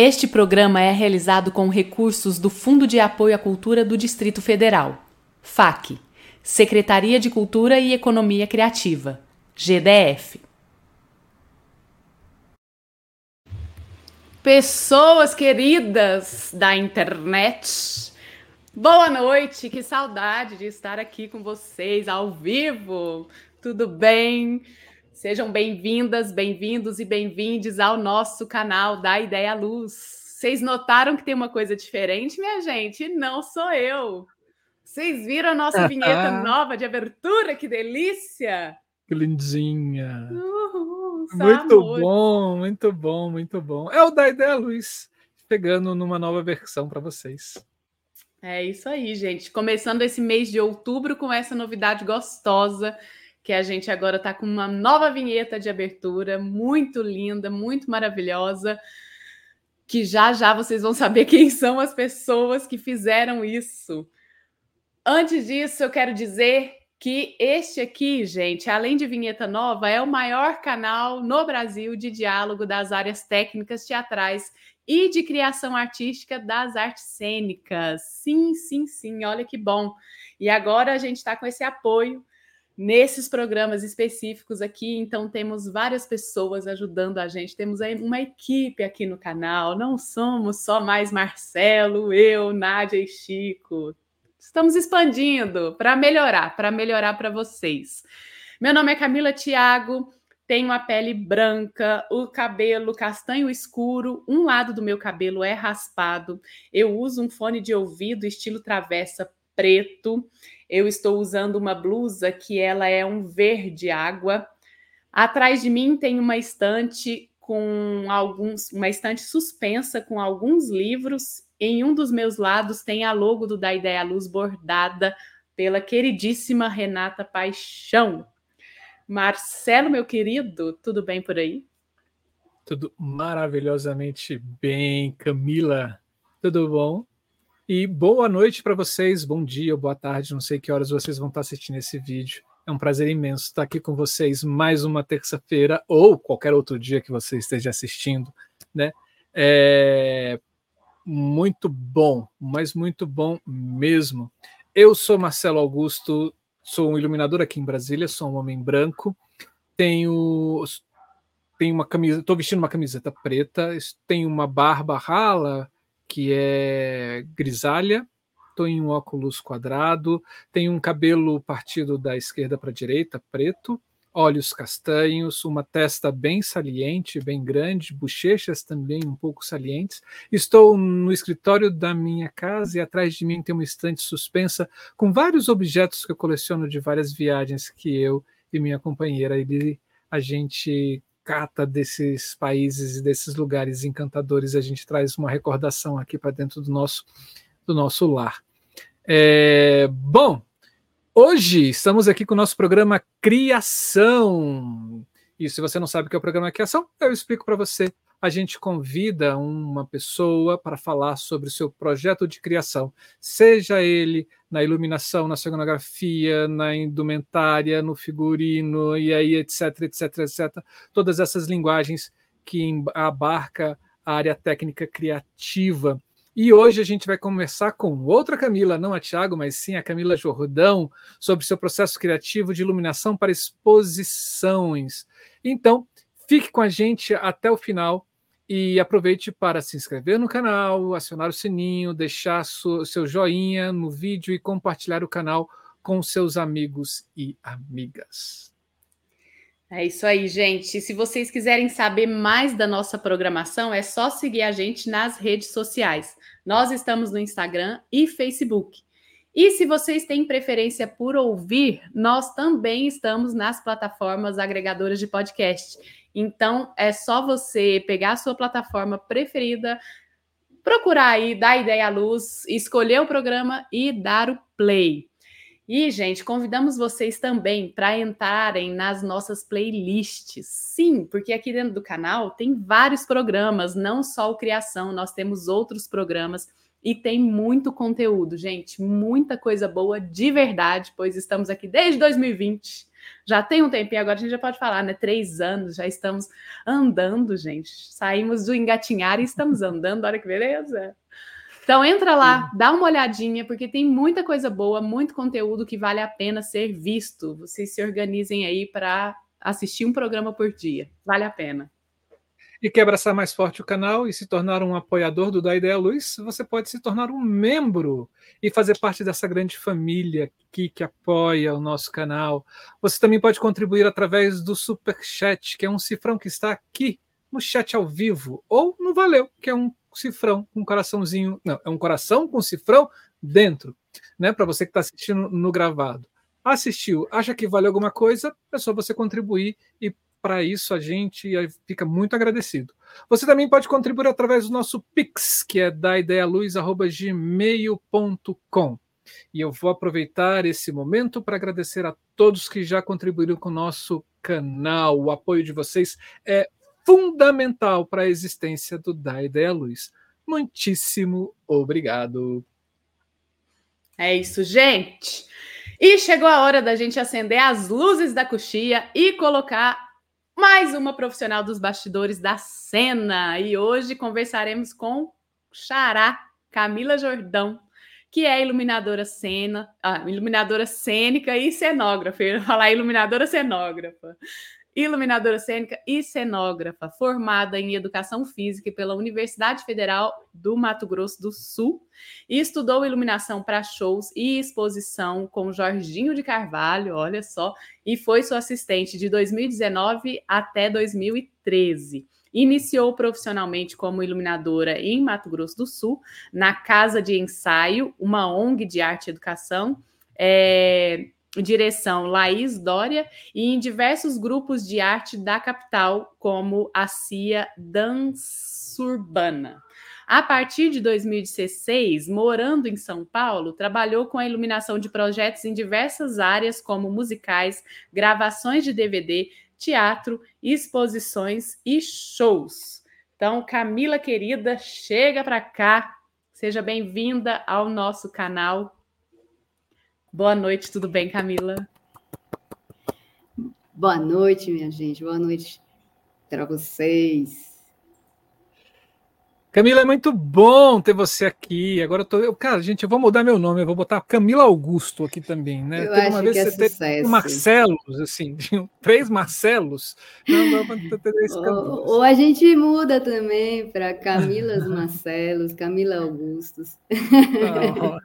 Este programa é realizado com recursos do Fundo de Apoio à Cultura do Distrito Federal, FAC, Secretaria de Cultura e Economia Criativa, GDF. Pessoas queridas da internet, boa noite, que saudade de estar aqui com vocês ao vivo. Tudo bem? Sejam bem-vindas, bem-vindos e bem-vindes ao nosso canal da Ideia Luz. Vocês notaram que tem uma coisa diferente, minha gente? Não sou eu. Vocês viram a nossa vinheta nova de abertura? Que delícia! Que lindinha! Uhul, muito amor. bom, muito bom, muito bom. É o da Ideia Luz, chegando numa nova versão para vocês. É isso aí, gente. Começando esse mês de outubro com essa novidade gostosa que a gente agora está com uma nova vinheta de abertura, muito linda, muito maravilhosa, que já já vocês vão saber quem são as pessoas que fizeram isso. Antes disso, eu quero dizer que este aqui, gente, além de vinheta nova, é o maior canal no Brasil de diálogo das áreas técnicas, teatrais e de criação artística das artes cênicas. Sim, sim, sim, olha que bom. E agora a gente está com esse apoio nesses programas específicos aqui. Então, temos várias pessoas ajudando a gente, temos uma equipe aqui no canal. Não somos só mais Marcelo, eu, Nádia e Chico. Estamos expandindo para melhorar, para melhorar para vocês. Meu nome é Camila Thiago. Tenho a pele branca, o cabelo castanho escuro, um lado do meu cabelo é raspado. Eu uso um fone de ouvido estilo travessa preto. Eu estou usando uma blusa que ela é um verde água. Atrás de mim tem uma estante com alguns, uma estante suspensa com alguns livros. Em um dos meus lados tem a logo do Da Ideia Luz bordada pela queridíssima Renata Paixão. Marcelo, meu querido, tudo bem por aí? Tudo maravilhosamente bem, Camila. Tudo bom? E boa noite para vocês, bom dia ou boa tarde, não sei que horas vocês vão estar assistindo esse vídeo. É um prazer imenso estar aqui com vocês mais uma terça-feira ou qualquer outro dia que você esteja assistindo, né? É muito bom, mas muito bom mesmo. Eu sou Marcelo Augusto, sou um iluminador aqui em Brasília, sou um homem branco, tenho tenho uma camisa, estou vestindo uma camiseta preta, tenho uma barba rala, que é grisalha, em um óculos quadrado, tenho um cabelo partido da esquerda para a direita, preto, olhos castanhos, uma testa bem saliente, bem grande, bochechas também um pouco salientes. Estou no escritório da minha casa e atrás de mim tem uma estante suspensa com vários objetos que eu coleciono de várias viagens que eu e minha companheira a gente cata desses países e desses lugares encantadores, a gente traz uma recordação aqui para dentro do nosso, do nosso lar. É, bom, hoje estamos aqui com o nosso programa Criação. E se você não sabe o que é o programa Criação, eu explico para você a gente convida uma pessoa para falar sobre o seu projeto de criação, seja ele na iluminação, na cenografia, na indumentária, no figurino, e aí, etc, etc, etc. Todas essas linguagens que abarca a área técnica criativa. E hoje a gente vai conversar com outra Camila, não a Tiago, mas sim a Camila Jordão, sobre seu processo criativo de iluminação para exposições. Então, fique com a gente até o final e aproveite para se inscrever no canal, acionar o sininho, deixar seu joinha no vídeo e compartilhar o canal com seus amigos e amigas. É isso aí, gente. Se vocês quiserem saber mais da nossa programação, é só seguir a gente nas redes sociais. Nós estamos no Instagram e Facebook. E se vocês têm preferência por ouvir, nós também estamos nas plataformas agregadoras de podcast. Então, é só você pegar a sua plataforma preferida, procurar aí, dar ideia à luz, escolher o programa e dar o play. E, gente, convidamos vocês também para entrarem nas nossas playlists. Sim, porque aqui dentro do canal tem vários programas, não só o Criação, nós temos outros programas e tem muito conteúdo, gente, muita coisa boa de verdade, pois estamos aqui desde 2020 Já tem um tempinho, agora a gente já pode falar, né? Três anos, já estamos andando, gente. Saímos do engatinhar e estamos andando, olha que beleza. Então entra lá, dá uma olhadinha, porque tem muita coisa boa, muito conteúdo que vale a pena ser visto. Vocês se organizem aí para assistir um programa por dia. Vale a pena. E quer abraçar mais forte o canal e se tornar um apoiador do Da Ideia Luz, você pode se tornar um membro e fazer parte dessa grande família aqui que apoia o nosso canal. Você também pode contribuir através do Super Chat, que é um cifrão que está aqui no chat ao vivo, ou no Valeu, que é um cifrão com um coraçãozinho. Não, é um coração com cifrão dentro, né? Para você que está assistindo no gravado. Assistiu, acha que vale alguma coisa, é só você contribuir e para isso a gente fica muito agradecido. Você também pode contribuir através do nosso Pix, que é da ideialuz@gmail.com. E eu vou aproveitar esse momento para agradecer a todos que já contribuíram com o nosso canal. O apoio de vocês é fundamental para a existência do Da Ideia Luz. Muitíssimo obrigado. É isso, gente. E chegou a hora da gente acender as luzes da coxia e colocar mais uma profissional dos bastidores da cena. E hoje conversaremos com Xará, Camila Jordão, que é iluminadora cena, ah, iluminadora cênica e cenógrafa. Eu ia falar iluminadora cenógrafa iluminadora cênica e cenógrafa, formada em Educação Física pela Universidade Federal do Mato Grosso do Sul, e estudou iluminação para shows e exposição com Jorginho de Carvalho, olha só, e foi sua assistente de 2019 até 2013. Iniciou profissionalmente como iluminadora em Mato Grosso do Sul, na Casa de Ensaio, uma ONG de arte e educação. É, direção Laís Dória e em diversos grupos de arte da capital, como a CIA Dançurbana. A partir de 2016, morando em São Paulo, trabalhou com a iluminação de projetos em diversas áreas, como musicais, gravações de DVD, teatro, exposições e shows. Então, Camila querida, chega para cá. Seja bem-vinda ao nosso canal Boa noite, tudo bem, Camila? Boa noite, minha gente. Boa noite para vocês. Camila, é muito bom ter você aqui. Agora eu tô. Eu, cara, gente, eu vou mudar meu nome, eu vou botar Camila Augusto aqui também, né? Eu Teve uma vez que é você teve Marcelos, assim, três Marcelos. Não, não, ou, ou, a gente muda também para Camilas Marcelos, Camila Augustos. Ah,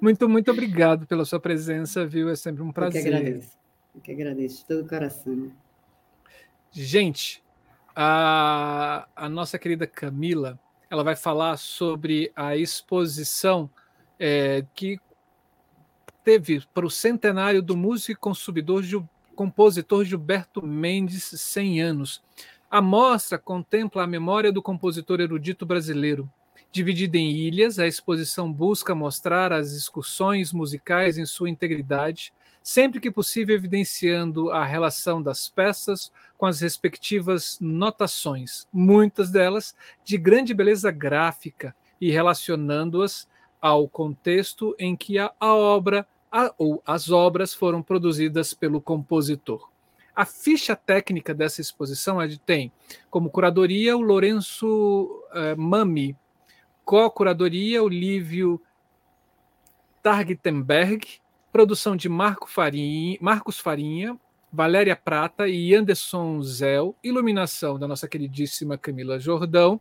muito, muito obrigado pela sua presença, viu? É sempre um prazer. Eu que agradeço. Eu que agradeço de todo o coração. Gente, a, a nossa querida Camila, ela vai falar sobre a exposição é, que teve para o centenário do músico e consumidor, compositor Gilberto Mendes, 100 anos. A mostra contempla a memória do compositor erudito brasileiro, Dividida em ilhas, a exposição busca mostrar as excursões musicais em sua integridade, sempre que possível evidenciando a relação das peças com as respectivas notações, muitas delas de grande beleza gráfica e relacionando-as ao contexto em que a, obra a, ou as obras foram produzidas pelo compositor. A ficha técnica dessa exposição tem como curadoria o Lourenço eh, Mami, co-curadoria Olívio Targtenberg, produção de Marco Farinha, Marcos Farinha, Valéria Prata e Anderson Zell, iluminação da nossa queridíssima Camila Jordão,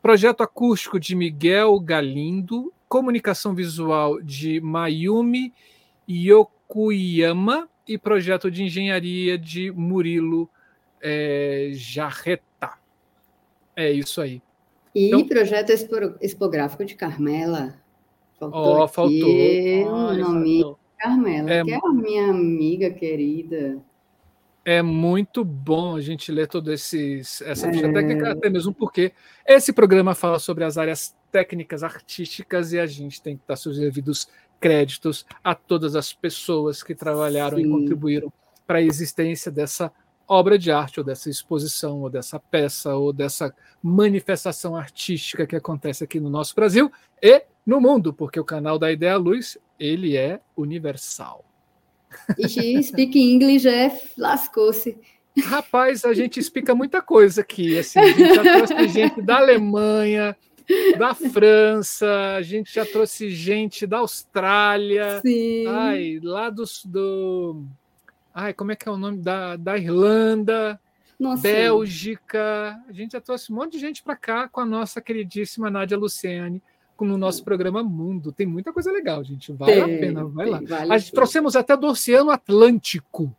projeto acústico de Miguel Galindo, comunicação visual de Mayumi Yokuyama e projeto de engenharia de Murilo é, Jarreta. É isso aí. E então, projeto expográfico de Carmela. Faltou oh, faltou. o nome faltou. Carmela, é, que é a minha amiga querida. É muito bom a gente ler toda esses, essa ficha é... técnica, até mesmo porque esse programa fala sobre as áreas técnicas, artísticas, e a gente tem que dar seus devidos créditos a todas as pessoas que trabalharam Sim. e contribuíram para a existência dessa obra de arte, ou dessa exposição, ou dessa peça, ou dessa manifestação artística que acontece aqui no nosso Brasil e no mundo, porque o canal da Ideia Luz ele é universal. E speak English é lascou-se. Rapaz, a gente explica muita coisa aqui. Assim, a gente já trouxe gente da Alemanha, da França, a gente já trouxe gente da Austrália, Sim. ai, lá do, do. Ai, como é que é o nome? Da, da Irlanda, Nossa. Bélgica. A gente já trouxe um monte de gente para cá com a nossa queridíssima Nádia Luciane no nosso programa Mundo. Tem muita coisa legal, gente. Vale tem, a pena, vai tem, lá. Vale a gente trouxemos até do Oceano Atlântico.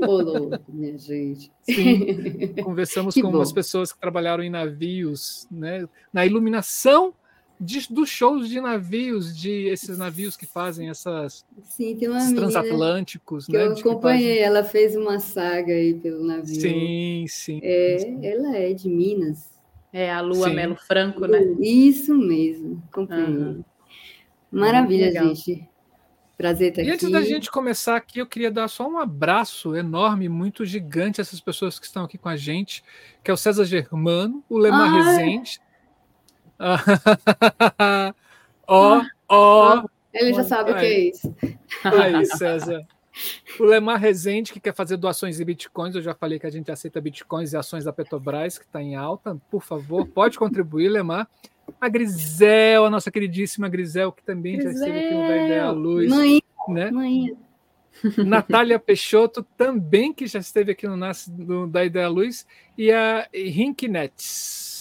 Ô, louco, minha gente. Sim, conversamos com umas pessoas que trabalharam em navios, né, na iluminação de, dos shows de navios, de esses navios que fazem essas Sim, tem uma transatlânticos, que né? Eu acompanhei, ela fez uma saga aí pelo navio. Sim, sim. É, sim. ela é de Minas. É a Lua sim. Melo Franco, né? Isso mesmo, acompanhei. Uhum. Maravilha, gente. Prazer estar e aqui. antes da gente começar aqui, eu queria dar só um abraço enorme, muito gigante a essas pessoas que estão aqui com a gente, que é o César Germano, o Lemar ah, Rezende. Ó, ó. Ele já sabe o que é isso. Aí, César. O Lemar Rezende, que quer fazer doações em bitcoins, eu já falei que a gente aceita bitcoins e ações da Petrobras, que está em alta. Por favor, pode contribuir, Lemar. A Grisel, a nossa queridíssima Grisel, que também Grisel. já esteve aqui no Da Ideia à Luz. Mãe, né? mãe. Natália Peixoto, também que já esteve aqui no, no Da Ideia à Luz. E a Rinknets.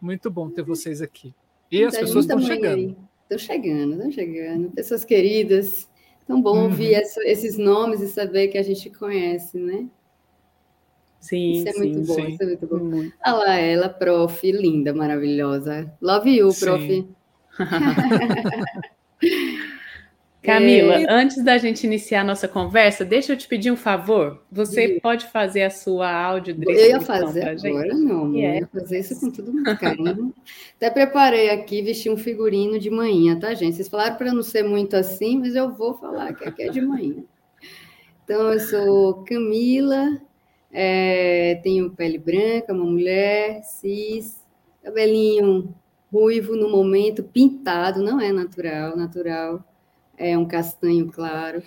Muito bom ter vocês aqui. E as pessoas estão chegando. Estão chegando, estão chegando. Pessoas queridas. Tão bom uhum. ouvir essa, esses nomes e saber que a gente conhece, né? Sim, isso é sim, muito bom, sim. isso é muito bom. Muito. Olha lá ela, prof, linda, maravilhosa. Love you, prof. Camila, é... antes da gente iniciar a nossa conversa, deixa eu te pedir um favor. Você pode fazer a sua áudio Eu ia fazer agora, não. Yeah. Eu ia fazer isso com tudo muito carinho. Até preparei aqui, vesti um figurino de manhã, tá, gente? Vocês falaram para não ser muito assim, mas eu vou falar que aqui é de manhã. Então, eu sou Camila, é, tenho pele branca, uma mulher, cis, cabelinho ruivo no momento, pintado, não é natural, natural é um castanho claro.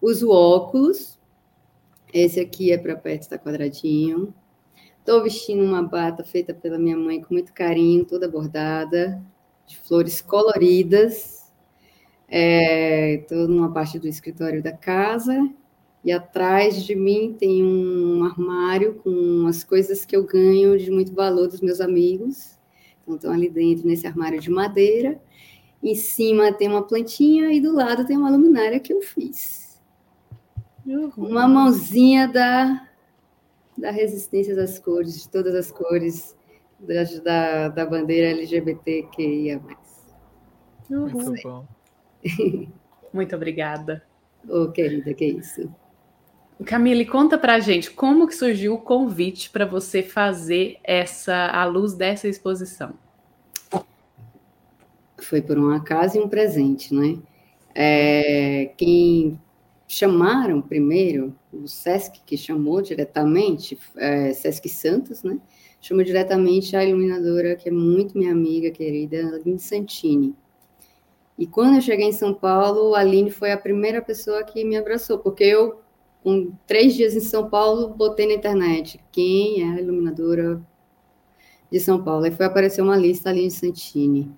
Uso óculos, esse aqui é para perto, está quadradinho. Estou vestindo uma bata feita pela minha mãe com muito carinho, toda bordada, de flores coloridas. Estou é, numa parte do escritório da casa e atrás de mim tem um armário com as coisas que eu ganho de muito valor dos meus amigos. Então, estão ali dentro, nesse armário de madeira. Em cima tem uma plantinha e do lado tem uma luminária que eu fiz. Uhum. Uma mãozinha da, da resistência das cores, de todas as cores da, da, da bandeira LGBTQIA+. Uhum. Muito bom. Muito obrigada. Ô, oh, querida, que isso. Camille, conta pra gente como que surgiu o convite para você fazer essa a luz dessa exposição foi por um acaso e um presente, né? É, quem chamaram primeiro, o SESC, que chamou diretamente, é, SESC Santos, né? Chamou diretamente a iluminadora, que é muito minha amiga querida, Aline Santini. E quando eu cheguei em São Paulo, a Aline foi a primeira pessoa que me abraçou, porque eu, com três dias em São Paulo, botei na internet quem é a iluminadora de São Paulo. Aí foi aparecer uma lista, Aline Santini.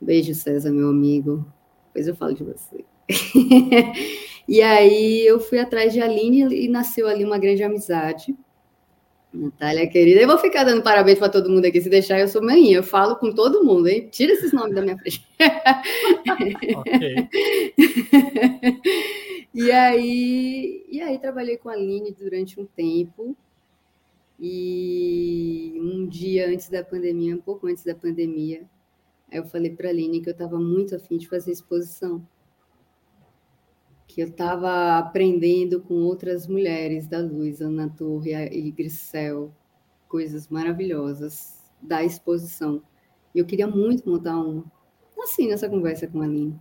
Beijo, César, meu amigo. Depois eu falo de você. e aí eu fui atrás de Aline e nasceu ali uma grande amizade. Natália, querida, eu vou ficar dando parabéns para todo mundo aqui. Se deixar, eu sou manhã. Eu falo com todo mundo, hein? Tira esses nomes da minha frente. e aí, e aí trabalhei com a Aline durante um tempo. E um dia antes da pandemia, um pouco antes da pandemia, Aí eu falei para a Aline que eu estava muito afim de fazer exposição. Que eu estava aprendendo com outras mulheres da luz, Ana Torre e Grisel, coisas maravilhosas da exposição. E eu queria muito montar uma. Assim, nessa conversa com a Aline.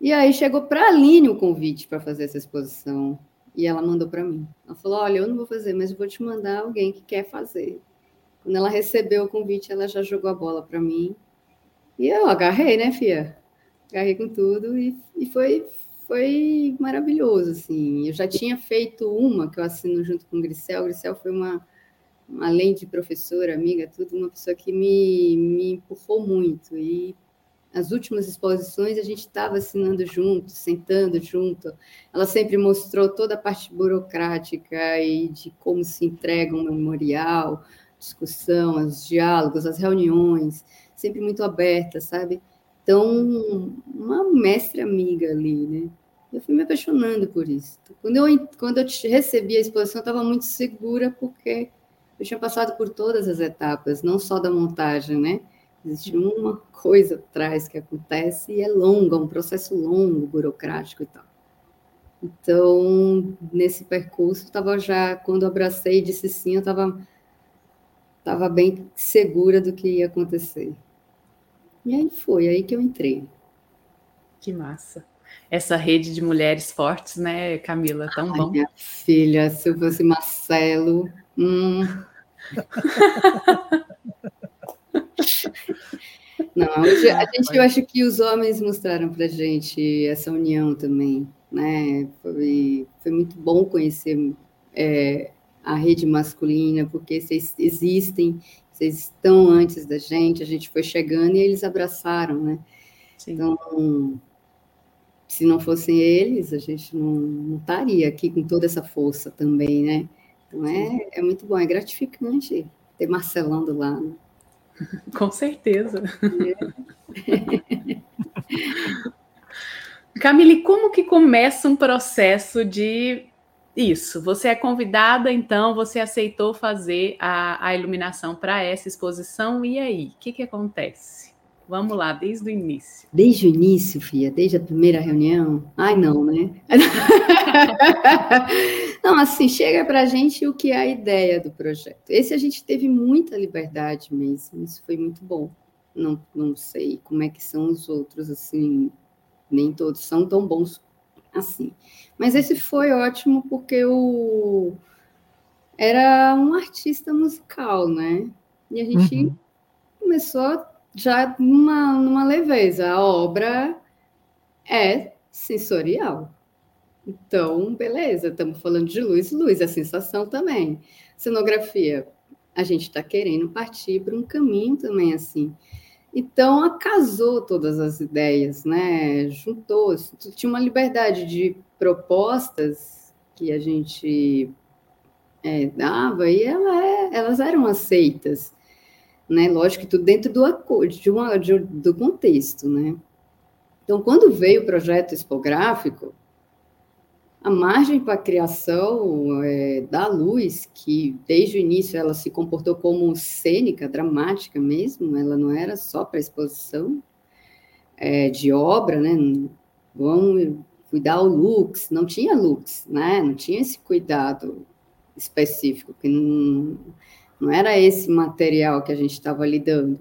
E aí chegou para a Aline o convite para fazer essa exposição. E ela mandou para mim. Ela falou: Olha, eu não vou fazer, mas eu vou te mandar alguém que quer fazer. Quando ela recebeu o convite, ela já jogou a bola para mim. E eu agarrei, né, Fia? Agarrei com tudo e, e foi, foi maravilhoso, assim. Eu já tinha feito uma que eu assino junto com o Grisel. O Grisel foi uma, além de professora, amiga, tudo, uma pessoa que me, me empurrou muito. E as últimas exposições a gente estava assinando junto, sentando junto. Ela sempre mostrou toda a parte burocrática e de como se entrega um memorial, discussão, os diálogos, as reuniões, sempre muito aberta, sabe? Então, uma mestre amiga ali, né? Eu fui me apaixonando por isso. Quando eu, quando eu recebi a exposição, eu estava muito segura, porque eu tinha passado por todas as etapas, não só da montagem, né? Existe uma coisa atrás que acontece e é longa, um processo longo, burocrático e tal. Então, nesse percurso, estava já, quando abracei e disse sim, eu estava tava bem segura do que ia acontecer. E aí foi, aí que eu entrei. Que massa. Essa rede de mulheres fortes, né, Camila? Tão Ai, bom. Minha filha, se eu fosse Marcelo. Hum. Não, hoje, a gente, eu acho que os homens mostraram para gente essa união também, né? Foi, foi muito bom conhecer é, a rede masculina, porque vocês existem vocês estão antes da gente, a gente foi chegando e eles abraçaram, né? Sim. Então, se não fossem eles, a gente não, não estaria aqui com toda essa força também, né? Então é, é muito bom, é gratificante ter Marcelão do lado. Com certeza. É. Camille, como que começa um processo de isso, você é convidada, então você aceitou fazer a, a iluminação para essa exposição, e aí, o que, que acontece? Vamos lá, desde o início. Desde o início, Fia, desde a primeira reunião? Ai, não, né? não, assim, chega para a gente o que é a ideia do projeto. Esse a gente teve muita liberdade mesmo, isso foi muito bom. Não, não sei como é que são os outros, assim, nem todos são tão bons assim. Mas esse foi ótimo porque o era um artista musical, né? E a gente uhum. começou já numa, numa leveza. A obra é sensorial. Então, beleza, estamos falando de luz, luz, a sensação também. Cenografia, a gente está querendo partir para um caminho também assim. Então, casou todas as ideias, né? Juntou, tinha uma liberdade de propostas que a gente é, dava e ela é, elas eram aceitas, né? Lógico que tudo dentro do de uma, de, do contexto, né? Então, quando veio o projeto expográfico, a margem para a criação é, da luz, que desde o início ela se comportou como cênica, dramática mesmo, ela não era só para exposição é, de obra, né? Vamos cuidar o lux, não tinha lux, né? Não tinha esse cuidado específico, que não, não era esse material que a gente estava lidando.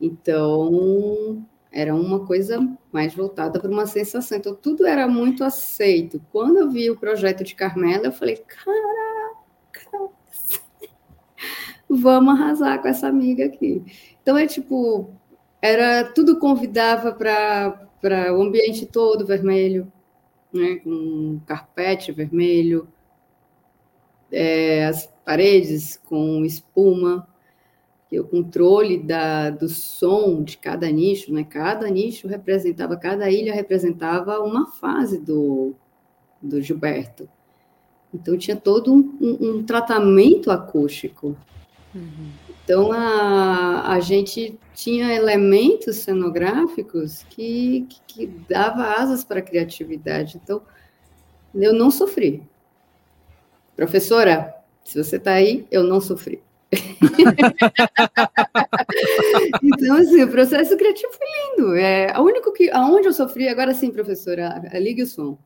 Então, era uma coisa mais voltada para uma sensação. Então, tudo era muito aceito. Quando eu vi o projeto de Carmela, eu falei: caraca, vamos arrasar com essa amiga aqui. Então, é tipo, era tudo convidava para o ambiente todo vermelho, né, com carpete vermelho, é, as paredes com espuma, que o controle da, do som de cada nicho, né? Cada nicho representava, cada ilha representava uma fase do, do Gilberto. Então tinha todo um, um, um tratamento acústico. Uhum. Então a, a gente tinha elementos cenográficos que, que, que dava asas para a criatividade. Então eu não sofri. Professora, se você está aí, eu não sofri. então, assim, o processo criativo foi lindo. É, a único que, aonde eu sofri, agora sim, professora, ligue o som,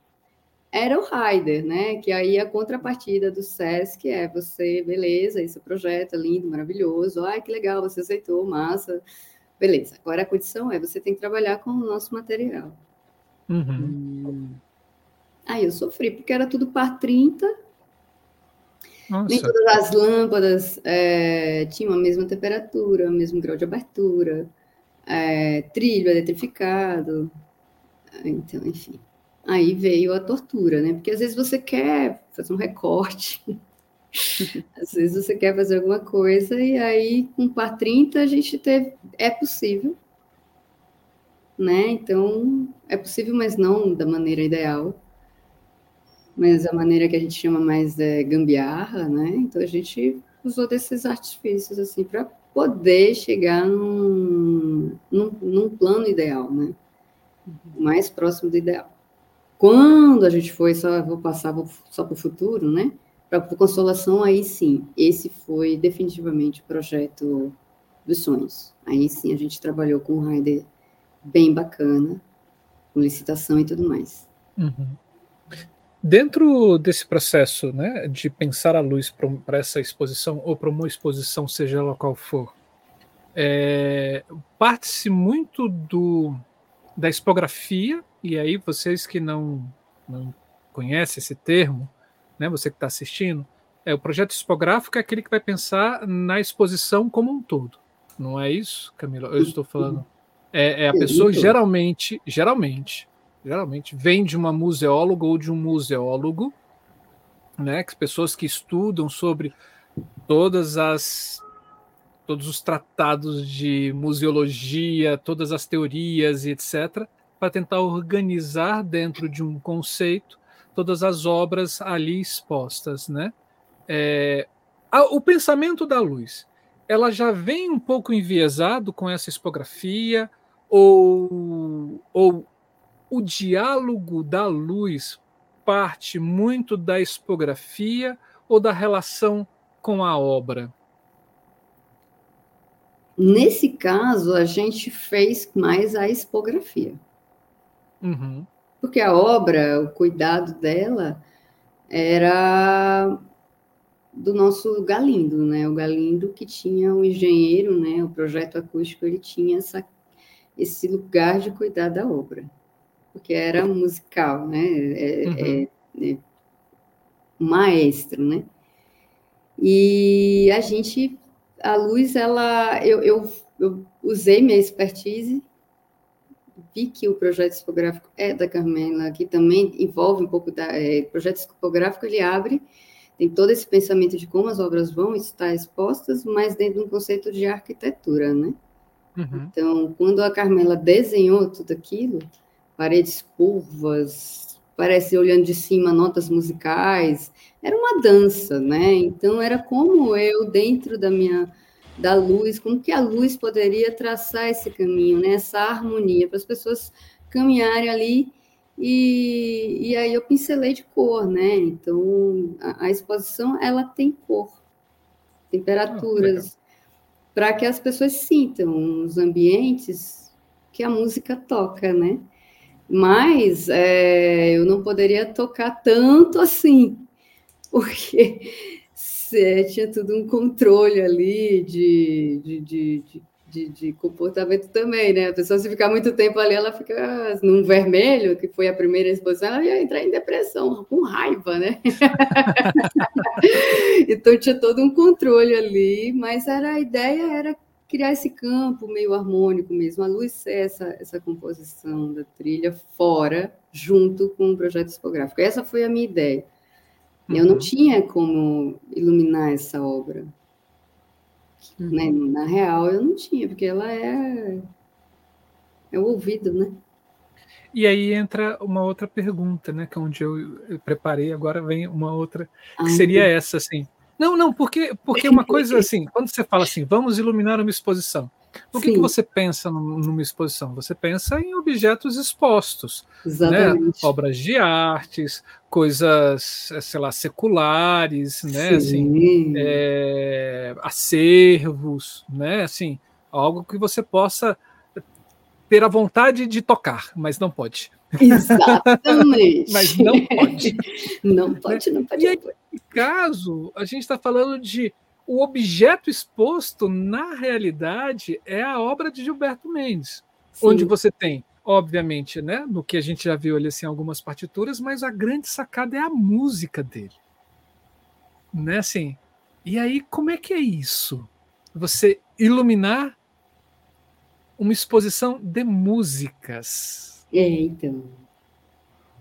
era o Rider, né? Que aí a contrapartida do SESC é você, beleza, esse projeto é lindo, maravilhoso, ai, que legal, você aceitou, massa, beleza. Agora a condição é você tem que trabalhar com o nosso material. Uhum. Hum. Aí eu sofri, porque era tudo par 30, nossa. Nem todas as lâmpadas é, tinham a mesma temperatura, o mesmo grau de abertura, é, trilho eletrificado. Então, enfim. aí veio a tortura, né? Porque às vezes você quer fazer um recorte, às vezes você quer fazer alguma coisa, e aí com par 30 a gente teve. É possível, né? Então, é possível, mas não da maneira ideal. Mas a maneira que a gente chama mais é gambiarra, né? Então a gente usou desses artifícios assim para poder chegar num, num, num, plano ideal, né? Mais próximo do ideal. Quando a gente foi, só vou passar só para o futuro, né? Para consolação, aí sim, esse foi definitivamente o projeto dos sonhos. Aí sim a gente trabalhou com o Heider bem bacana, com licitação e tudo mais. Uhum. Dentro desse processo né, de pensar a luz para essa exposição, ou para uma exposição, seja ela qual for, é, parte-se muito do, da expografia, e aí vocês que não, não conhecem esse termo, né, você que está assistindo, é, o projeto expográfico é aquele que vai pensar na exposição como um todo. Não é isso, Camila? Eu estou falando. É, é a pessoa geralmente, geralmente, geralmente vem de uma museóloga ou de um museólogo, né? Que pessoas que estudam sobre todas as todos os tratados de museologia, todas as teorias e etc, para tentar organizar dentro de um conceito todas as obras ali expostas, né? É, a, o pensamento da luz, ela já vem um pouco enviesado com essa expografia, ou, ou o diálogo da luz parte muito da expografia ou da relação com a obra? Nesse caso, a gente fez mais a expografia. Uhum. Porque a obra, o cuidado dela, era do nosso Galindo, né? O Galindo que tinha o engenheiro, né? O projeto acústico, ele tinha essa esse lugar de cuidar da obra, porque era musical, né? É, uhum. é, é maestro, né? E a gente, a luz, ela, eu, eu, eu usei minha expertise, vi que o projeto discográfico é da Carmela, que também envolve um pouco da é, projeto discográfico, ele abre tem todo esse pensamento de como as obras vão estar expostas, mas dentro de um conceito de arquitetura, né? Uhum. Então, quando a Carmela desenhou tudo aquilo, paredes curvas, parece olhando de cima notas musicais, era uma dança, né? Então era como eu dentro da minha da luz, como que a luz poderia traçar esse caminho, né? Essa harmonia para as pessoas caminharem ali e, e aí eu pincelei de cor, né? Então a, a exposição ela tem cor, temperaturas, para que as pessoas sintam os ambientes que a música toca, né? Mas é, eu não poderia tocar tanto assim, porque tinha tudo um controle ali de, de, de, de de, comportamento também, né? A pessoa, se ficar muito tempo ali, ela fica num vermelho, que foi a primeira exposição, ela ia entrar em depressão, com raiva, né? então tinha todo um controle ali, mas era a ideia era criar esse campo meio harmônico mesmo, a luz ser essa, essa composição da trilha fora, junto com o projeto discográfico. Essa foi a minha ideia. Uhum. Eu não uhum. tinha como iluminar essa obra. Né? Uhum. Na real, eu não tinha, porque ela é, é o ouvido, né? E aí entra uma outra pergunta, né? Que é onde eu, eu preparei, agora vem uma outra, que seria essa, assim. Não, não, porque, porque uma coisa assim, quando você fala assim, vamos iluminar uma exposição, o que, que, você pensa numa exposição? Você pensa em objetos expostos, né? obras de artes, coisas, sei lá, seculares, né? Assim, é, acervos, né? Assim, algo que você possa ter a vontade de tocar, mas não pode. Exatamente. mas não pode. Não pode, não pode. E aí, caso, a gente está falando de o objeto exposto, na realidade, é a obra de Gilberto Mendes, Sim. onde você tem, obviamente, né, no que a gente já viu ali assim, algumas partituras, mas a grande sacada é a música dele. Né, assim, e aí, como é que é isso? Você iluminar uma exposição de músicas. É, então.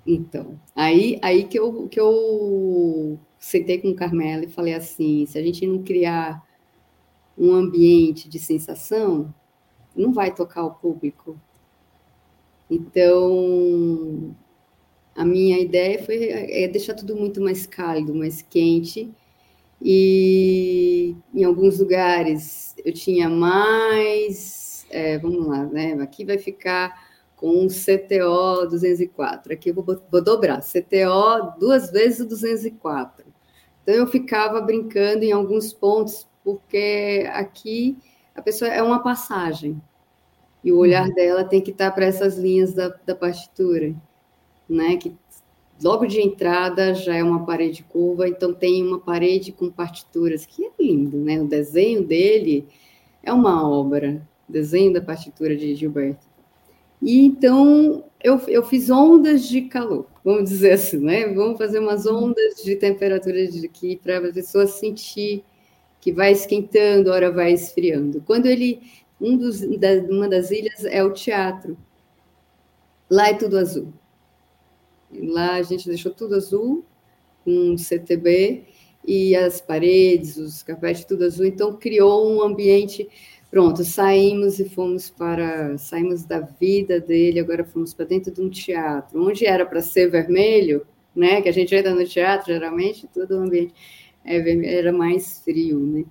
Então, aí, aí que, eu, que eu sentei com o Carmela e falei assim: se a gente não criar um ambiente de sensação, não vai tocar o público. Então, a minha ideia foi é deixar tudo muito mais cálido, mais quente. E em alguns lugares eu tinha mais, é, vamos lá, né? Aqui vai ficar com um CTO 204. Aqui eu vou, vou dobrar, CTO duas vezes o 204. Então eu ficava brincando em alguns pontos, porque aqui a pessoa é uma passagem. E o olhar uhum. dela tem que estar para essas linhas da, da partitura, né? Que logo de entrada já é uma parede curva, então tem uma parede com partituras, que é lindo, né? O desenho dele é uma obra, desenho da partitura de Gilberto. E então eu, eu fiz ondas de calor, vamos dizer assim, né? Vamos fazer umas ondas de temperatura de aqui para a pessoa sentir que vai esquentando, hora vai esfriando. Quando ele, um dos, da, uma das ilhas é o teatro. Lá é tudo azul. Lá a gente deixou tudo azul, com CTB, e as paredes, os carpetes, tudo azul. Então criou um ambiente Pronto, saímos e fomos para. Saímos da vida dele, agora fomos para dentro de um teatro, onde era para ser vermelho, né? Que a gente entra no teatro, geralmente, todo o ambiente é era mais frio, né?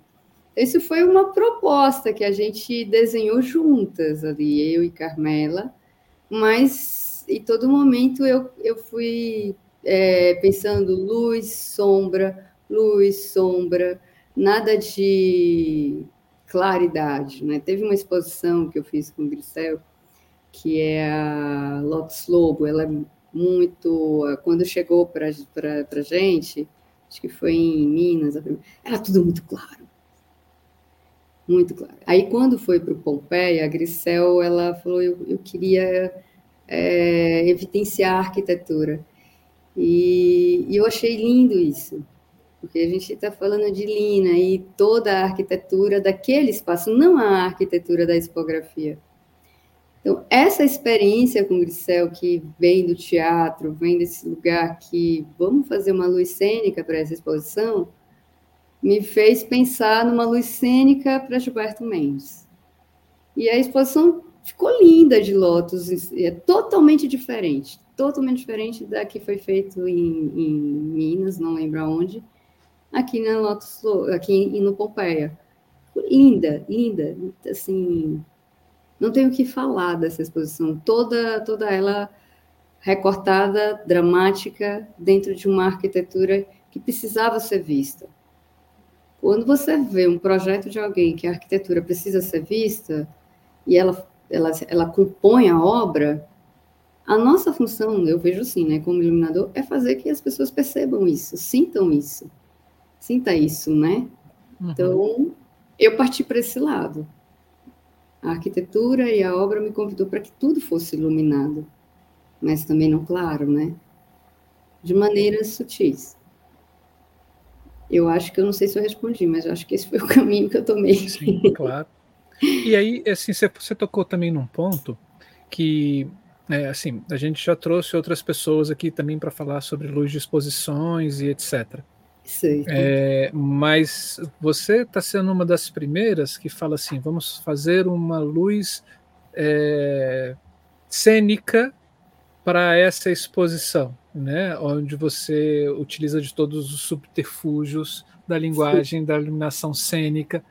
Isso foi uma proposta que a gente desenhou juntas ali, eu e Carmela, mas em todo momento eu, eu fui é, pensando luz, sombra, luz, sombra, nada de claridade. Né? Teve uma exposição que eu fiz com o Grisel, que é a Lotus Lobo, ela é muito. Quando chegou para a gente, acho que foi em Minas, era tudo muito claro. Muito claro. Aí, quando foi para o Pompeia, a Grisel, ela falou: eu, eu queria é, evidenciar a arquitetura. E, e eu achei lindo isso porque a gente está falando de Lina e toda a arquitetura daquele espaço, não a arquitetura da expografia. Então, essa experiência com Grisel, que vem do teatro, vem desse lugar que vamos fazer uma luz cênica para essa exposição, me fez pensar numa luz cênica para Gilberto Mendes. E a exposição ficou linda de Lotus, é totalmente diferente, totalmente diferente da que foi feito em, em Minas, não lembro aonde, aqui na Lotus, aqui no Pompeia. Linda, linda, assim, não tenho o que falar dessa exposição, toda, toda ela recortada, dramática, dentro de uma arquitetura que precisava ser vista. Quando você vê um projeto de alguém que a arquitetura precisa ser vista e ela, ela, ela compõe a obra, a nossa função, eu vejo assim, né, como iluminador, é fazer que as pessoas percebam isso, sintam isso sinta isso, né? Uhum. Então, eu parti para esse lado. A arquitetura e a obra me convidou para que tudo fosse iluminado, mas também não claro, né? De maneiras sutis. Eu acho que eu não sei se eu respondi, mas eu acho que esse foi o caminho que eu tomei. Sim, claro. E aí, assim, você tocou também num ponto que, é, assim, a gente já trouxe outras pessoas aqui também para falar sobre luz de exposições e etc. É, mas você está sendo uma das primeiras que fala assim: vamos fazer uma luz é, cênica para essa exposição, né? Onde você utiliza de todos os subterfúgios da linguagem, Sim. da iluminação cênica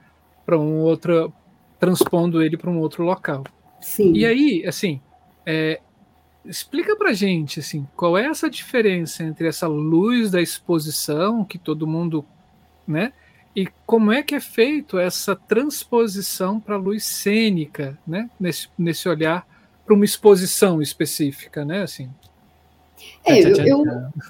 para um outro, transpondo ele para um outro local. Sim. E aí, assim, é, Explica pra gente, assim, qual é essa diferença entre essa luz da exposição que todo mundo, né? E como é que é feito essa transposição para a luz cênica, né? Nesse, nesse olhar para uma exposição específica, né? Assim. É, eu, eu,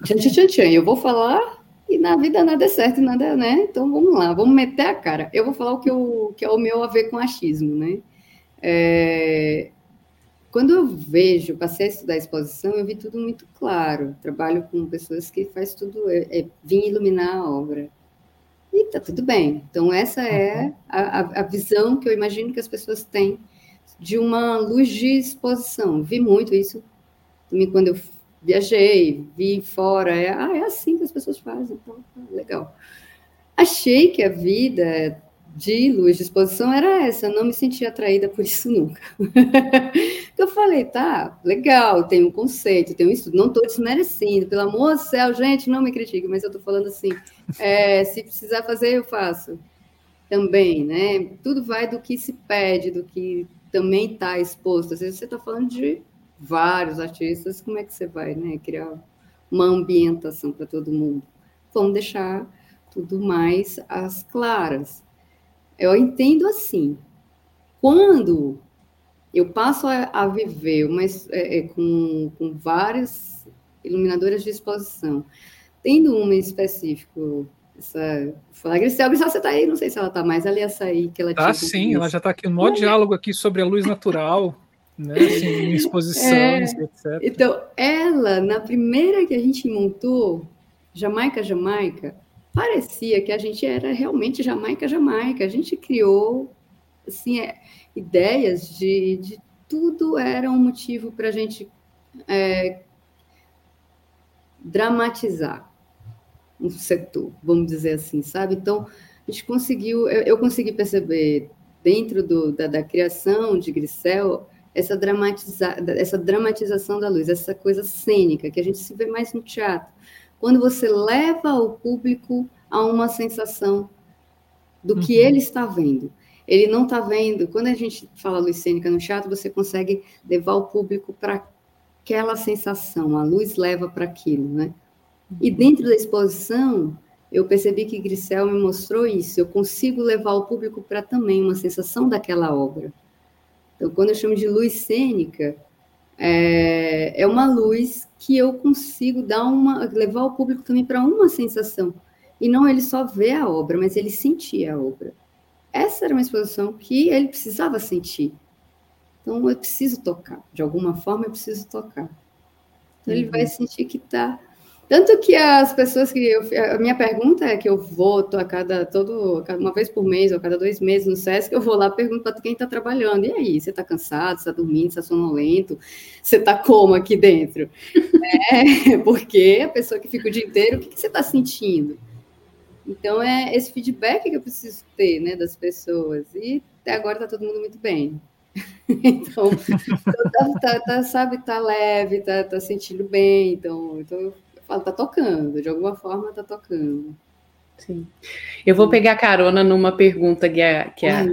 tchan, tchan, eu vou falar e na vida nada é certo nada, né? Então vamos lá, vamos meter a cara. Eu vou falar o que, eu, que é o meu a ver com achismo, né? É, quando eu vejo, passei a estudar a exposição, eu vi tudo muito claro. Trabalho com pessoas que faz tudo, é, é vim iluminar a obra. E tá tudo bem. Então, essa é uhum. a, a visão que eu imagino que as pessoas têm de uma luz de exposição. Vi muito isso também quando eu viajei, vi fora, é, ah, é assim que as pessoas fazem, então, legal. Achei que a vida de luz de exposição era essa, não me sentia atraída por isso nunca. eu falei, tá, legal, tem um conceito, tem um estudo, não estou desmerecendo, pelo amor do céu, gente, não me critique, mas eu estou falando assim, é, se precisar fazer, eu faço também, né? Tudo vai do que se pede, do que também está exposto. Às vezes você está falando de vários artistas, como é que você vai né, criar uma ambientação para todo mundo? Vamos deixar tudo mais às claras. Eu entendo assim. Quando eu passo a, a viver uma, é, é, com, com várias iluminadoras de exposição, tendo uma em específico essa Grisel, Grisel, você está aí? Não sei se ela está mais, ela ia sair. Que ela ah, sim, ela já está aqui no maior diálogo aqui sobre a luz natural, né? Assim, em exposições, é, etc. Então, ela, na primeira que a gente montou, Jamaica, Jamaica, parecia que a gente era realmente Jamaica, Jamaica. A gente criou assim, é, ideias de, de tudo era um motivo para a gente é, dramatizar um setor, vamos dizer assim, sabe? Então, a gente conseguiu, eu, eu consegui perceber dentro do, da, da, criação de Grisel essa, dramatiza, essa dramatização da luz, essa coisa cênica que a gente se vê mais no teatro quando você leva o público a uma sensação do que uhum. ele está vendo. Ele não está vendo. Quando a gente fala luz cênica no teatro, você consegue levar o público para aquela sensação. A luz leva para aquilo, né? E uhum. dentro da exposição, eu percebi que Grisel me mostrou isso. Eu consigo levar o público para também uma sensação daquela obra. Então, quando eu chamo de luz cênica, é, é uma luz que eu consigo dar uma, levar o público também para uma sensação. E não ele só ver a obra, mas ele sentir a obra. Essa era uma exposição que ele precisava sentir. Então, eu preciso tocar. De alguma forma, eu preciso tocar. Então, ele vai uhum. sentir que está tanto que as pessoas que eu, a minha pergunta é que eu vou a cada todo uma vez por mês ou cada dois meses no SESC, eu vou lá pergunto para quem está trabalhando. E aí, você está cansado, você está dormindo, você está sonolento, você está como aqui dentro? é, porque a pessoa que fica o dia inteiro, o que, que você está sentindo? Então é esse feedback que eu preciso ter, né, das pessoas. E até agora está todo mundo muito bem. então, tá, tá, tá, sabe, tá leve, tá, tá sentindo bem. Então, então falo, tá tocando, de alguma forma tá tocando. Sim. Eu vou pegar carona numa pergunta que a, que a Ai,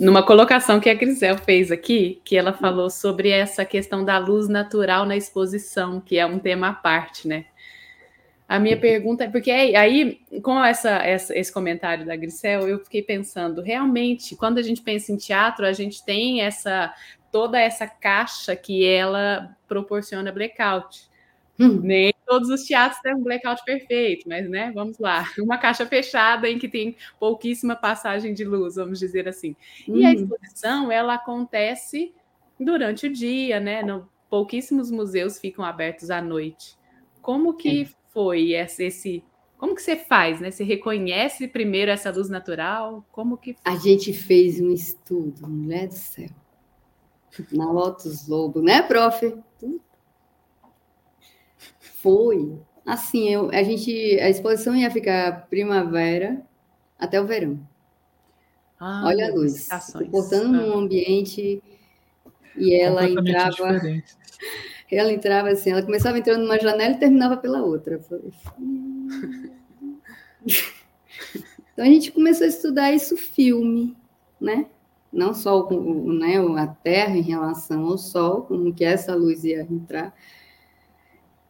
numa colocação que a Grisel fez aqui, que ela falou sobre essa questão da luz natural na exposição, que é um tema à parte, né? A minha pergunta é porque aí, com essa, essa, esse comentário da Grisel, eu fiquei pensando, realmente, quando a gente pensa em teatro, a gente tem essa toda essa caixa que ela proporciona blackout. Hum. Nem todos os teatros têm um blackout perfeito, mas né, vamos lá. Uma caixa fechada em que tem pouquíssima passagem de luz, vamos dizer assim. Hum. E a hum. exposição, ela acontece durante o dia, né? Pouquíssimos museus ficam abertos à noite. Como que é. Foi esse, esse como que você faz, né? Você reconhece primeiro essa luz natural? Como que A gente fez um estudo, mulher do céu. Na Lotus Lobo, né, prof? Foi. Assim, eu, a gente, a exposição ia ficar primavera até o verão. Ah, Olha a luz, portando ah. num ambiente e ela entrava. Ela entrava assim, ela começava entrando numa janela e terminava pela outra. então a gente começou a estudar isso filme, né? Não só o, né, a Terra em relação ao Sol, como que essa luz ia entrar,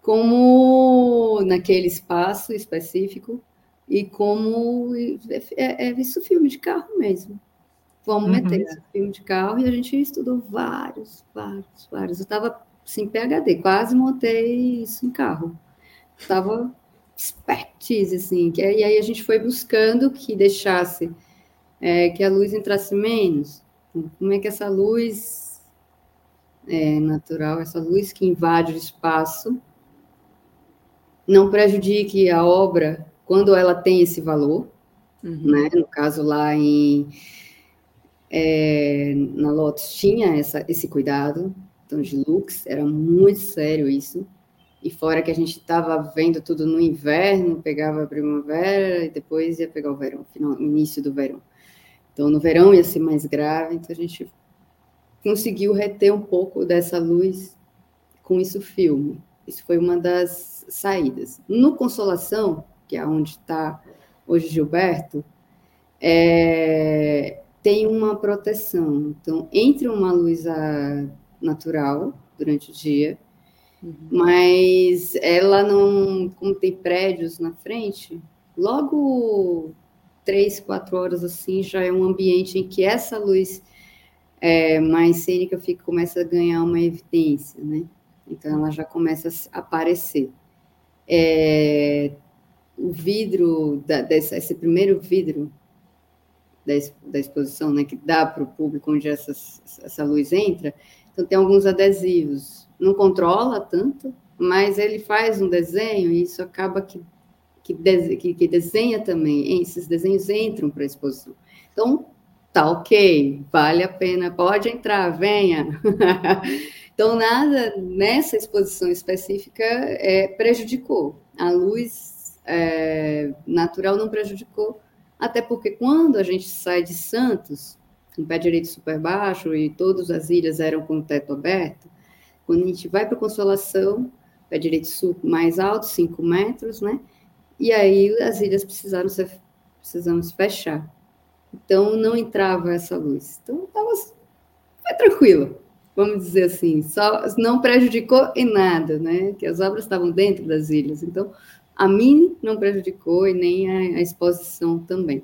como naquele espaço específico e como é, é isso filme de carro mesmo. Vamos uhum. meter esse filme de carro e a gente estudou vários, vários, vários. Eu estava assim, PHD, quase montei isso em carro. Estava expertise, assim, que, e aí a gente foi buscando que deixasse é, que a luz entrasse menos. Como é que essa luz é, natural, essa luz que invade o espaço, não prejudique a obra quando ela tem esse valor, uhum. né? No caso lá em é, na Lotus tinha essa, esse cuidado, de looks era muito sério isso. e fora que a gente estava vendo tudo no inverno, pegava a primavera e depois ia pegar o verão, final, início do verão. Então, no verão ia ser mais grave, então a gente conseguiu reter um pouco dessa luz com isso filme. Isso foi uma das saídas. No Consolação, que é onde está hoje Gilberto, é, tem uma proteção. Então, entre uma luz natural durante o dia Uhum. Mas ela não, como tem prédios na frente, logo três, quatro horas assim, já é um ambiente em que essa luz é, mais cênica fica, começa a ganhar uma evidência, né? Então ela já começa a aparecer. É, o vidro, da, desse, esse primeiro vidro da, da exposição, né, que dá para o público onde essa, essa luz entra, então tem alguns adesivos não controla tanto, mas ele faz um desenho e isso acaba que, que, que, que desenha também. Esses desenhos entram para a exposição. Então, tá ok, vale a pena, pode entrar, venha. então, nada nessa exposição específica é, prejudicou. A luz é, natural não prejudicou, até porque quando a gente sai de Santos, com pé direito super baixo e todas as ilhas eram com o teto aberto, quando a gente vai para Consolação, pé direito mais alto, 5 metros, né? E aí as ilhas precisaram ser, precisamos fechar. Então não entrava essa luz. Então tava, foi tranquilo, vamos dizer assim. Só não prejudicou em nada, né? Que as obras estavam dentro das ilhas. Então a mim não prejudicou e nem a, a exposição também.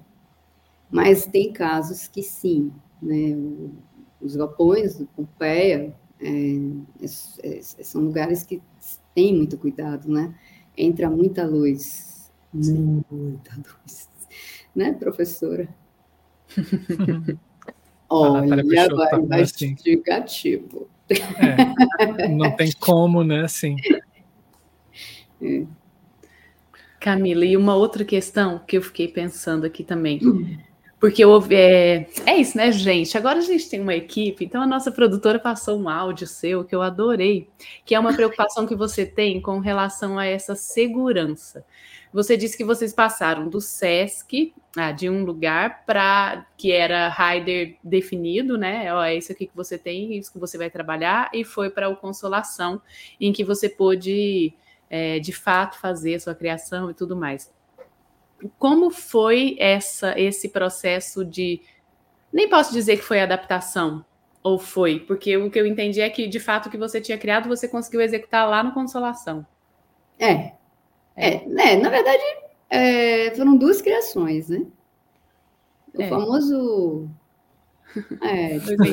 Mas tem casos que sim, né? Os galpões do Pompeia é, é, é, são lugares que têm muito cuidado, né? Entra muita luz, muita luz, né, professora? Olha, vai investigativo. É, não tem como, né? Assim. É. Camila, e uma outra questão que eu fiquei pensando aqui também. Hum. Porque eu, é, é isso, né, gente? Agora a gente tem uma equipe, então a nossa produtora passou um áudio seu que eu adorei, que é uma preocupação que você tem com relação a essa segurança. Você disse que vocês passaram do SESC, ah, de um lugar, para que era rider definido, né? Ó, é isso aqui que você tem, isso que você vai trabalhar, e foi para o Consolação, em que você pôde, é, de fato, fazer a sua criação e tudo mais. Como foi essa esse processo de nem posso dizer que foi adaptação ou foi, porque o que eu entendi é que de fato o que você tinha criado você conseguiu executar lá no Consolação. É, é, né? Na verdade é, foram duas criações, né? O é. famoso é, tipo,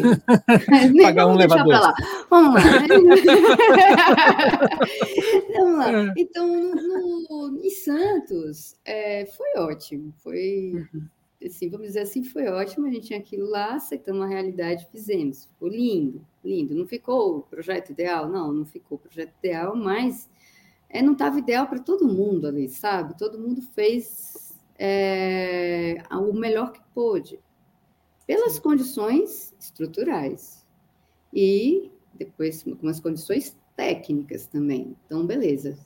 Pagar um levador. Lá. Vamos lá. Vamos lá. É. Então, no, em Santos, é, foi ótimo. Foi, uhum. assim, vamos dizer assim, foi ótimo. A gente tinha aquilo lá, aceitando a realidade, fizemos. Ficou lindo, lindo. Não ficou o projeto ideal? Não, não ficou o projeto ideal, mas é, não estava ideal para todo mundo ali, sabe? Todo mundo fez é, o melhor que pôde pelas Sim. condições estruturais e depois com as condições técnicas também. Então, beleza.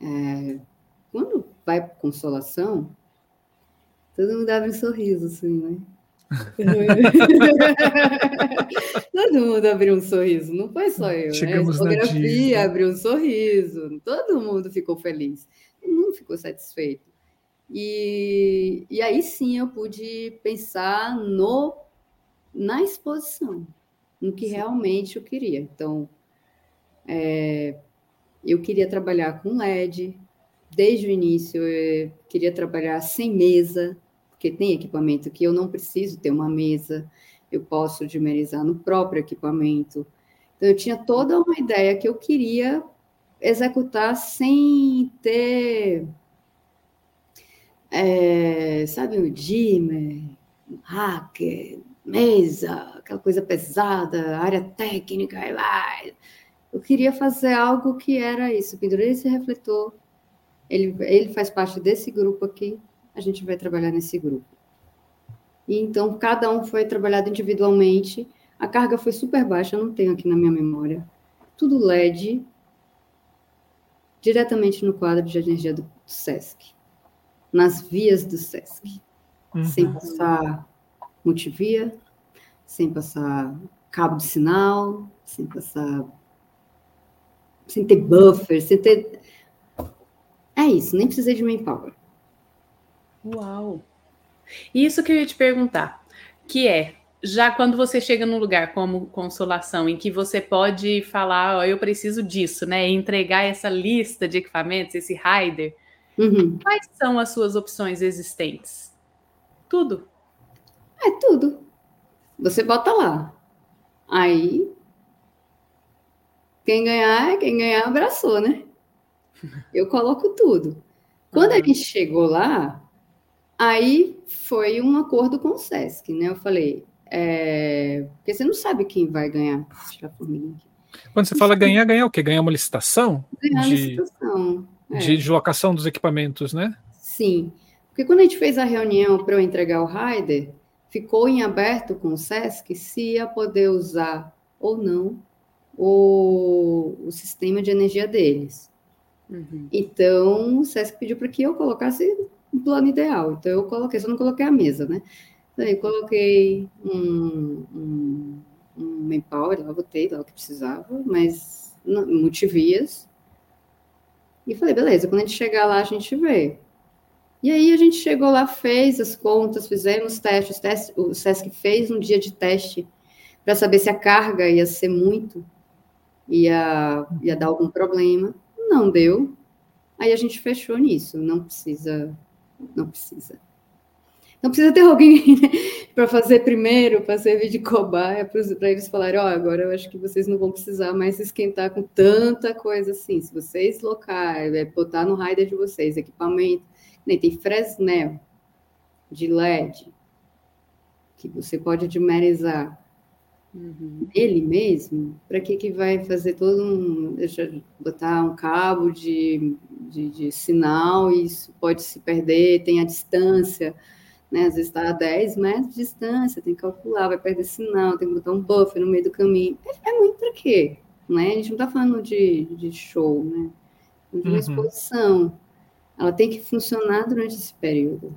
É, quando vai para consolação, todo mundo abre um sorriso, assim, né? todo mundo abriu um sorriso, não foi só eu. Né? Chegamos né? A fotografia abriu um sorriso, todo mundo ficou feliz, todo mundo ficou satisfeito. E, e aí sim eu pude pensar no na exposição, no que sim. realmente eu queria. Então, é, eu queria trabalhar com LED, desde o início eu queria trabalhar sem mesa, porque tem equipamento que eu não preciso ter uma mesa, eu posso dimerizar no próprio equipamento. Então, eu tinha toda uma ideia que eu queria executar sem ter é, sabe, o dimmer, hacker, mesa, aquela coisa pesada, área técnica, e vai. Eu queria fazer algo que era isso. Pendurei esse refletor, ele, ele faz parte desse grupo aqui, a gente vai trabalhar nesse grupo. E então, cada um foi trabalhado individualmente. A carga foi super baixa, eu não tenho aqui na minha memória. Tudo LED, diretamente no quadro de energia do SESC, nas vias do SESC, uhum. sem passar multivia, sem passar cabo de sinal, sem passar. sem ter buffer, sem ter. É isso, nem precisei de manpower. Uau! Isso que eu ia te perguntar, que é, já quando você chega num lugar como Consolação, em que você pode falar, oh, eu preciso disso, né? Entregar essa lista de equipamentos, esse rider, uhum. quais são as suas opções existentes? Tudo. É tudo. Você bota lá. Aí, quem ganhar, quem ganhar abraçou, né? Eu coloco tudo. Quando uhum. a gente chegou lá, aí foi um acordo com o SESC, né? Eu falei, é... porque você não sabe quem vai ganhar. Quando você fala ganhar, ganhar o quê? Ganhar uma licitação? Ganhar de, licitação. É. De locação dos equipamentos, né? Sim. Porque quando a gente fez a reunião para eu entregar o rider, ficou em aberto com o SESC se ia poder usar ou não o, o sistema de energia deles. Uhum. Então, o SESC pediu para que eu colocasse um plano ideal. Então, eu coloquei, só não coloquei a mesa, né? Então, eu coloquei um, um, um manpower, lá botei lá o que precisava, mas multivias. E falei, beleza, quando a gente chegar lá, a gente vê. E aí a gente chegou lá, fez as contas, fizemos testes, testes o SESC fez um dia de teste para saber se a carga ia ser muito, ia, ia dar algum problema. Não deu. Aí a gente fechou nisso. Não precisa, não precisa. Não precisa ter alguém para fazer primeiro, para servir de cobaia, para eles falarem, ó, oh, agora eu acho que vocês não vão precisar mais se esquentar com tanta coisa assim. Se vocês locar, é, botar no rider de vocês equipamento, nem tem Fresnel de LED, que você pode dimerizar uhum. ele mesmo, para que, que vai fazer todo um. Deixa botar um cabo de, de, de, sinal, e isso pode se perder, tem a distância, né? Às vezes está a 10 metros de distância, tem que calcular, vai perder sinal, tem que botar um buffer no meio do caminho. É, é muito para quê? Né? A gente não está falando de, de show, né? De uma uhum. exposição. Ela tem que funcionar durante esse período.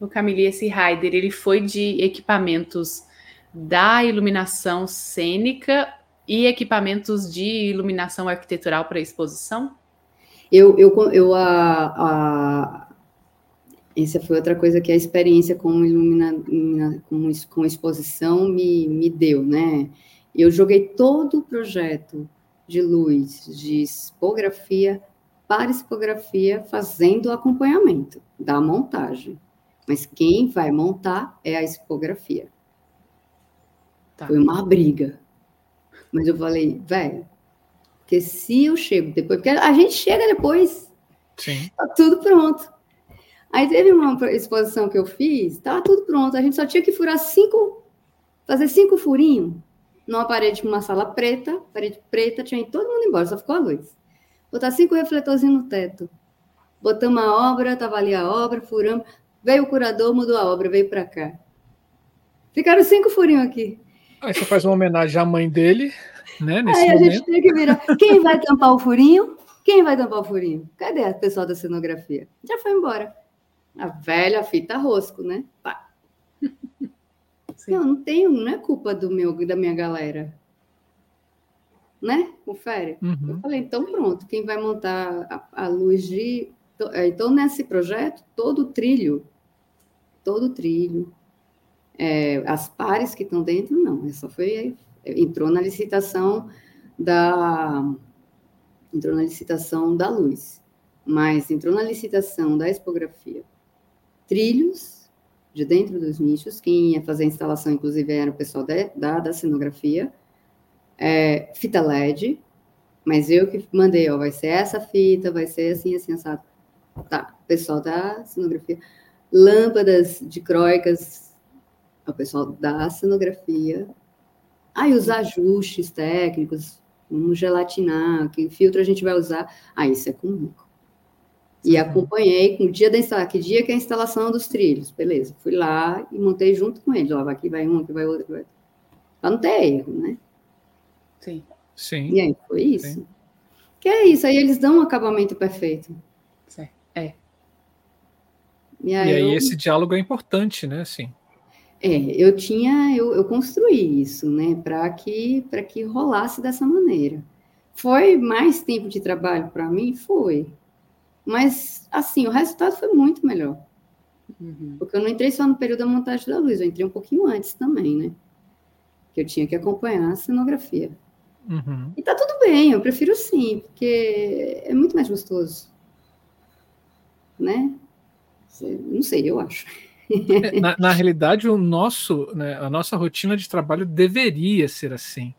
O Camille, esse rider, ele foi de equipamentos da iluminação cênica e equipamentos de iluminação arquitetural para exposição? Eu, eu, eu a, a, essa foi outra coisa que a experiência com, ilumina, com, com exposição me, me deu, né? Eu joguei todo o projeto de luz, de expografia para expografia fazendo o acompanhamento da montagem. Mas quem vai montar é a expografia. Tá. Foi uma briga. Mas eu falei, velho, porque se eu chego depois, porque a gente chega depois, Sim. tá tudo pronto. Aí teve uma exposição que eu fiz, tá tudo pronto, a gente só tinha que furar cinco, fazer cinco furinhos numa parede com uma sala preta, parede preta, tinha todo mundo embora, só ficou a luz botar cinco refletorzinhos no teto. Botamos a obra, tava ali a obra, furamos. Veio o curador, mudou a obra, veio para cá. Ficaram cinco furinhos aqui. Aí você faz uma homenagem à mãe dele, né? Nesse Aí a momento. gente tem que virar. Quem vai tampar o furinho? Quem vai tampar o furinho? Cadê a pessoal da cenografia? Já foi embora. A velha fita rosco, né? Pá. Não, não tenho, não é culpa do meu, da minha galera né? Confere. Uhum. Eu falei, então pronto, quem vai montar a, a luz de. É, então, nesse projeto, todo o trilho, todo o trilho, é, as pares que estão dentro, não, só foi. Entrou na licitação da. Entrou na licitação da luz, mas entrou na licitação da expografia. Trilhos de dentro dos nichos, quem ia fazer a instalação, inclusive, era o pessoal da, da, da cenografia é, fita LED, mas eu que mandei, ó, vai ser essa fita, vai ser assim, assim, assado. Tá, pessoal da cenografia. Lâmpadas de croicas, o pessoal da cenografia. Aí os ajustes técnicos, vamos gelatinar, que filtro a gente vai usar. Ah, isso é comigo. E acompanhei com o dia da instalação, que dia que é a instalação dos trilhos, beleza. Fui lá e montei junto com eles, ó, aqui vai um, aqui vai outro, Para não ter erro, né? Sim. Sim. E aí foi isso. Sim. Que é isso, aí eles dão um acabamento perfeito. Certo. É. E aí, e aí eu... esse diálogo é importante, né? Assim. É, eu tinha, eu, eu construí isso, né, para que, que rolasse dessa maneira. Foi mais tempo de trabalho para mim? Foi. Mas, assim, o resultado foi muito melhor. Uhum. Porque eu não entrei só no período da montagem da luz, eu entrei um pouquinho antes também, né? Que eu tinha que acompanhar a cenografia. Uhum. E tá tudo bem, eu prefiro sim, porque é muito mais gostoso. Né? Não sei, eu acho. É, na, na realidade, o nosso, né, a nossa rotina de trabalho deveria ser assim,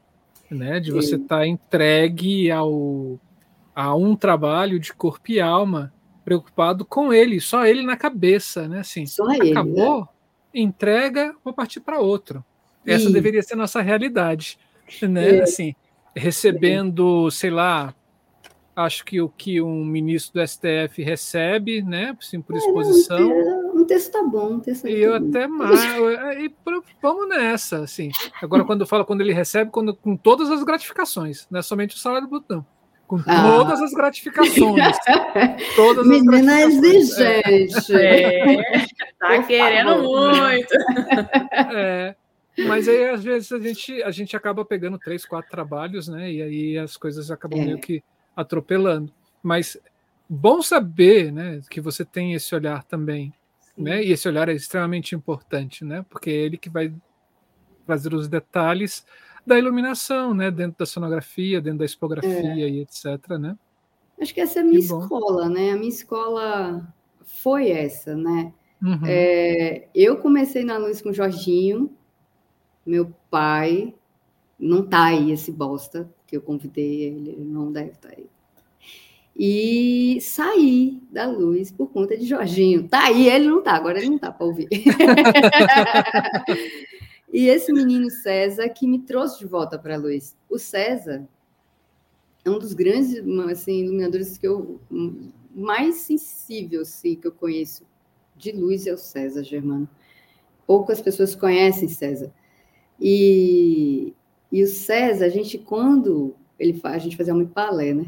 né? De você estar tá entregue ao, a um trabalho de corpo e alma, preocupado com ele, só ele na cabeça, né? Assim, só acabou, ele, né? entrega, vou partir para outro. Essa deveria ser nossa realidade, né? É. Assim, recebendo, sei lá, acho que o que um ministro do STF recebe, né, assim, por é, exposição. um texto tá bom, um texto tá E eu até mais. E vamos nessa, assim. Agora, quando fala quando ele recebe, quando, com todas as gratificações, não é somente o salário bruto, não. Com ah. todas as gratificações. todas Menina as exigente. É. Tá querendo muito. É. Mas aí, às vezes, a gente, a gente acaba pegando três, quatro trabalhos, né? E aí as coisas acabam é. meio que atropelando. Mas bom saber, né, que você tem esse olhar também, né? E esse olhar é extremamente importante, né? Porque é ele que vai trazer os detalhes da iluminação, né, dentro da sonografia, dentro da expografia é. e etc, né? Acho que essa é a minha escola, né? A minha escola foi essa, né? Uhum. É, eu comecei na luz com o Jorginho, meu pai, não tá aí esse bosta, que eu convidei ele, ele não deve estar tá aí. E saí da luz por conta de Jorginho. Tá aí, ele não tá, agora ele não tá para ouvir. e esse menino César que me trouxe de volta para a luz. O César é um dos grandes assim, iluminadores que eu mais sensível assim, que eu conheço de luz é o César Germano. Poucas pessoas conhecem César. E e o César, a gente, quando ele a gente fazia muito balé, né?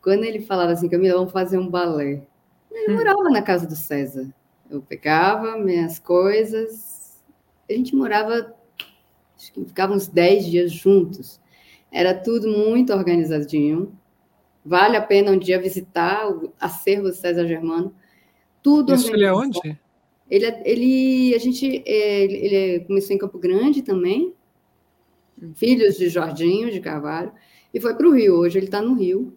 Quando ele falava assim, Camila, vamos fazer um balé. Eu morava na casa do César. Eu pegava minhas coisas. A gente morava, acho que ficava uns 10 dias juntos. Era tudo muito organizadinho. Vale a pena um dia visitar o acervo do César Germano. Tudo Isso ele é onde? Ele, é, ele, a gente, ele, ele começou em Campo Grande também, filhos de Jorginho de Carvalho, e foi para o Rio. Hoje ele está no Rio,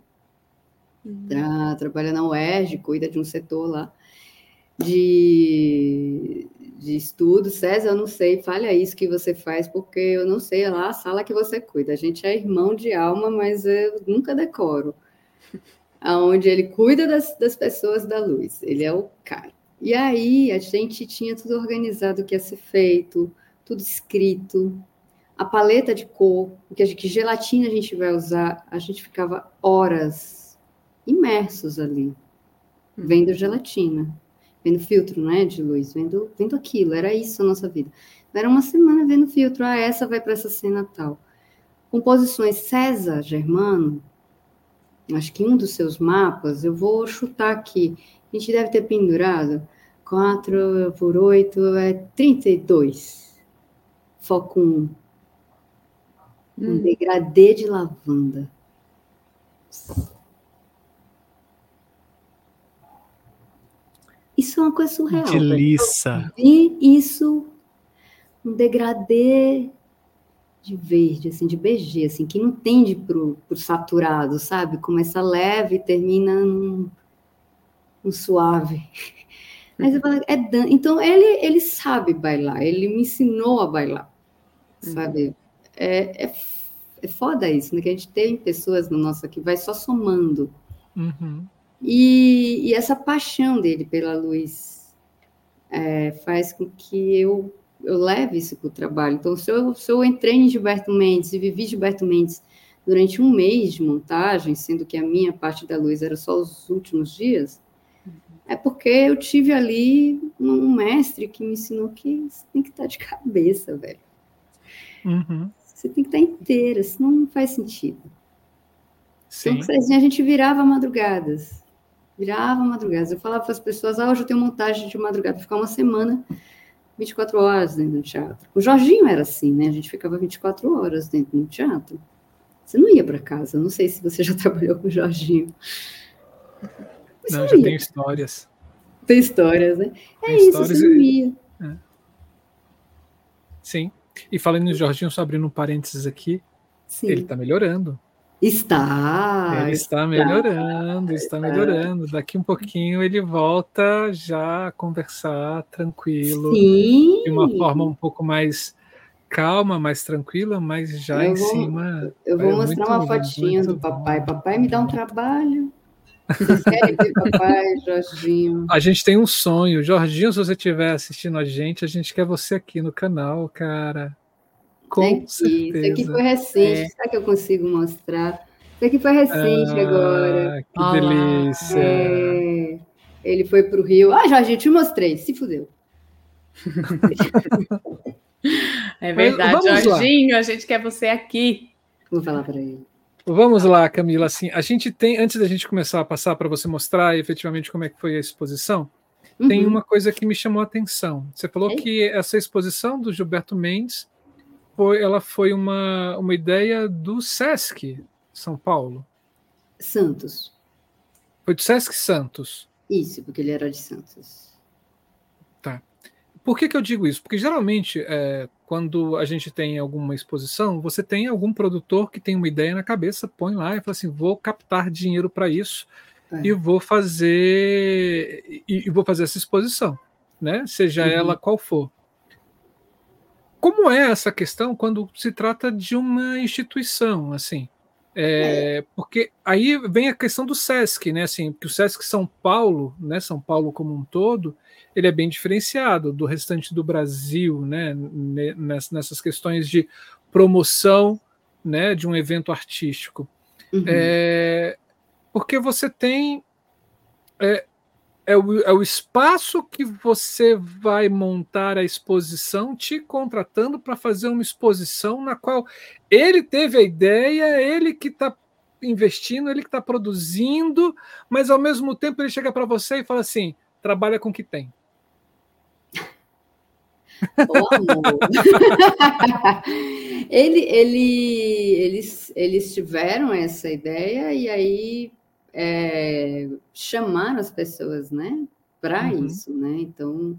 uhum. tá, trabalha na UERJ, cuida de um setor lá de, de estudo. César, eu não sei, falha isso que você faz, porque eu não sei é lá a sala que você cuida. A gente é irmão de alma, mas eu nunca decoro. Aonde ele cuida das, das pessoas da luz, ele é o cara. E aí a gente tinha tudo organizado o que ia ser feito, tudo escrito, a paleta de cor, que, que gelatina a gente vai usar, a gente ficava horas imersos ali, hum. vendo gelatina, vendo filtro, né, de luz, vendo, vendo aquilo, era isso a nossa vida. Era uma semana vendo filtro, ah, essa vai para essa cena tal. Composições César Germano, acho que um dos seus mapas, eu vou chutar aqui, a gente deve ter pendurado 4 por 8 é 32. Foco 1. Um hum. degradê de lavanda. Isso é uma coisa surreal. Delícia. E isso, um degradê de verde, assim, de BG, assim, que não tende pro, pro saturado, sabe? Começa leve e termina num, num suave. Mas eu falo, é dan Então, ele, ele sabe bailar, ele me ensinou a bailar, sabe? é, é, é foda isso, né? Que a gente tem pessoas no nosso aqui, vai só somando. Uhum. E, e, essa paixão dele pela luz é, faz com que eu, eu leve isso para o trabalho. Então, se eu, se eu entrei em Gilberto Mendes e vivi Gilberto Mendes durante um mês de montagem, sendo que a minha parte da luz era só os últimos dias, é porque eu tive ali um mestre que me ensinou que você tem que estar de cabeça, velho. Uhum. Você tem que estar inteira, senão não faz sentido. Sim. Então, a gente virava madrugadas. Virava madrugadas. Eu falava para as pessoas, ah, hoje eu tenho montagem de madrugada, ficar uma semana 24 horas dentro do teatro. O Jorginho era assim, né? A gente ficava 24 horas dentro do teatro. Você não ia para casa. Não sei se você já trabalhou com o Jorginho. Você não, já tem histórias. Tem histórias, né? É tem isso, você não ia. É. Sim. E falando em Jorginho, só abrindo um parênteses aqui, Sim. ele está melhorando. Está. Ele está, está melhorando, está, está, melhorando. Daqui um pouquinho ele volta já a conversar tranquilo, Sim. de uma forma um pouco mais calma, mais tranquila, mas já eu em vou, cima. Eu vou mostrar uma fotinha do papai. Bom. Papai me dá um trabalho. Vocês querem ver papai, Jorginho? A gente tem um sonho. Jorginho, se você estiver assistindo a gente, a gente quer você aqui no canal, cara. Com aqui, certeza. Isso aqui foi recente, é. será que eu consigo mostrar? Isso aqui foi recente ah, agora. Que delícia! É. Ele foi para o Rio. Ah, Jorge, te mostrei, se fudeu. é verdade, Jorginho, lá. a gente quer você aqui. Vou falar para ele. Vamos lá, Camila. Assim, a gente tem, antes da gente começar a passar para você mostrar efetivamente como é que foi a exposição, uhum. tem uma coisa que me chamou a atenção. Você falou que essa exposição do Gilberto Mendes foi, ela foi uma, uma ideia do Sesc São Paulo. Santos. Foi do Sesc Santos. Isso, porque ele era de Santos. Tá. Por que, que eu digo isso? Porque geralmente, é, quando a gente tem alguma exposição, você tem algum produtor que tem uma ideia na cabeça, põe lá e fala assim: vou captar dinheiro para isso é. e vou fazer e, e, vou fazer essa exposição, né? Seja uhum. ela qual for. Como é essa questão quando se trata de uma instituição, assim? É. Porque aí vem a questão do SESC, né? Assim, que o SESC São Paulo, né? São Paulo como um todo, ele é bem diferenciado do restante do Brasil, né? Nessas questões de promoção, né? De um evento artístico, uhum. é, porque você tem é, é o, é o espaço que você vai montar a exposição te contratando para fazer uma exposição na qual ele teve a ideia, ele que está investindo, ele que está produzindo, mas ao mesmo tempo ele chega para você e fala assim: trabalha com o que tem. ele, ele, eles, eles tiveram essa ideia e aí é, chamar as pessoas, né, para uhum. isso, né? Então,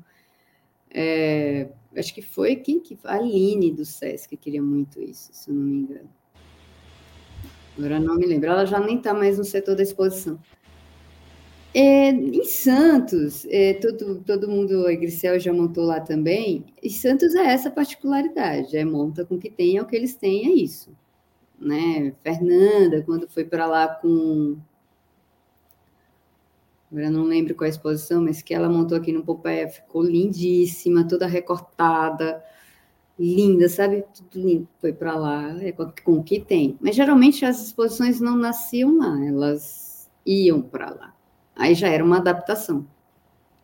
é, acho que foi quem que a Aline do SESC queria muito isso, se eu não me engano. Agora não me lembro, ela já nem está mais no setor da exposição. É, em Santos, é, todo, todo mundo, a Grisel já montou lá também. Em Santos é essa particularidade, é monta com o que tem, é o que eles têm, é isso. Né? Fernanda, quando foi para lá com agora não lembro qual é a exposição, mas que ela montou aqui no Popeye, ficou lindíssima, toda recortada, linda, sabe? Tudo lindo. Foi para lá, é com, o que tem. Mas geralmente as exposições não nasciam lá, elas iam para lá. Aí já era uma adaptação.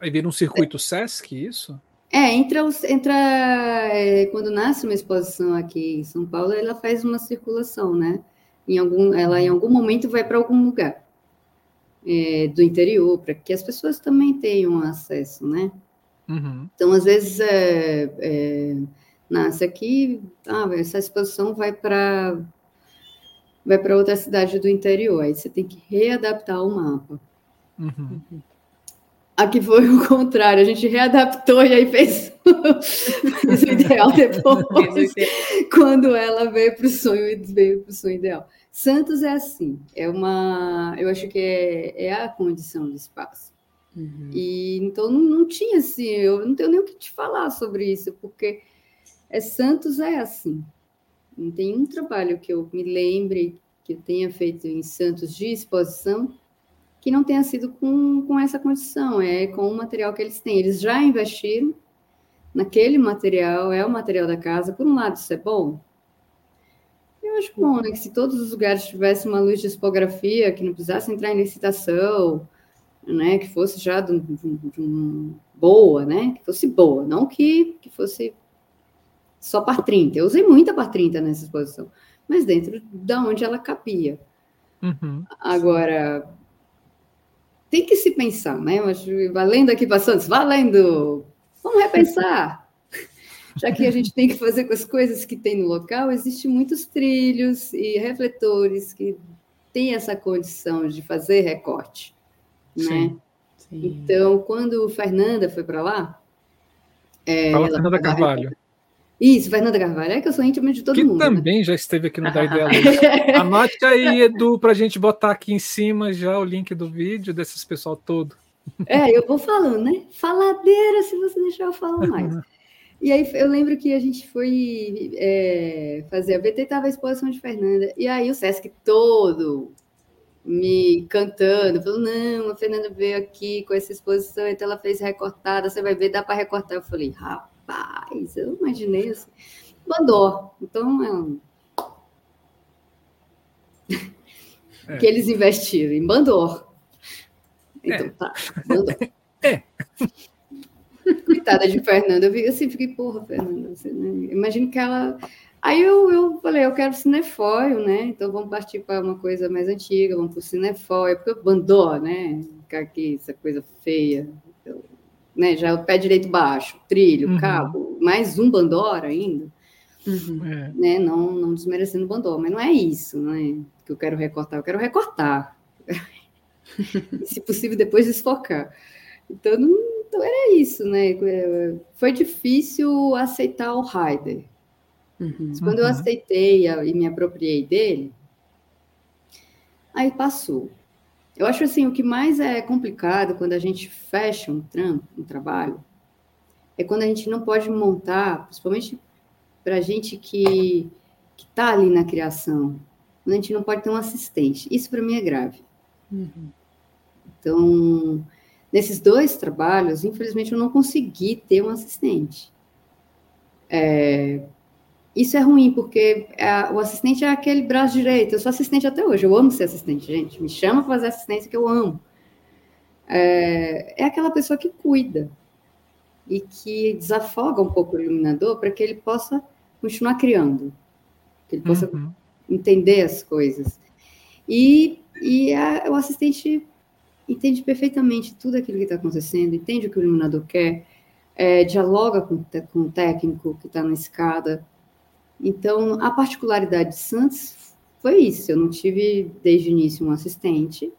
Aí vira um circuito é. Sesc, isso? É, entra, entra é, quando nasce uma exposição aqui em São Paulo, ela faz uma circulação, né? Em algum, ela em algum momento vai para algum lugar é, do interior, para que as pessoas também tenham acesso, né? Uhum. Então, às vezes, é, é, nasce aqui, ah, essa exposição vai para vai para outra cidade do interior, aí você tem que readaptar o mapa. Uhum. Aqui foi o contrário, a gente readaptou e aí fez, fez o ideal depois, quando ela veio para o sonho, veio para o sonho ideal. Santos é assim, é uma, eu acho que é, é a condição do espaço. Uhum. E então não, não, tinha assim, eu não tenho nem o que te falar sobre isso, porque é Santos é assim. Não tem um trabalho que eu me lembre que eu tenha feito em Santos de exposição que não tenha sido com, com essa condição, é com o material que eles têm. Eles já investiram naquele material, é o material da casa. Por um lado, isso é bom, eu acho bom, né? Que se todos os lugares tivessem uma luz de expografia, que não precisasse entrar em licitação, né? Que fosse já de, de, de um, boa, né? Que fosse boa, não que, que fosse só par 30. Eu usei muita par 30 nessa exposição, mas dentro da onde ela cabia. Uhum. Agora, tem que se pensar, né? Mas, valendo aqui para Santos, valendo! Vamos repensar! Já que a gente tem que fazer com as coisas que tem no local, existem muitos trilhos e refletores que têm essa condição de fazer recorte, né? Sim, sim. Então, quando Fernanda foi para lá... É, Fala Fernanda Carvalho. Isso, Fernanda Carvalho, é que eu sou íntima de todo que mundo. Que né? também né? já esteve aqui no Da Ideia Anote aí, Edu, para a gente botar aqui em cima já o link do vídeo desses pessoal todo. É, eu vou falando, né? Faladeira, se você deixar eu falar mais. E aí eu lembro que a gente foi é, fazer a VT, estava a exposição de Fernanda, e aí o Sesc todo me cantando, falou, não, a Fernanda veio aqui com essa exposição, então ela fez recortada, você vai ver, dá para recortar. Eu falei, rapaz, eu imaginei assim. Mandou. Então, é... é. que eles investiram em Bandor. Então, é. tá, Bandor. É. Coitada de Fernanda, eu assim, fiquei, porra, Fernanda, você, né? imagino que ela. Aí eu, eu falei, eu quero cinefoil, né? Então vamos partir para uma coisa mais antiga, vamos para o cinefoil, porque o bandó, né? Ficar aqui, essa coisa feia. Então, né? Já é o pé direito baixo, trilho, uhum. cabo, mais um bandor ainda. Uhum. É. Né? Não, não desmerecendo o bandó, mas não é isso, né? Que eu quero recortar, eu quero recortar. se possível, depois desfocar. Então, não, então era isso, né? Foi difícil aceitar o Heider. Uhum, Quando uhum. eu aceitei e me apropriei dele, aí passou. Eu acho assim, o que mais é complicado quando a gente fecha um trampo, um trabalho, é quando a gente não pode montar, principalmente para gente que está ali na criação, quando a gente não pode ter um assistente. Isso para mim é grave. Uhum. Então, Nesses dois trabalhos, infelizmente, eu não consegui ter um assistente. É, isso é ruim, porque é, o assistente é aquele braço direito. Eu sou assistente até hoje, eu amo ser assistente, gente. Me chama para fazer assistência que eu amo. É, é aquela pessoa que cuida e que desafoga um pouco o iluminador para que ele possa continuar criando, que ele possa uhum. entender as coisas. E, e a, o assistente entende perfeitamente tudo aquilo que está acontecendo, entende o que o iluminador quer, é, dialoga com, com o técnico que está na escada. Então, a particularidade de Santos foi isso. Eu não tive desde o início um assistente.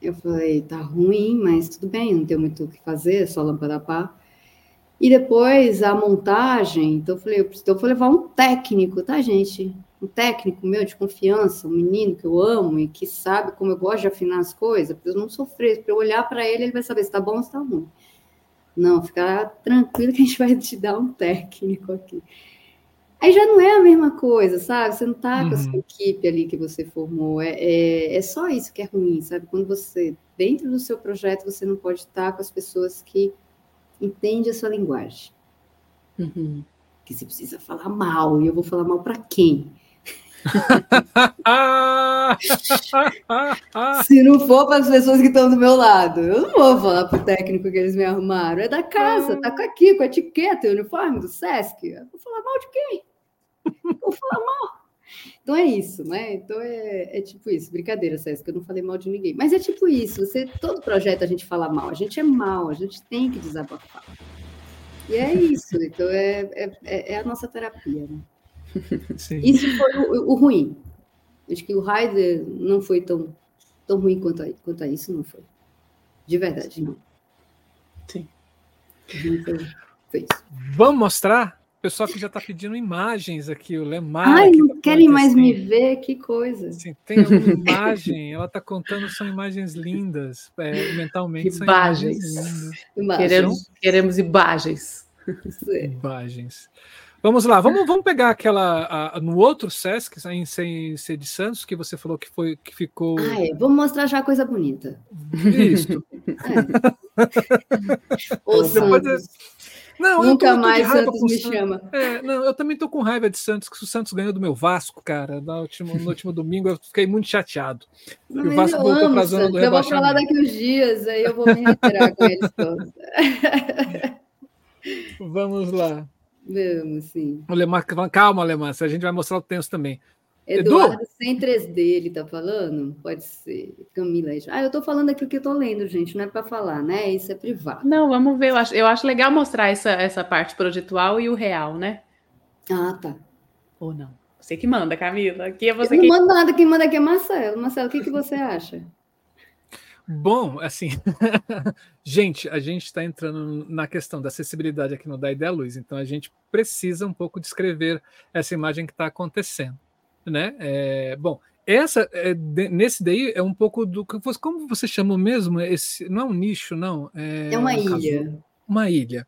Eu falei, tá ruim, mas tudo bem, não tenho muito o que fazer, é só lâmpada pá. E depois a montagem, então eu falei, eu, eu vou levar um técnico, tá, gente? Um técnico meu de confiança, um menino que eu amo e que sabe como eu gosto de afinar as coisas, para eu não sofrer, para eu olhar para ele, ele vai saber se está bom ou se está ruim. Não, ficar tranquilo que a gente vai te dar um técnico aqui. Aí já não é a mesma coisa, sabe? Você não está uhum. com a sua uhum. equipe ali que você formou. É, é, é, só isso que é ruim, sabe? Quando você, dentro do seu projeto, você não pode estar com as pessoas que entendem a sua linguagem. Uhum. Que você precisa falar mal, e eu vou falar mal para quem? Se não for para as pessoas que estão do meu lado, eu não vou falar para o técnico que eles me arrumaram. É da casa, tá aqui com a etiqueta e o uniforme do Sesc. Eu vou falar mal de quem? vou falar mal. Então é isso, né? Então é, é, tipo isso, brincadeira, Sesc, eu não falei mal de ninguém. Mas é tipo isso, você, todo projeto a gente fala mal, a gente é mal, a gente tem que desabafar. E é isso, então é, é, é, é a nossa terapia, né? Sim. Isso foi o, o, ruim. Acho que o Raider não foi tão, tão ruim quanto a, quanto a isso, não foi. De verdade, não. Sim. Foi, foi isso. Vamos mostrar? O pessoal que já está pedindo imagens aqui, o Lemar. Ai, não tá querem mais assim. me ver, que coisa. Sim, tem uma imagem, ela está contando, são imagens lindas, é, mentalmente são imagens. imagens Queremos, queremos imagens. Imagens. Vamos lá, vamos, vamos pegar aquela a, no outro Sesc, em ser de Santos, que você falou que foi que ficou. Ah, é. Vamos mostrar já coisa bonita. Isso. É. Ô, Santos. Não, Nunca mais Santos me Santos. chama. É, não, eu também tô com raiva de Santos, que o Santos ganhou do meu Vasco, cara. No último, no último domingo eu fiquei muito chateado. Mas o Vasco voltou para a zona do Eu vou falar daqui uns dias, aí eu vou me retirar com eles todos. Vamos lá. Vamos, sim. O Lemar, calma, Lemar, a gente vai mostrar o tenso também. Eduardo Edu? sem 3D, ele tá falando? Pode ser. Camila. Ah, eu tô falando aqui o que eu tô lendo, gente. Não é para falar, né? Isso é privado. Não, vamos ver. Eu acho, eu acho legal mostrar essa, essa parte projetual e o real, né? Ah, tá. Ou não? Você que manda, Camila. Aqui é você eu que... não mando nada, quem manda aqui é Marcelo. Marcelo, o que, que você acha? Bom, assim, gente, a gente está entrando na questão da acessibilidade aqui no Da Ideia Luz, então a gente precisa um pouco descrever essa imagem que está acontecendo, né? É, bom, essa é, nesse daí é um pouco do como você chama mesmo esse não é um nicho não é, é uma ilha uma ilha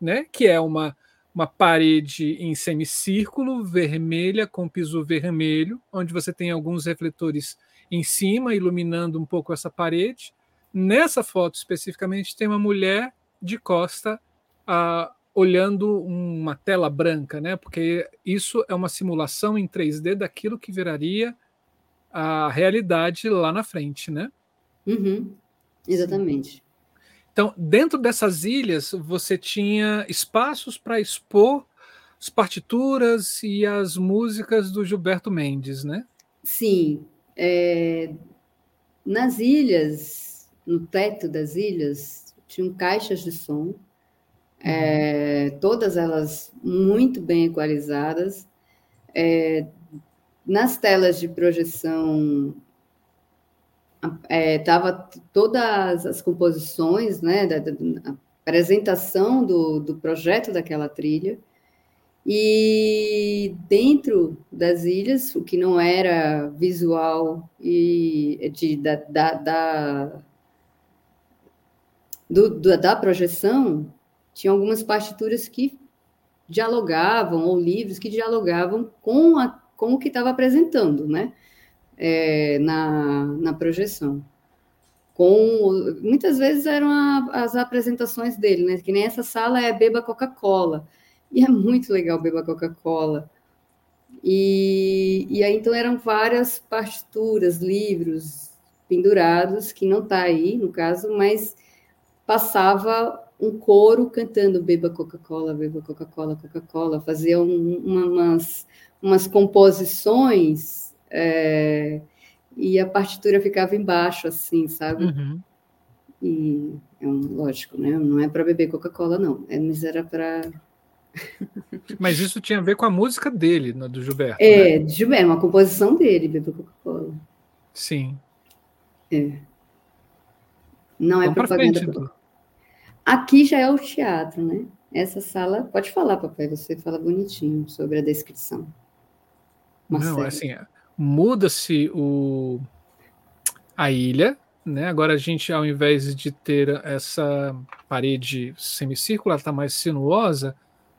né que é uma uma parede em semicírculo vermelha com piso vermelho onde você tem alguns refletores em cima, iluminando um pouco essa parede. Nessa foto especificamente tem uma mulher de costa ah, olhando uma tela branca, né? Porque isso é uma simulação em 3D daquilo que viraria a realidade lá na frente, né? Uhum. Exatamente. Então, dentro dessas ilhas, você tinha espaços para expor as partituras e as músicas do Gilberto Mendes, né? Sim, é, nas ilhas, no teto das ilhas, tinham caixas de som, é, uhum. todas elas muito bem equalizadas. É, nas telas de projeção estava é, todas as composições, né, da, da apresentação do, do projeto daquela trilha. E dentro das ilhas, o que não era visual e de, da, da, da, do, da projeção, tinha algumas partituras que dialogavam, ou livros que dialogavam com, a, com o que estava apresentando, né? É, na, na projeção. Com, muitas vezes eram a, as apresentações dele, né? Que nem essa sala é Beba Coca-Cola. E é muito legal beber Coca-Cola. E, e aí, então, eram várias partituras, livros pendurados, que não está aí, no caso, mas passava um coro cantando Beba Coca-Cola, Beba Coca-Cola, Coca-Cola, fazia um, uma, umas, umas composições é, e a partitura ficava embaixo, assim, sabe? Uhum. E, é um, lógico, né? Não é para beber Coca-Cola, não, é, mas era para mas isso tinha a ver com a música dele, do Gilberto. É, né? Gilberto, uma composição dele, Bebê Coca-Cola. Sim. É. Não é Vamos propaganda. Frente, Aqui já é o teatro, né? Essa sala. Pode falar, papai, você fala bonitinho sobre a descrição. Marcelo. Não, assim, muda-se o a ilha, né? Agora a gente, ao invés de ter essa parede semicircular, está mais sinuosa,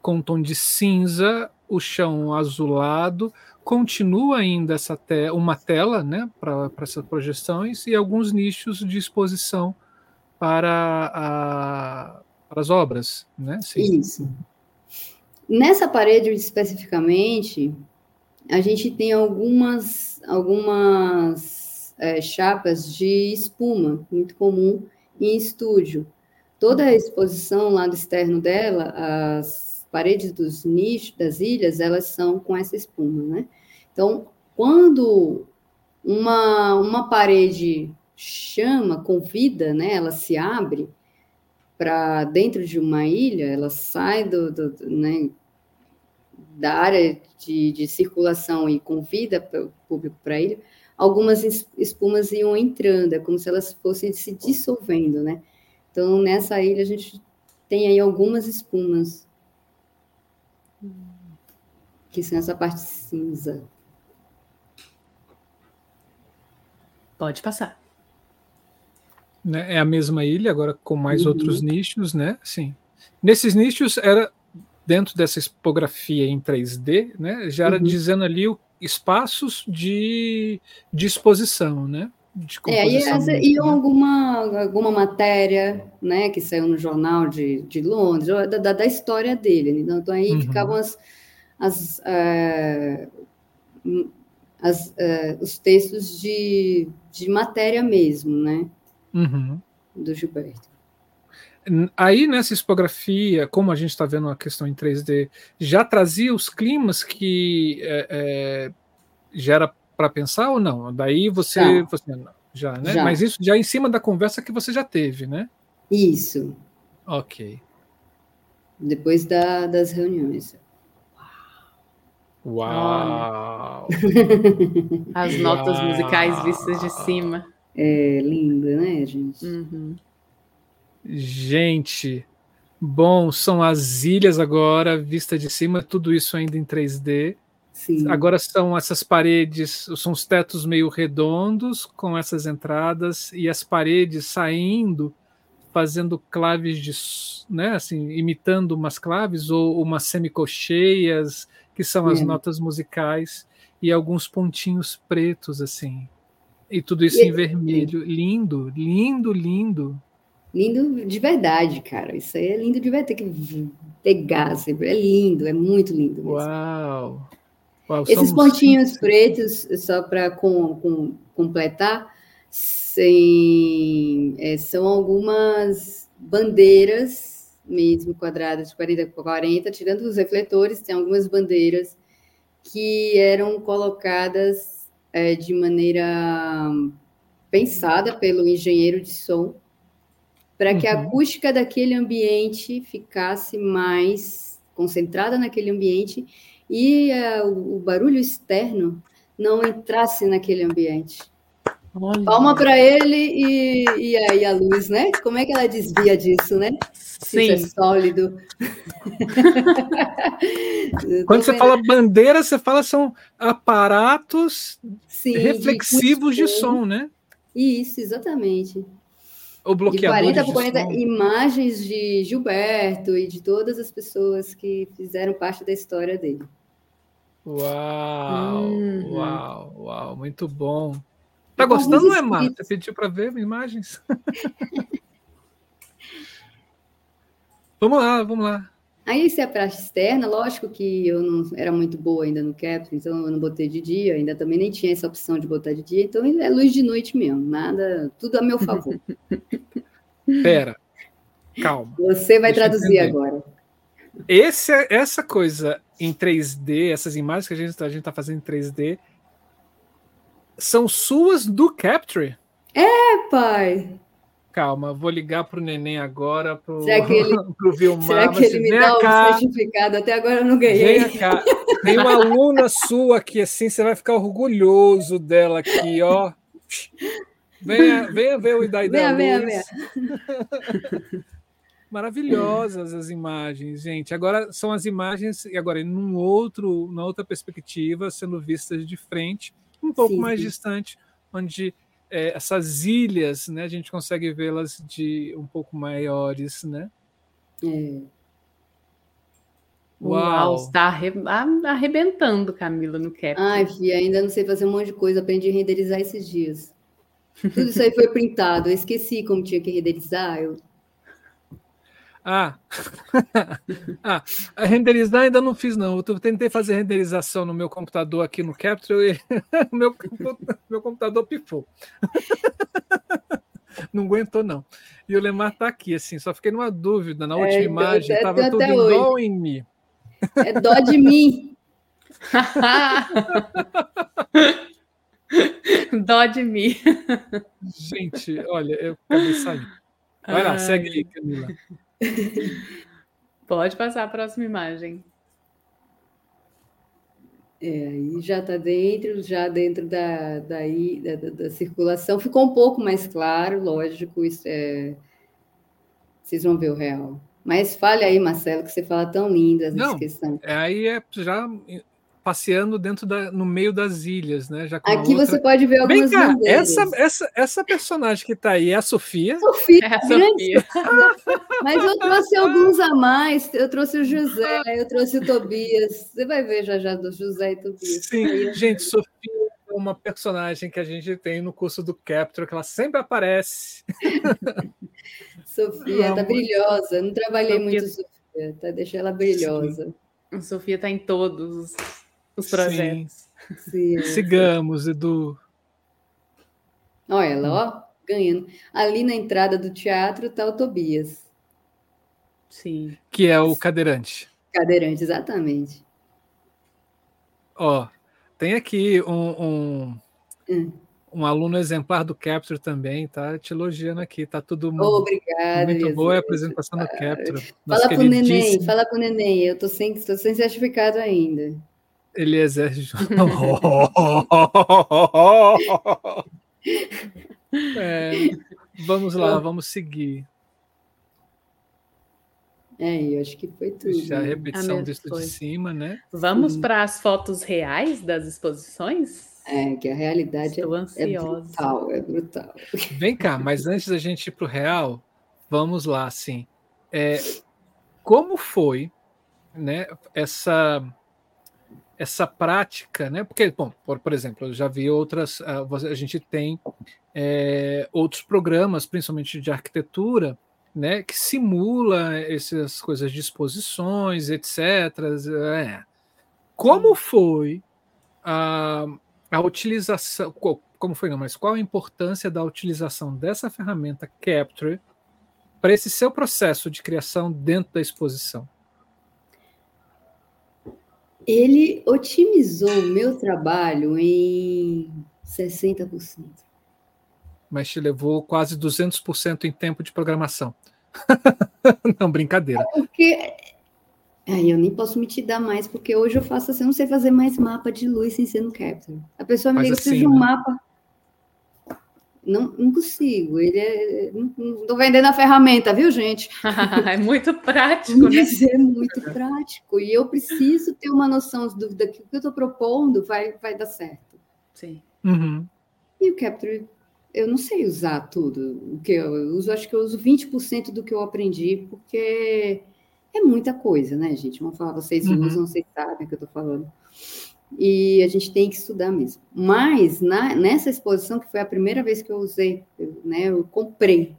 com um tom de cinza, o chão azulado, continua ainda essa te uma tela né, para essas projeções e alguns nichos de exposição para, a, para as obras. Né? Sim. Isso. Nessa parede especificamente, a gente tem algumas, algumas é, chapas de espuma, muito comum em estúdio. Toda a exposição lá do externo dela, as paredes dos nichos das ilhas, elas são com essa espuma, né? Então, quando uma, uma parede chama, convida, né? Ela se abre para dentro de uma ilha, ela sai do, do, né, da área de, de, circulação e convida o público para a ilha, algumas espumas iam entrando, é como se elas fossem se dissolvendo, né? Então, nessa ilha, a gente tem aí algumas espumas que são essa parte cinza. Pode passar. Né, é a mesma ilha, agora com mais uhum. outros nichos, né? Sim. Nesses nichos era dentro dessa expografia em 3D, né? Já era uhum. dizendo ali o, espaços de, de exposição, né? De é, e, essa, e alguma, alguma matéria né, que saiu no jornal de, de Londres, da, da história dele. Né? Então aí uhum. ficavam as, as, uh, as uh, os textos de, de matéria mesmo, né? Uhum. Do Gilberto. Aí nessa expografia, como a gente está vendo a questão em 3D, já trazia os climas que é, é, já era para pensar ou não? Daí você, você já, né? Já. Mas isso já em cima da conversa que você já teve, né? Isso. Ok. Depois da, das reuniões. Uau! As notas musicais vistas de cima. É lindo, né, gente? Uhum. Gente, bom, são as ilhas agora, vista de cima, tudo isso ainda em 3D. Sim. Agora são essas paredes, são os tetos meio redondos com essas entradas e as paredes saindo, fazendo claves de, né, assim, imitando umas claves ou umas semicocheias que são as notas musicais, e alguns pontinhos pretos, assim. E tudo isso e, em vermelho. Lindo, lindo, lindo. Lindo de verdade, cara. Isso aí é lindo de verdade. Tem que pegar sempre. É lindo, é muito lindo. Mesmo. Uau! Uau Esses pontinhos cinco. pretos, só para com, com, completar, sem, é, são algumas bandeiras mesmo quadradas de 40 por 40, tirando os refletores, tem algumas bandeiras que eram colocadas é, de maneira pensada pelo engenheiro de som para que a uhum. acústica daquele ambiente ficasse mais concentrada naquele ambiente e uh, o, barulho externo não entrasse naquele ambiente. Olha. Palma para ele e, e aí a luz, né? Como é que ela desvia disso, né? Sim. Isso é sólido. Quando você fala bandeira, você fala são aparatos Sim, reflexivos de, de, som, né? Isso, exatamente. O bloqueador de 40 por 40 som. imagens de Gilberto e de todas as pessoas que fizeram parte da história dele. Uau, uhum. uau, uau, muito bom. Tá gostando, não é, Marta? Pediu para ver imagens? vamos lá, vamos lá. Aí, se é para externa, lógico que eu não era muito boa ainda no Capture, então eu não botei de dia, ainda também nem tinha essa opção de botar de dia, então é luz de noite mesmo, nada, tudo a meu favor. Pera, calma. Você vai traduzir agora. Esse, essa coisa em 3D, essas imagens que a gente está tá fazendo em 3D, são suas do Capture? É, pai. Calma, vou ligar pro neném agora, pro, será que ele, pro Vilmar. Será que ele me dá cá. um certificado? Até agora eu não ganhei. Vem cá. Tem uma aluna sua aqui, assim, você vai ficar orgulhoso dela aqui, ó. Venha, venha ver o Idai da venha. Venha, venha. Maravilhosas as imagens, gente. Agora são as imagens, e agora em outro, numa outra perspectiva, sendo vistas de frente um pouco sim, mais sim. distante, onde é, essas ilhas, né, a gente consegue vê-las de um pouco maiores, né? É. Uau, está arrebentando, Camila, no cap. Ai, filha, ainda não sei fazer um monte de coisa, aprendi a renderizar esses dias. Tudo isso aí foi printado, eu esqueci como tinha que renderizar, eu ah. ah, a renderizar ainda não fiz, não. Eu tentei fazer renderização no meu computador aqui no Capture e meu, meu computador pifou. não aguentou, não. E o Lemar tá aqui, assim, só fiquei numa dúvida. Na é, última então, imagem, estava tudo igual em mim. É dó de mim. dó de mim. Gente, olha, eu acabei saindo. Vai lá, segue aí, Camila. Pode passar a próxima imagem. É, aí já está dentro, já dentro da, da, da, da, circulação. Ficou um pouco mais claro, lógico, isso é... vocês vão ver o real. Mas fale aí, Marcelo, que você fala tão linda essa questão. É, aí é já passeando dentro da, no meio das ilhas, né? Já Aqui outra... você pode ver algumas Vem cá, essa, essa, essa personagem que está aí é a Sofia? Sofia, é a Sofia. Mas eu trouxe alguns a mais. Eu trouxe o José, eu trouxe o Tobias. Você vai ver já já do José e Tobias. Sim, gente, Sofia é uma personagem que a gente tem no curso do Capture, que ela sempre aparece. Sofia, tá brilhosa. Não trabalhei Sofia... muito Sofia, tá? Deixei ela brilhosa. Sim. A Sofia está em todos os projetos. Sim. Sigamos, Edu. Olha ela, ó, ganhando. Ali na entrada do teatro está o Tobias. Sim. Que é o cadeirante. Cadeirante, exatamente. Ó, tem aqui um, um, hum. um, aluno exemplar do Capture também, tá te elogiando aqui, tá tudo oh, Obrigada, muito boa a apresentação do Capture. Fala pro neném, fala pro neném, eu tô sem, tô sem certificado ainda. Eliezer é, vamos lá, vamos seguir. É, eu acho que foi tudo. Já a né? repetição disso de cima, né? Vamos para as fotos reais das exposições? É, que a realidade é, é, brutal, é brutal. Vem cá, mas antes da gente ir para o real, vamos lá, assim. É, como foi né, essa essa prática, né? Porque, bom, por, por exemplo, eu já vi outras, a, a gente tem é, outros programas, principalmente de arquitetura, né, que simula essas coisas de exposições, etc. É. Como foi a, a utilização, como foi não, mas qual a importância da utilização dessa ferramenta Capture para esse seu processo de criação dentro da exposição? Ele otimizou o meu trabalho em 60%. Mas te levou quase 200% em tempo de programação. não, brincadeira. É porque Aí eu nem posso me te dar mais, porque hoje eu faço assim, eu não sei fazer mais mapa de luz sem ser no Capture. A pessoa me liga, assim, preciso de um né? mapa. Não, não consigo. Ele é. Não estou vendendo a ferramenta, viu, gente? é muito prático, né? É muito prático. E eu preciso ter uma noção do, que o que eu estou propondo vai, vai dar certo. Sim. Uhum. E o Capture eu não sei usar tudo. O que eu uso, acho que eu uso 20% do que eu aprendi, porque é muita coisa, né, gente? Vamos falar, vocês uhum. usam, vocês sabem o que eu estou falando. E a gente tem que estudar mesmo. Mas na, nessa exposição, que foi a primeira vez que eu usei, eu, né, eu comprei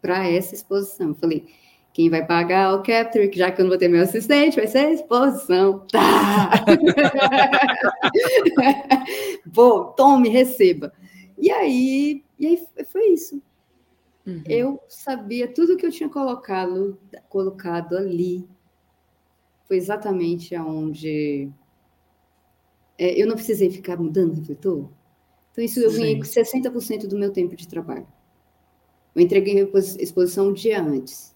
para essa exposição. Eu falei, quem vai pagar o Capture, já que eu não vou ter meu assistente, vai ser a exposição. Tá! Bom, tome, receba. E aí, e aí foi isso. Uhum. Eu sabia tudo que eu tinha colocado, colocado ali. Foi exatamente aonde é, eu não precisei ficar mudando refletor. Então, isso eu ganhei 60% do meu tempo de trabalho. Eu entreguei a exposição um dia antes.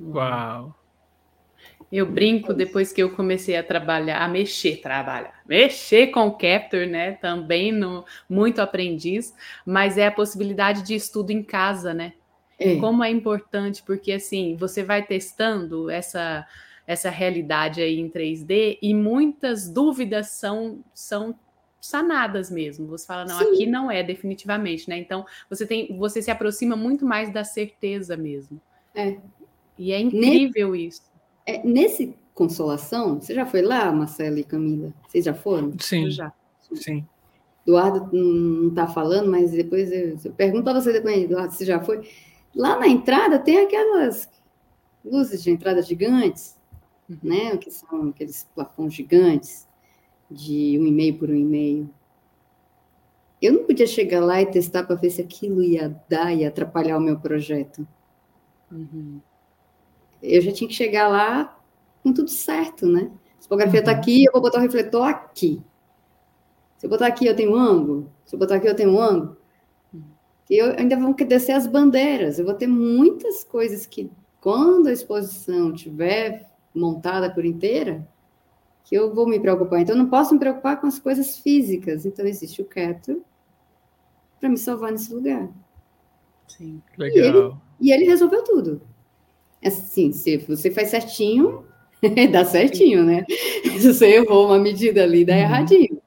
Uau! Eu brinco depois que eu comecei a trabalhar, a mexer, trabalhar, mexer com o Capture, né? Também no muito aprendiz, mas é a possibilidade de estudo em casa, né? É. Como é importante, porque assim, você vai testando essa essa realidade aí em 3D e muitas dúvidas são são sanadas mesmo. Você fala, não, Sim. aqui não é definitivamente, né? Então, você tem você se aproxima muito mais da certeza mesmo. É. E é incrível ne isso. É, nesse Consolação, você já foi lá, Marcela e Camila? Vocês já foram? Sim. Eu já. Sim. Eduardo não está falando, mas depois eu, eu pergunto para você depois, Eduardo, você já foi? Lá na entrada tem aquelas luzes de entrada gigantes. Né? Que são aqueles plafons gigantes de um e meio por um e meio. Eu não podia chegar lá e testar para ver se aquilo ia dar e atrapalhar o meu projeto. Uhum eu já tinha que chegar lá com tudo certo, né? A tipografia está uhum. aqui, eu vou botar o refletor aqui. Se eu botar aqui, eu tenho um ângulo. Se eu botar aqui, eu tenho um ângulo. E eu ainda vou descer as bandeiras. Eu vou ter muitas coisas que, quando a exposição estiver montada por inteira, que eu vou me preocupar. Então, eu não posso me preocupar com as coisas físicas. Então, existe o Keto para me salvar nesse lugar. Sim. Legal. E ele, e ele resolveu tudo. Assim, se você faz certinho, dá certinho, né? Se você errou uma medida ali, dá uhum. erradinho.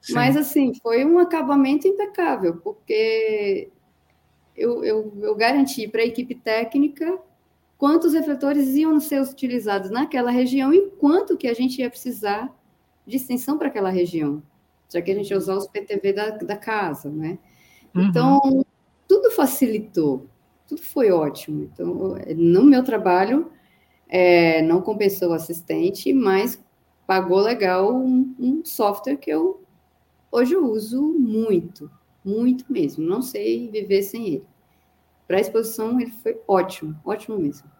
Sim. Mas, assim, foi um acabamento impecável, porque eu, eu, eu garanti para a equipe técnica quantos refletores iam ser utilizados naquela região e quanto que a gente ia precisar de extensão para aquela região, já que a gente ia usar os PTV da, da casa, né? Uhum. Então, tudo facilitou tudo foi ótimo. Então, no meu trabalho, é, não compensou o assistente, mas pagou legal um, um, software que eu hoje eu uso muito, muito mesmo. Não sei viver sem ele. Para a exposição, ele foi ótimo, ótimo mesmo.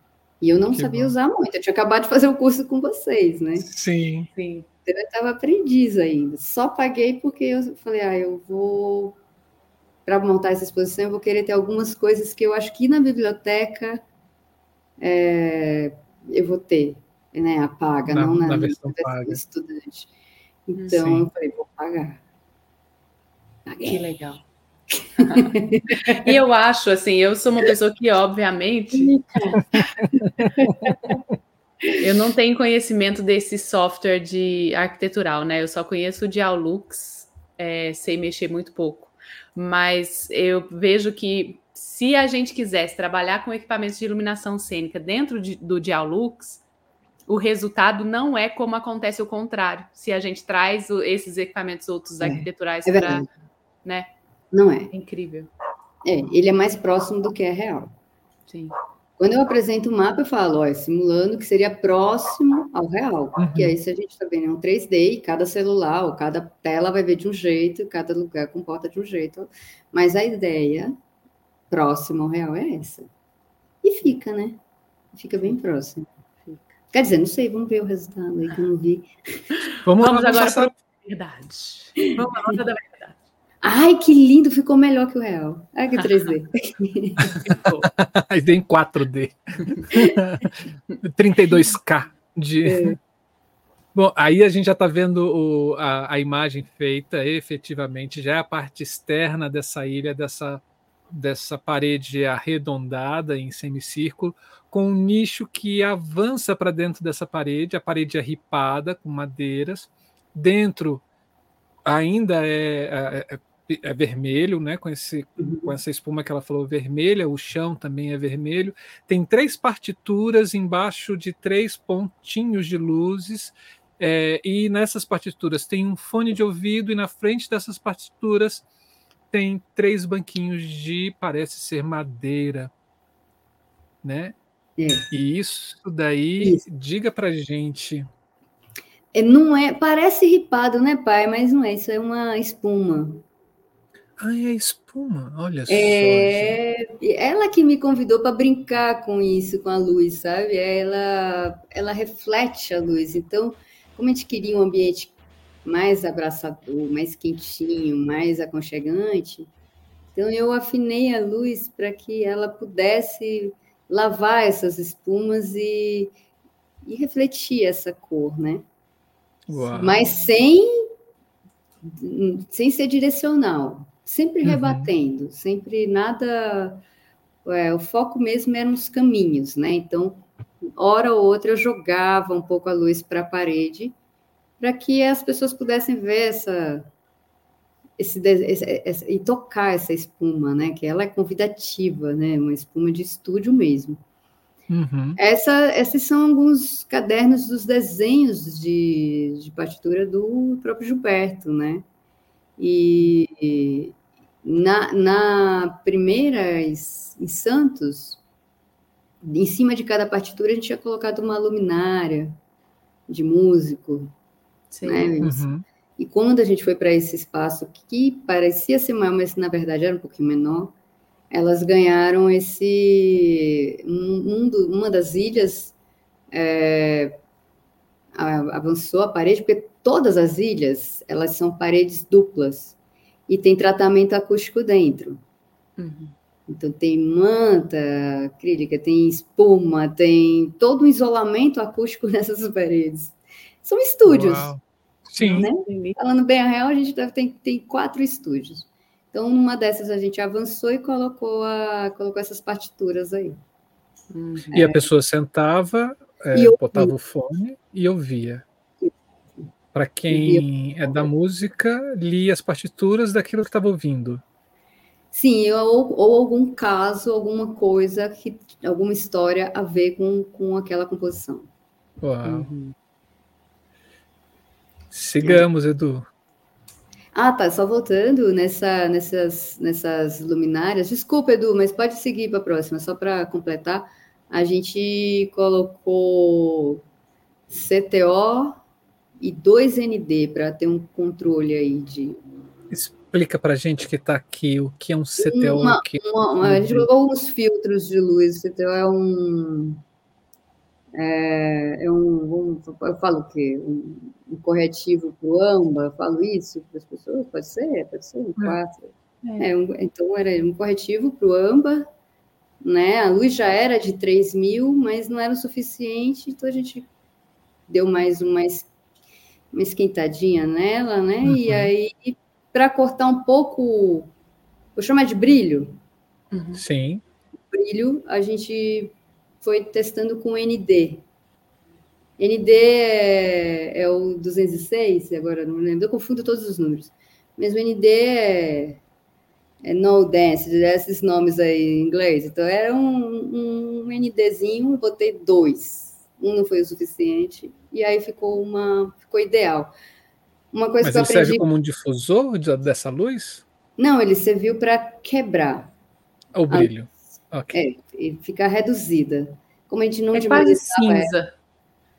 E eu não que sabia bom. usar muito. Eu tinha acabado de fazer o curso com vocês, né? Sim. Sim. Então, eu estava aprendiz ainda. Só paguei porque eu falei, ah, eu vou para montar essa exposição, eu vou querer ter algumas coisas que eu acho que na biblioteca é, eu vou ter, né? A paga, na, não na, na versão paga. estudante. Então Sim. eu falei, vou pagar. Paguei. Que legal. E eu acho assim, eu sou uma pessoa que, obviamente, eu não tenho conhecimento desse software de arquitetural, né? Eu só conheço o Dialux, é, sei mexer muito pouco. Mas eu vejo que se a gente quisesse trabalhar com equipamentos de iluminação cênica dentro de, do Dialux, o resultado não é como acontece o contrário. Se a gente traz o, esses equipamentos outros é, arquiteturais é para, né? Não é. é. Incrível. É, ele é mais próximo do que é real. Sim. Quando eu apresento o mapa, eu falo, ó, é simulando que seria próximo ao real. Uhum. Porque aí, se a gente está vendo é um 3D, e cada celular ou cada tela vai ver de um jeito, cada lugar comporta de um jeito. Mas a ideia próxima ao real é essa. E fica, né? Fica bem próximo. Quer dizer, não sei, vamos ver o resultado aí que eu não vi. Vamos, vamos agora para a verdade. Vamos à nossa da verdade. Ai, que lindo, ficou melhor que o real. Ai, que 3D. Aí vem 4D. 32K de. É. Bom, aí a gente já está vendo o, a, a, imagem feita, efetivamente, já é a parte externa dessa ilha, dessa, dessa parede arredondada em semicírculo, com um nicho que avança para dentro dessa parede, a parede é ripada com madeiras, dentro ainda é, é, é vermelho, né? Com, esse, uhum. com essa espuma que ela falou vermelha, o chão também é vermelho. Tem três partituras embaixo de três pontinhos de luzes. É, e nessas partituras tem um fone de ouvido, e na frente dessas partituras tem três banquinhos de parece ser madeira, né? É. E isso daí, isso. diga pra gente. É, não é, parece ripado, né, pai? Mas não é, isso é uma espuma. Ah, é espuma, olha só. É, ela que me convidou para brincar com isso, com a luz, sabe? Ela, ela reflete a luz. Então, como a gente queria um ambiente mais abraçador, mais quentinho, mais aconchegante, então eu afinei a luz para que ela pudesse lavar essas espumas e, e refletir essa cor, né? Uau. Mas sem, sem ser direcional sempre uhum. rebatendo, sempre nada. É, o foco mesmo eram os caminhos, né? Então, hora ou outra eu jogava um pouco a luz para a parede, para que as pessoas pudessem ver essa, esse, esse, esse, e tocar essa espuma, né? Que ela é convidativa, né? Uma espuma de estúdio mesmo. Uhum. Essa, esses são alguns cadernos dos desenhos de, de partitura do próprio Gilberto, né? E, na, na primeira em Santos, em cima de cada partitura, a gente tinha colocado uma luminária de músico. Sim. Né? Uhum. E quando a gente foi para esse espaço que parecia ser maior, mas na verdade era um pouquinho menor, elas ganharam esse. Um, um uma das ilhas é, avançou a parede, porque todas as ilhas elas são paredes duplas e tem tratamento acústico dentro. Uhum. Então tem manta acrílica, tem espuma, tem todo um isolamento acústico nessas paredes. São estúdios. Uau. Sim. Né? Falando bem a real, a gente deve ter, tem quatro estúdios. Então, numa dessas a gente avançou e colocou, a, colocou essas partituras aí. Uhum. E é. a pessoa sentava, é, botava o fone e ouvia. Para quem é da música, lia as partituras daquilo que estava ouvindo. Sim, ou, ou, algum caso, alguma coisa, que, alguma história a ver com, com aquela composição. Uau. Uhum. Sigamos, Edu. Ah, tá. Só voltando nessa, nessas, nessas luminárias. Desculpa, Edu, mas pode seguir para a próxima, só para completar. A gente colocou CTO e 2ND para ter um controle aí de. Explica para gente que está aqui o que é um CTO. Uma, uma, uma, a gente colocou alguns filtros de luz. O CTO é um, É, é um, um, eu falo o quê? Um, um corretivo para o AMBA, eu falo isso para as pessoas? Pode ser? Pode ser um 4. É. É, um, então, era um corretivo para o AMBA, né? A luz já era de 3 mil, mas não era o suficiente, então a gente deu mais uma, uma esquentadinha nela, né? Uhum. E aí, para cortar um pouco, vou chamar de brilho. Uhum. Sim. Brilho, a gente foi testando com ND. ND é, é o 206, agora não lembro, eu confundo todos os números. Mas o ND é, é No Dance, esses nomes aí em inglês. Então era um, um NDzinho, botei dois. Um não foi o suficiente, e aí ficou uma ficou ideal. Uma coisa Mas que eu ele aprendi... serve como um difusor dessa luz? Não, ele serviu para quebrar. O brilho. Okay. É, ficar reduzida. Como a gente não é quase cinza.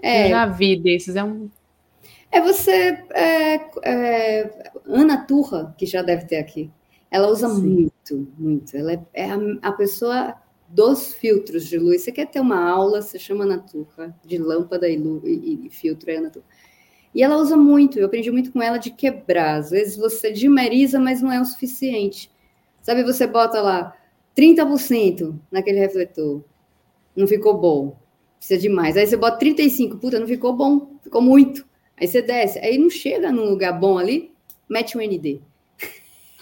É, eu já vi desses, é um. É você. É, é, Ana Turra, que já deve ter aqui, ela usa Sim. muito, muito. Ela é, é a, a, pessoa dos filtros de luz. Você quer ter uma aula, você chama Ana Turra, de lâmpada e, e, e filtro, é Ana Turra. E ela usa muito, eu aprendi muito com ela de quebrar. Às vezes você dimeriza, mas não é o suficiente. Sabe, você bota lá 30% naquele refletor. Não ficou bom. Precisa de mais. Aí você bota 35, puta, não ficou bom, ficou muito. Aí você desce, aí não chega num lugar bom ali, mete um ND.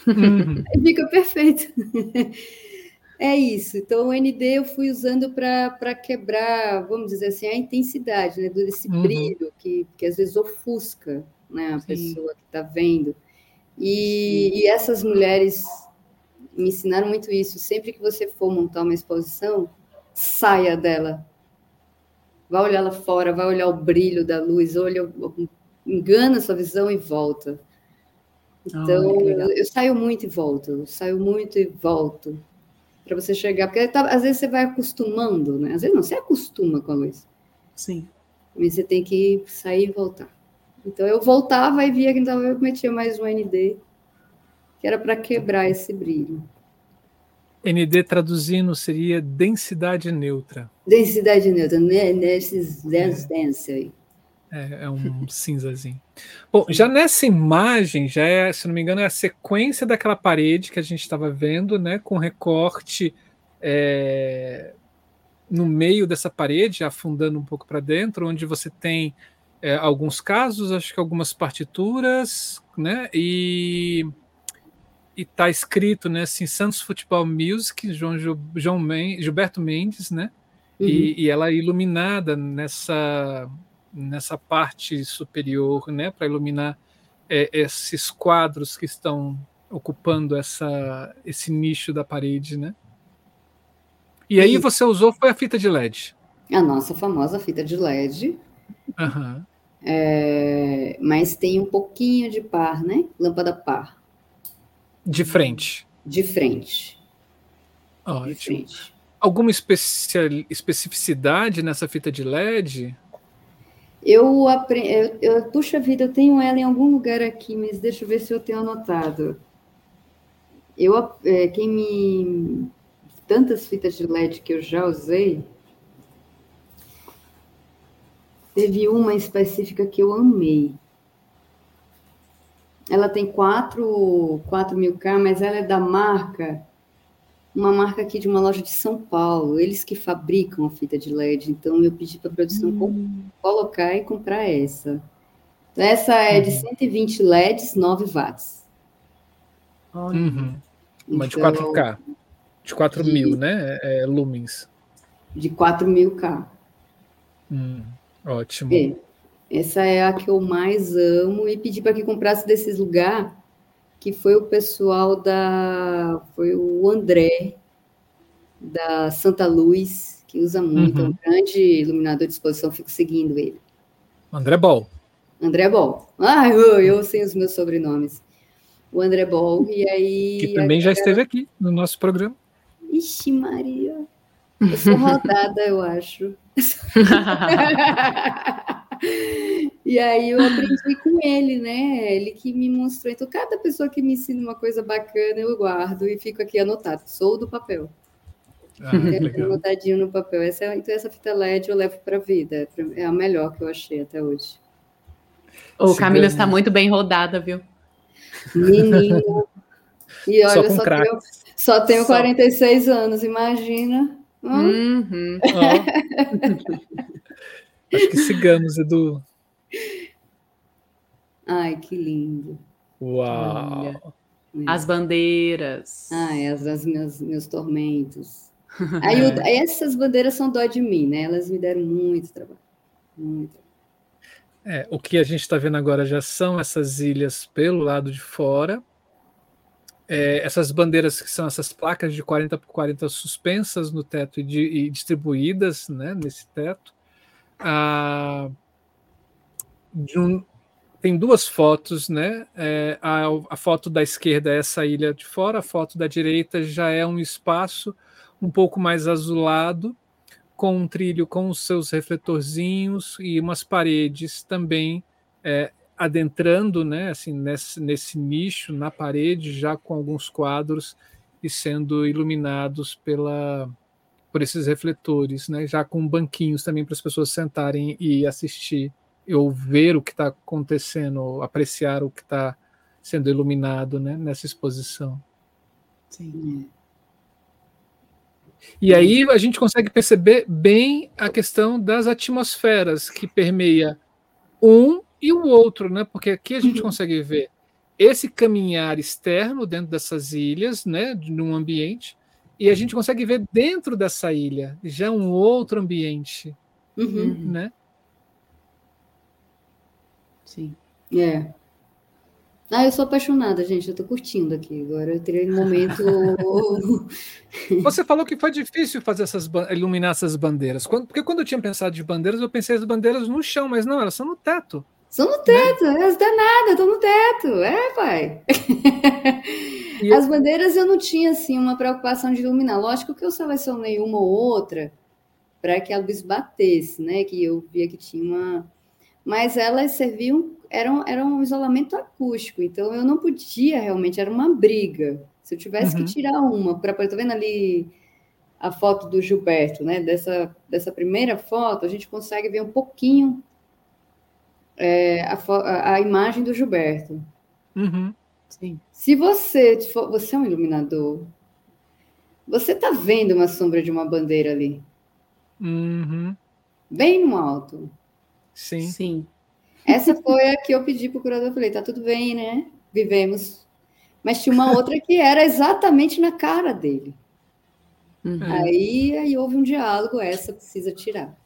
Uhum. aí fica perfeito. É isso. Então, o ND eu fui usando para quebrar, vamos dizer assim, a intensidade, né? Desse uhum. brilho que, que às vezes ofusca né, a Sim. pessoa que está vendo. E, e, essas mulheres me ensinaram muito isso. Sempre que você for montar uma exposição, saia dela. Vai olhar lá fora, vai olhar o brilho da luz, olha, engana a sua visão e volta. Então, eu, eu, saio muito e volto, eu saio muito e volto. Para você chegar, porque tá, às vezes você vai acostumando, né? Às vezes não, você acostuma com a luz. Sim. Mas você tem que sair e voltar. Então eu voltava e via que então eu metia mais um ND que era para quebrar esse brilho. ND traduzindo seria densidade neutra. Densidade neutra, né? Nesses dance é. aí. É, é um cinzazinho. Bom, já nessa imagem, já é, se não me engano, é a sequência daquela parede que a gente estava vendo, né? Com recorte é, no meio dessa parede, afundando um pouco para dentro, onde você tem é, alguns casos, acho que algumas partituras, né? E e tá escrito, né, assim, Santos Futebol Music, João, João Men, Gilberto Mendes, né? Uhum. E, e, ela é iluminada nessa nessa parte superior, né, para iluminar é, esses quadros que estão ocupando essa esse nicho da parede, né? E aí você usou foi a fita de LED. A nossa famosa fita de LED. Uhum. É, mas tem um pouquinho de par, né? Lâmpada par. De frente. De frente. Ótimo. De frente. Alguma especial, especificidade nessa fita de LED? Eu, eu, puxa vida, eu tenho ela em algum lugar aqui, mas deixa eu ver se eu tenho anotado. Eu, é, quem me. Tantas fitas de LED que eu já usei. Teve uma específica que eu amei. Ela tem 4, 4 mil K, mas ela é da marca, uma marca aqui de uma loja de São Paulo. Eles que fabricam a fita de LED. Então, eu pedi para a produção hum. colocar e comprar essa. Então, essa é de 120 uhum. LEDs, 9 watts. Uhum. Uma então, de 4K. De 4 de, mil, né? É, é, lumens. De 4 mil K. Hum, ótimo. É. Essa é a que eu mais amo e pedi para que comprasse desses lugar, que foi o pessoal da foi o André da Santa Luz, que usa muito, uhum. é um grande iluminador de exposição, fico seguindo ele. André Ball. André Ball. Ah, eu, eu sei os meus sobrenomes. O André Ball, e aí. Que também já esteve aqui no nosso programa. Ixi, Maria. Eu sou rodada, eu acho. E aí eu aprendi com ele, né? Ele que me mostrou. Então, cada pessoa que me ensina uma coisa bacana, eu guardo e fico aqui anotado. Sou do papel. Ah, legal. Botadinho no papel. Essa, então, essa fita LED eu levo para a vida. É a melhor que eu achei até hoje. O Camila está muito bem rodada, viu? Menina. E olha, só, só tenho, só tenho só. 46 anos, imagina. Hum? Uhum. Acho que sigamos, Edu. Ai, que lindo. Uau! Olha. As bandeiras. Ai, as, as meus, meus tormentos. Aí, é. essas bandeiras são dó de mim, né? Elas me deram muito trabalho. Muito. É, o que a gente está vendo agora já são essas ilhas pelo lado de fora. É, essas bandeiras que são essas placas de 40 por 40 suspensas no teto e, de, e distribuídas né, nesse teto. Ah, um, tem duas fotos, né? É, a, a, foto da esquerda é essa ilha de fora, a foto da direita já é um espaço um pouco mais azulado, com um trilho com os seus refletorzinhos e umas paredes também é, adentrando, né? Assim, nesse, nesse nicho na parede, já com alguns quadros e sendo iluminados pela por esses refletores, né? Já com banquinhos também para as pessoas sentarem e assistir ou ver o que está acontecendo, ou apreciar o que está sendo iluminado né, nessa exposição. Sim. E aí a gente consegue perceber bem a questão das atmosferas que permeia um e o outro, né? Porque aqui a gente uhum. consegue ver esse caminhar externo dentro dessas ilhas, né, num ambiente, e a gente consegue ver dentro dessa ilha já um outro ambiente, uhum. né? Sim. É. Ah, eu sou apaixonada, gente. Eu tô curtindo aqui. Agora eu teria um momento. Você falou que foi difícil fazer essas iluminar essas bandeiras. Porque quando eu tinha pensado de bandeiras, eu pensei as bandeiras no chão, mas não, elas são no teto. São no teto, né? elas danadas, estão no teto. É, pai. As bandeiras eu não tinha assim uma preocupação de iluminar. Lógico que eu selecionei uma ou outra para que a luz batesse, né? Que eu via que tinha uma mas elas serviam, eram, eram um isolamento acústico, então eu não podia realmente, era uma briga. Se eu tivesse uhum. que tirar uma, para estou vendo ali a foto do Gilberto, né? Dessa, dessa primeira foto, a gente consegue ver um pouquinho é, a, a, imagem do Gilberto. Uhum. Sim. Se você for, você é um iluminador, você está vendo uma sombra de uma bandeira ali. Uhum. Bem no alto. Sim. Sim. Essa foi a que eu pedi para o curador. Eu falei, tá tudo bem, né? Vivemos. Mas tinha uma outra que era exatamente na cara dele. Uhum. Aí, aí houve um diálogo, essa precisa tirar.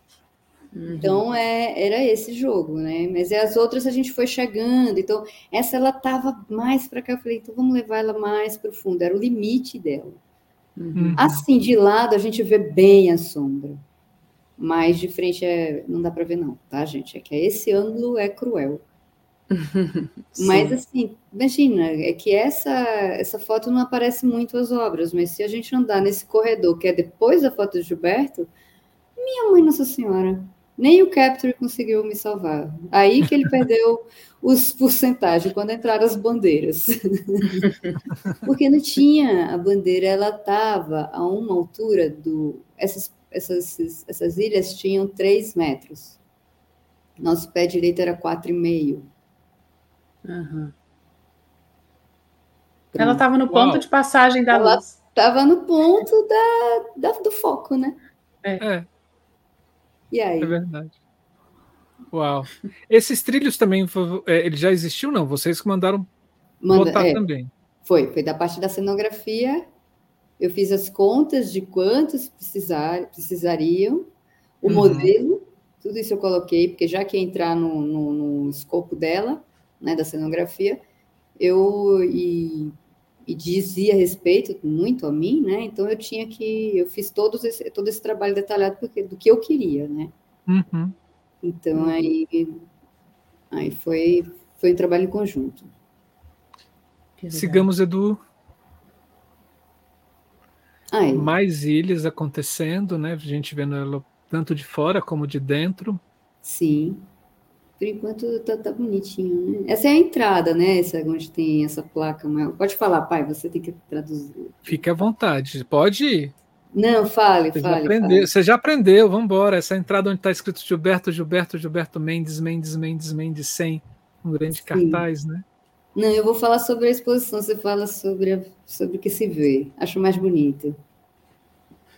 Uhum. Então é, era esse jogo, né? Mas as outras a gente foi chegando. Então, essa ela estava mais para cá. Eu falei, então vamos levar ela mais para o fundo. Era o limite dela. Uhum. Assim, de lado, a gente vê bem a sombra. Mas de frente é, não dá para ver não, tá, gente? É que esse ângulo é cruel. mas assim, imagina, é que essa essa foto não aparece muito as obras, mas se a gente andar nesse corredor que é depois da foto de Gilberto, minha mãe Nossa Senhora, nem o Capture conseguiu me salvar. Aí que ele perdeu os porcentagens quando entraram as bandeiras. Porque não tinha a bandeira, ela estava a uma altura do essas essas, essas ilhas tinham 3 metros. Nosso pé direito era 4,5. Uhum. Ela estava no ponto Uau. de passagem da Ela luz. Estava no ponto da, da, do foco, né? É. é. E aí? É verdade. Uau. Esses trilhos também, é, ele já existiu, não? Vocês que mandaram Manda, botar é, também. Foi, foi da parte da cenografia eu fiz as contas de quantos precisar, precisariam, o uhum. modelo, tudo isso eu coloquei, porque já que entrar no, no, no escopo dela, né, da cenografia, eu e, e, dizia respeito muito a mim, né? Então eu tinha que eu fiz todos esse, todo esse trabalho detalhado porque, do que eu queria, né? Uhum. Então aí aí foi foi um trabalho em conjunto. Sigamos, Edu. Ai. mais ilhas acontecendo, né? A gente vendo ela tanto de fora como de dentro. Sim. Por enquanto tá, tá bonitinho, né? Essa é a entrada, né? Essa, onde tem essa placa. Pode falar, pai, você tem que traduzir. Fique à vontade, pode ir. Não, fale, você fale, já aprendeu, fale. Você já aprendeu, vamos embora. Essa entrada onde está escrito Gilberto, Gilberto, Gilberto Mendes, Mendes, Mendes, Mendes, 100. Um grande Sim. cartaz, né? Não, eu vou falar sobre a exposição, você fala sobre, sobre o que se vê. Acho mais bonito.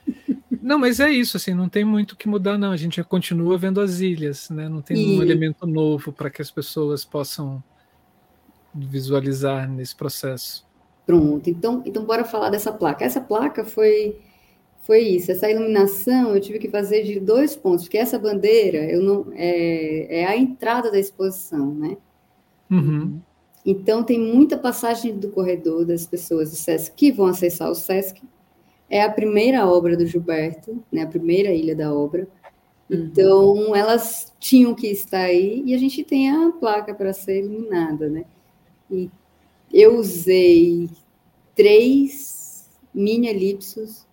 Não, mas é isso, assim, não tem muito o que mudar, não. A gente continua vendo as ilhas, né? Não tem e... um elemento novo para que as pessoas possam visualizar nesse processo. Pronto, então, então bora falar dessa placa. Essa placa foi foi isso. Essa iluminação eu tive que fazer de dois pontos, porque essa bandeira eu não é, é a entrada da exposição, né? Uhum. Então tem muita passagem do corredor das pessoas do Sesc que vão acessar o Sesc. É a primeira obra do Gilberto, né? A primeira ilha da obra. Uhum. Então elas tinham que estar aí e a gente tem a placa para ser iluminada, né? E eu usei três mini elipsos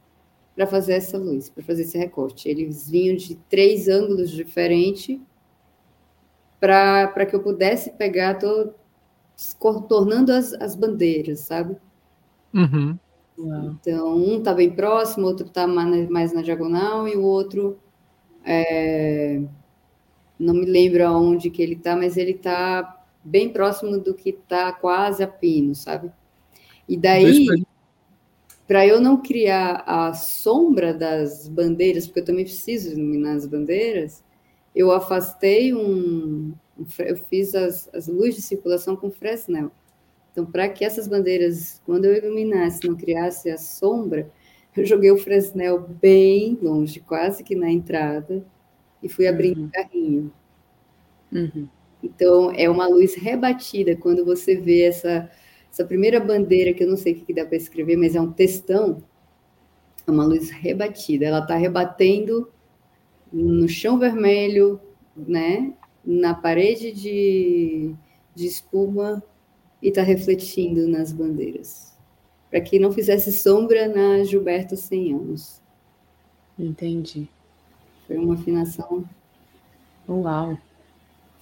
para fazer essa luz, para fazer esse recorte. Eles vinham de três ângulos diferentes para que eu pudesse pegar, tô contornando as, as bandeiras, sabe? Uhum. Então, um está bem próximo, outro está mais na diagonal e o outro é, não me lembro aonde que ele está, mas ele está bem próximo do que está quase a pino, sabe? E daí, para eu não criar a sombra das bandeiras, porque eu também preciso iluminar as bandeiras, eu afastei um. Eu fiz as, as luzes de circulação com Fresnel. Então, para que essas bandeiras, quando eu iluminasse, não criasse a sombra, eu joguei o Fresnel bem longe, quase que na entrada, e fui abrindo uhum. o carrinho. Uhum. Então, é uma luz rebatida quando você vê essa, essa primeira bandeira, que eu não sei o que dá para escrever, mas é um textão, é uma luz rebatida. Ela está rebatendo no chão vermelho, né? na parede de, de espuma e está refletindo nas bandeiras. Para que não fizesse sombra na Gilberto 100 anos. Entendi. Foi uma afinação. Uau!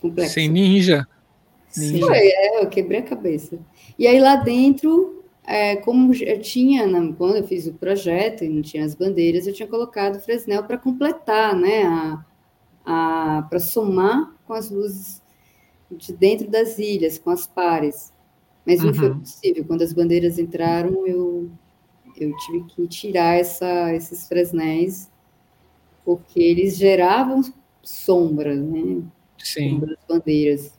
complexa. Sem ninja. ninja. Foi, é, eu quebrei a cabeça. E aí lá dentro, é, como eu tinha, na, quando eu fiz o projeto e não tinha as bandeiras, eu tinha colocado o Fresnel para completar, né? A, a, para somar com as luzes de dentro das ilhas, com as pares. Mas não uhum. foi possível. Quando as bandeiras entraram, eu, eu tive que tirar essa, esses fresnéis, porque eles geravam sombra, né? Sim. das bandeiras.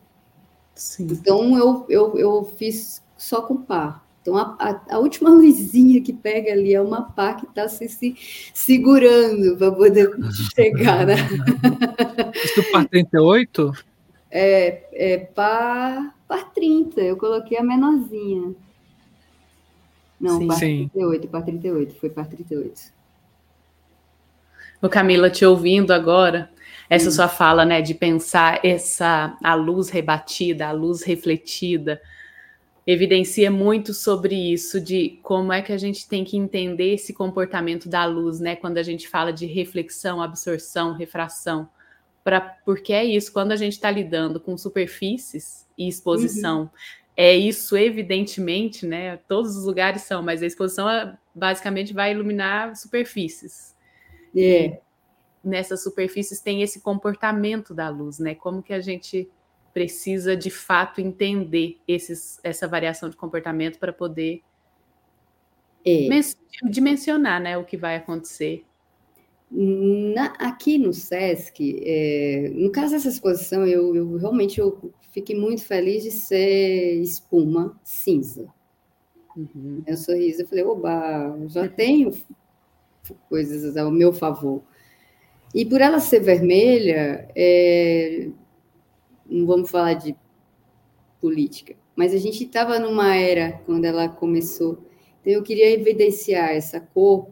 Sim. Então eu, eu, eu fiz só com par. Então a, a, a, última luzinha que pega ali é uma pá que está se, se, segurando para poder chegar, né? Isso par 38? É, é par, par 30, eu coloquei a menorzinha. Não, Sim. par 38, par 38, foi par 38. O Camila, te ouvindo agora, essa hum. sua fala, né, de pensar essa a luz rebatida, a luz refletida, evidencia muito sobre isso de como é que a gente tem que entender esse comportamento da luz, né, quando a gente fala de reflexão, absorção, refração, para porque é isso, quando a gente está lidando com superfícies e exposição, uhum. é isso evidentemente, né, todos os lugares são, mas a exposição basicamente vai iluminar superfícies. É nessas superfícies tem esse comportamento da luz, né? Como que a gente precisa de fato entender esses, essa variação de comportamento para poder é. dimensionar né, o que vai acontecer. Na, aqui no SESC, é, no caso dessa exposição, eu, eu, realmente eu fiquei muito feliz de ser espuma cinza. Uhum. Meu sorriso, eu falei, oba, já tenho coisas ao meu favor. E por ela ser vermelha, é, não vamos falar de política, mas a gente estava numa era quando ela começou. Então eu queria evidenciar essa cor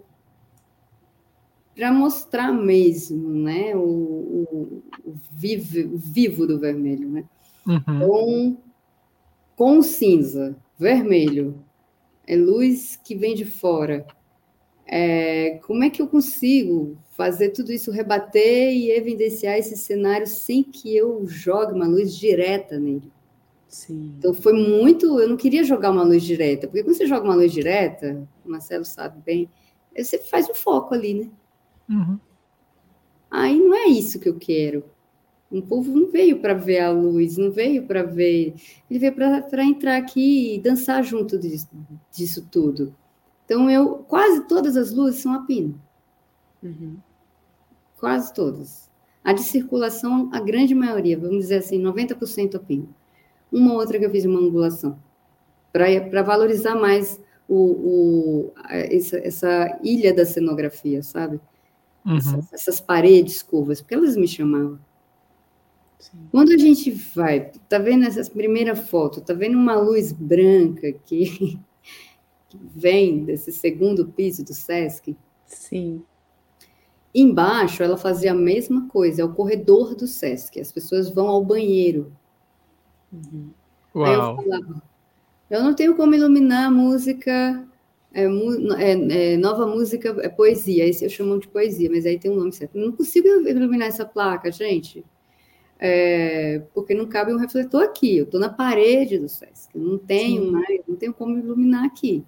para mostrar mesmo, né, o, o, o, vivo, o vivo do vermelho, né? Uhum. Então, com cinza, vermelho, é luz que vem de fora. É, como é que eu consigo fazer tudo isso rebater e evidenciar esse cenário sem que eu jogue uma luz direta nele. Sim. Então foi muito. Eu não queria jogar uma luz direta, porque quando você joga uma luz direta, o Marcelo sabe bem, você faz um foco ali, né? Uhum. Aí não é isso que eu quero. Um povo não veio para ver a luz, não veio para ver. Ele veio para entrar aqui e dançar junto disso, disso, tudo. Então, eu quase todas as luzes são a pino. Uhum. Quase todas. A de circulação, a grande maioria, vamos dizer assim, 90% a pino. Uma outra que eu fiz uma angulação. Para valorizar mais o, o, essa, essa ilha da cenografia, sabe? Uhum. Essas, essas, paredes curvas, porque elas me chamavam. Sim. Quando a gente vai, tá vendo essa primeira foto, tá vendo uma luz branca que, que vem desse segundo piso do Sesc? Sim. Embaixo, ela fazia a mesma coisa, é o corredor do Sesc. As pessoas vão ao banheiro. Uhum. Aí eu falava, eu não tenho como iluminar a música é, é, é, nova música é poesia, esse eu chamo de poesia, mas aí tem um nome certo. Não consigo iluminar essa placa, gente, é, porque não cabe um refletor aqui. Eu estou na parede do Sesc, não tenho Sim. mais, não tenho como iluminar aqui.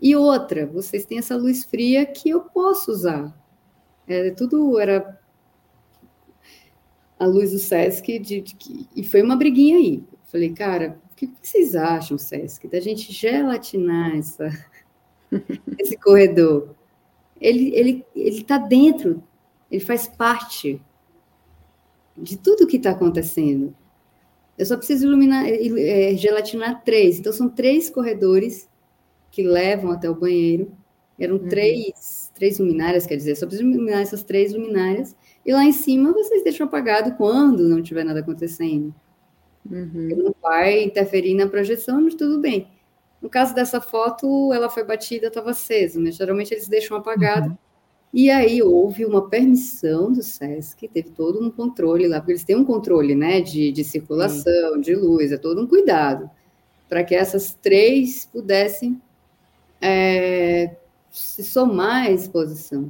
E outra, vocês têm essa luz fria que eu posso usar. É, tudo era a luz do Sesc, de, de, e foi uma briguinha aí. Falei, cara, o que vocês acham, Sesc, da gente gelatinar essa, esse corredor? Ele está ele, ele tá dentro, ele faz parte de tudo que está acontecendo. Eu só preciso iluminar, é, gelatinar três. Então, são três corredores que levam até o banheiro. Eram uhum. três, três luminárias, quer dizer, só preciso iluminar essas três luminárias. E lá em cima vocês deixam apagado quando não tiver nada acontecendo. Uhum. Não vai interferir na projeção, mas tudo bem. No caso dessa foto, ela foi batida, estava acesa, mas geralmente eles deixam apagado. Uhum. E aí houve uma permissão do SESC, teve todo um controle lá, porque eles têm um controle né, de, de circulação, de luz, é todo um cuidado, para que essas três pudessem é, se somar à exposição.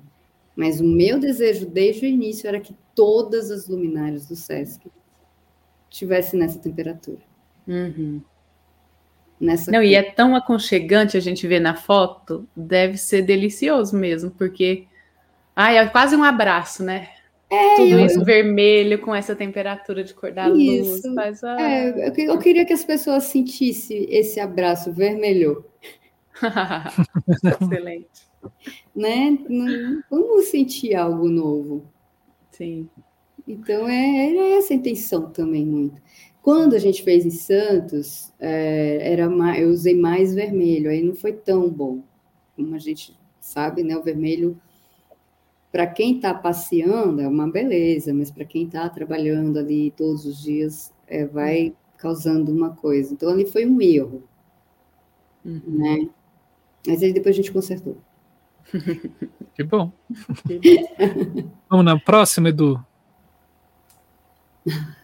Mas o meu desejo desde o início era que todas as luminárias do SESC estivesse nessa temperatura. Uhum. Nessa Não, cor. e é tão aconchegante a gente ver na foto, deve ser delicioso mesmo, porque ai, é quase um abraço, né? É, Tudo eu... isso vermelho com essa temperatura de cor da isso. luz. Faz, ah... é, eu queria que as pessoas sentissem esse abraço vermelho. Excelente. né? Vamos sentir algo novo. Sim. Então, é, era essa a intenção também, muito. Quando a gente fez em Santos, é, era mais, eu usei mais vermelho, aí não foi tão bom. Como a gente sabe, né, o vermelho, para quem está passeando, é uma beleza, mas para quem está trabalhando ali todos os dias, é, vai causando uma coisa. Então, ali foi um erro, uhum. né? Mas aí depois a gente consertou. Que bom. Vamos na próxima, Edu.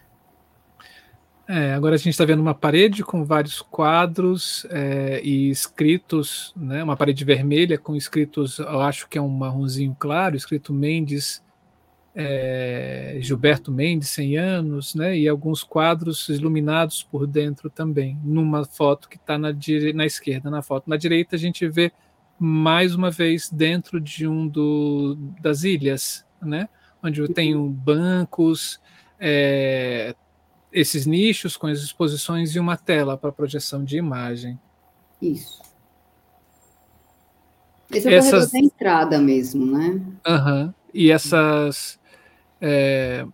É, agora a gente está vendo uma parede com vários quadros é, e escritos, né, uma parede vermelha com escritos, eu acho que é um marronzinho claro, escrito Mendes, é, Gilberto Mendes, 100 anos, né, e alguns quadros iluminados por dentro também, numa foto que está na, na esquerda, na foto. Na direita a gente vê mais uma vez dentro de um do, das ilhas, né, onde tem bancos, é, esses nichos com as exposições e uma tela para projeção de imagem. Isso. Esse é essas... a entrada mesmo, né? Uhum. E essas é...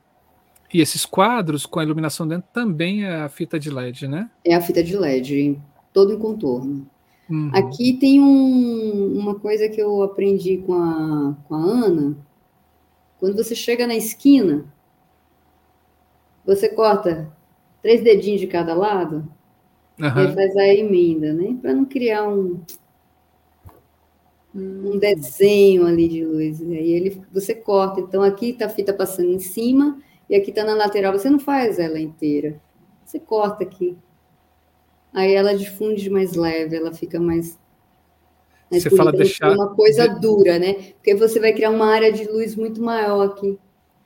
e esses quadros com a iluminação dentro também é a fita de LED, né? É a fita de LED, todo em contorno. Uhum. Aqui tem um, uma coisa que eu aprendi com a, com a Ana. Quando você chega na esquina, você corta três dedinhos de cada lado uhum. e faz a emenda, né? Para não criar um, um desenho ali de luz. E aí ele, você corta. Então aqui está a fita passando em cima e aqui está na lateral. Você não faz ela inteira. Você corta aqui. Aí ela difunde mais leve, ela fica mais. você fala deixar uma coisa de... dura, né? Porque você vai criar uma área de luz muito maior aqui.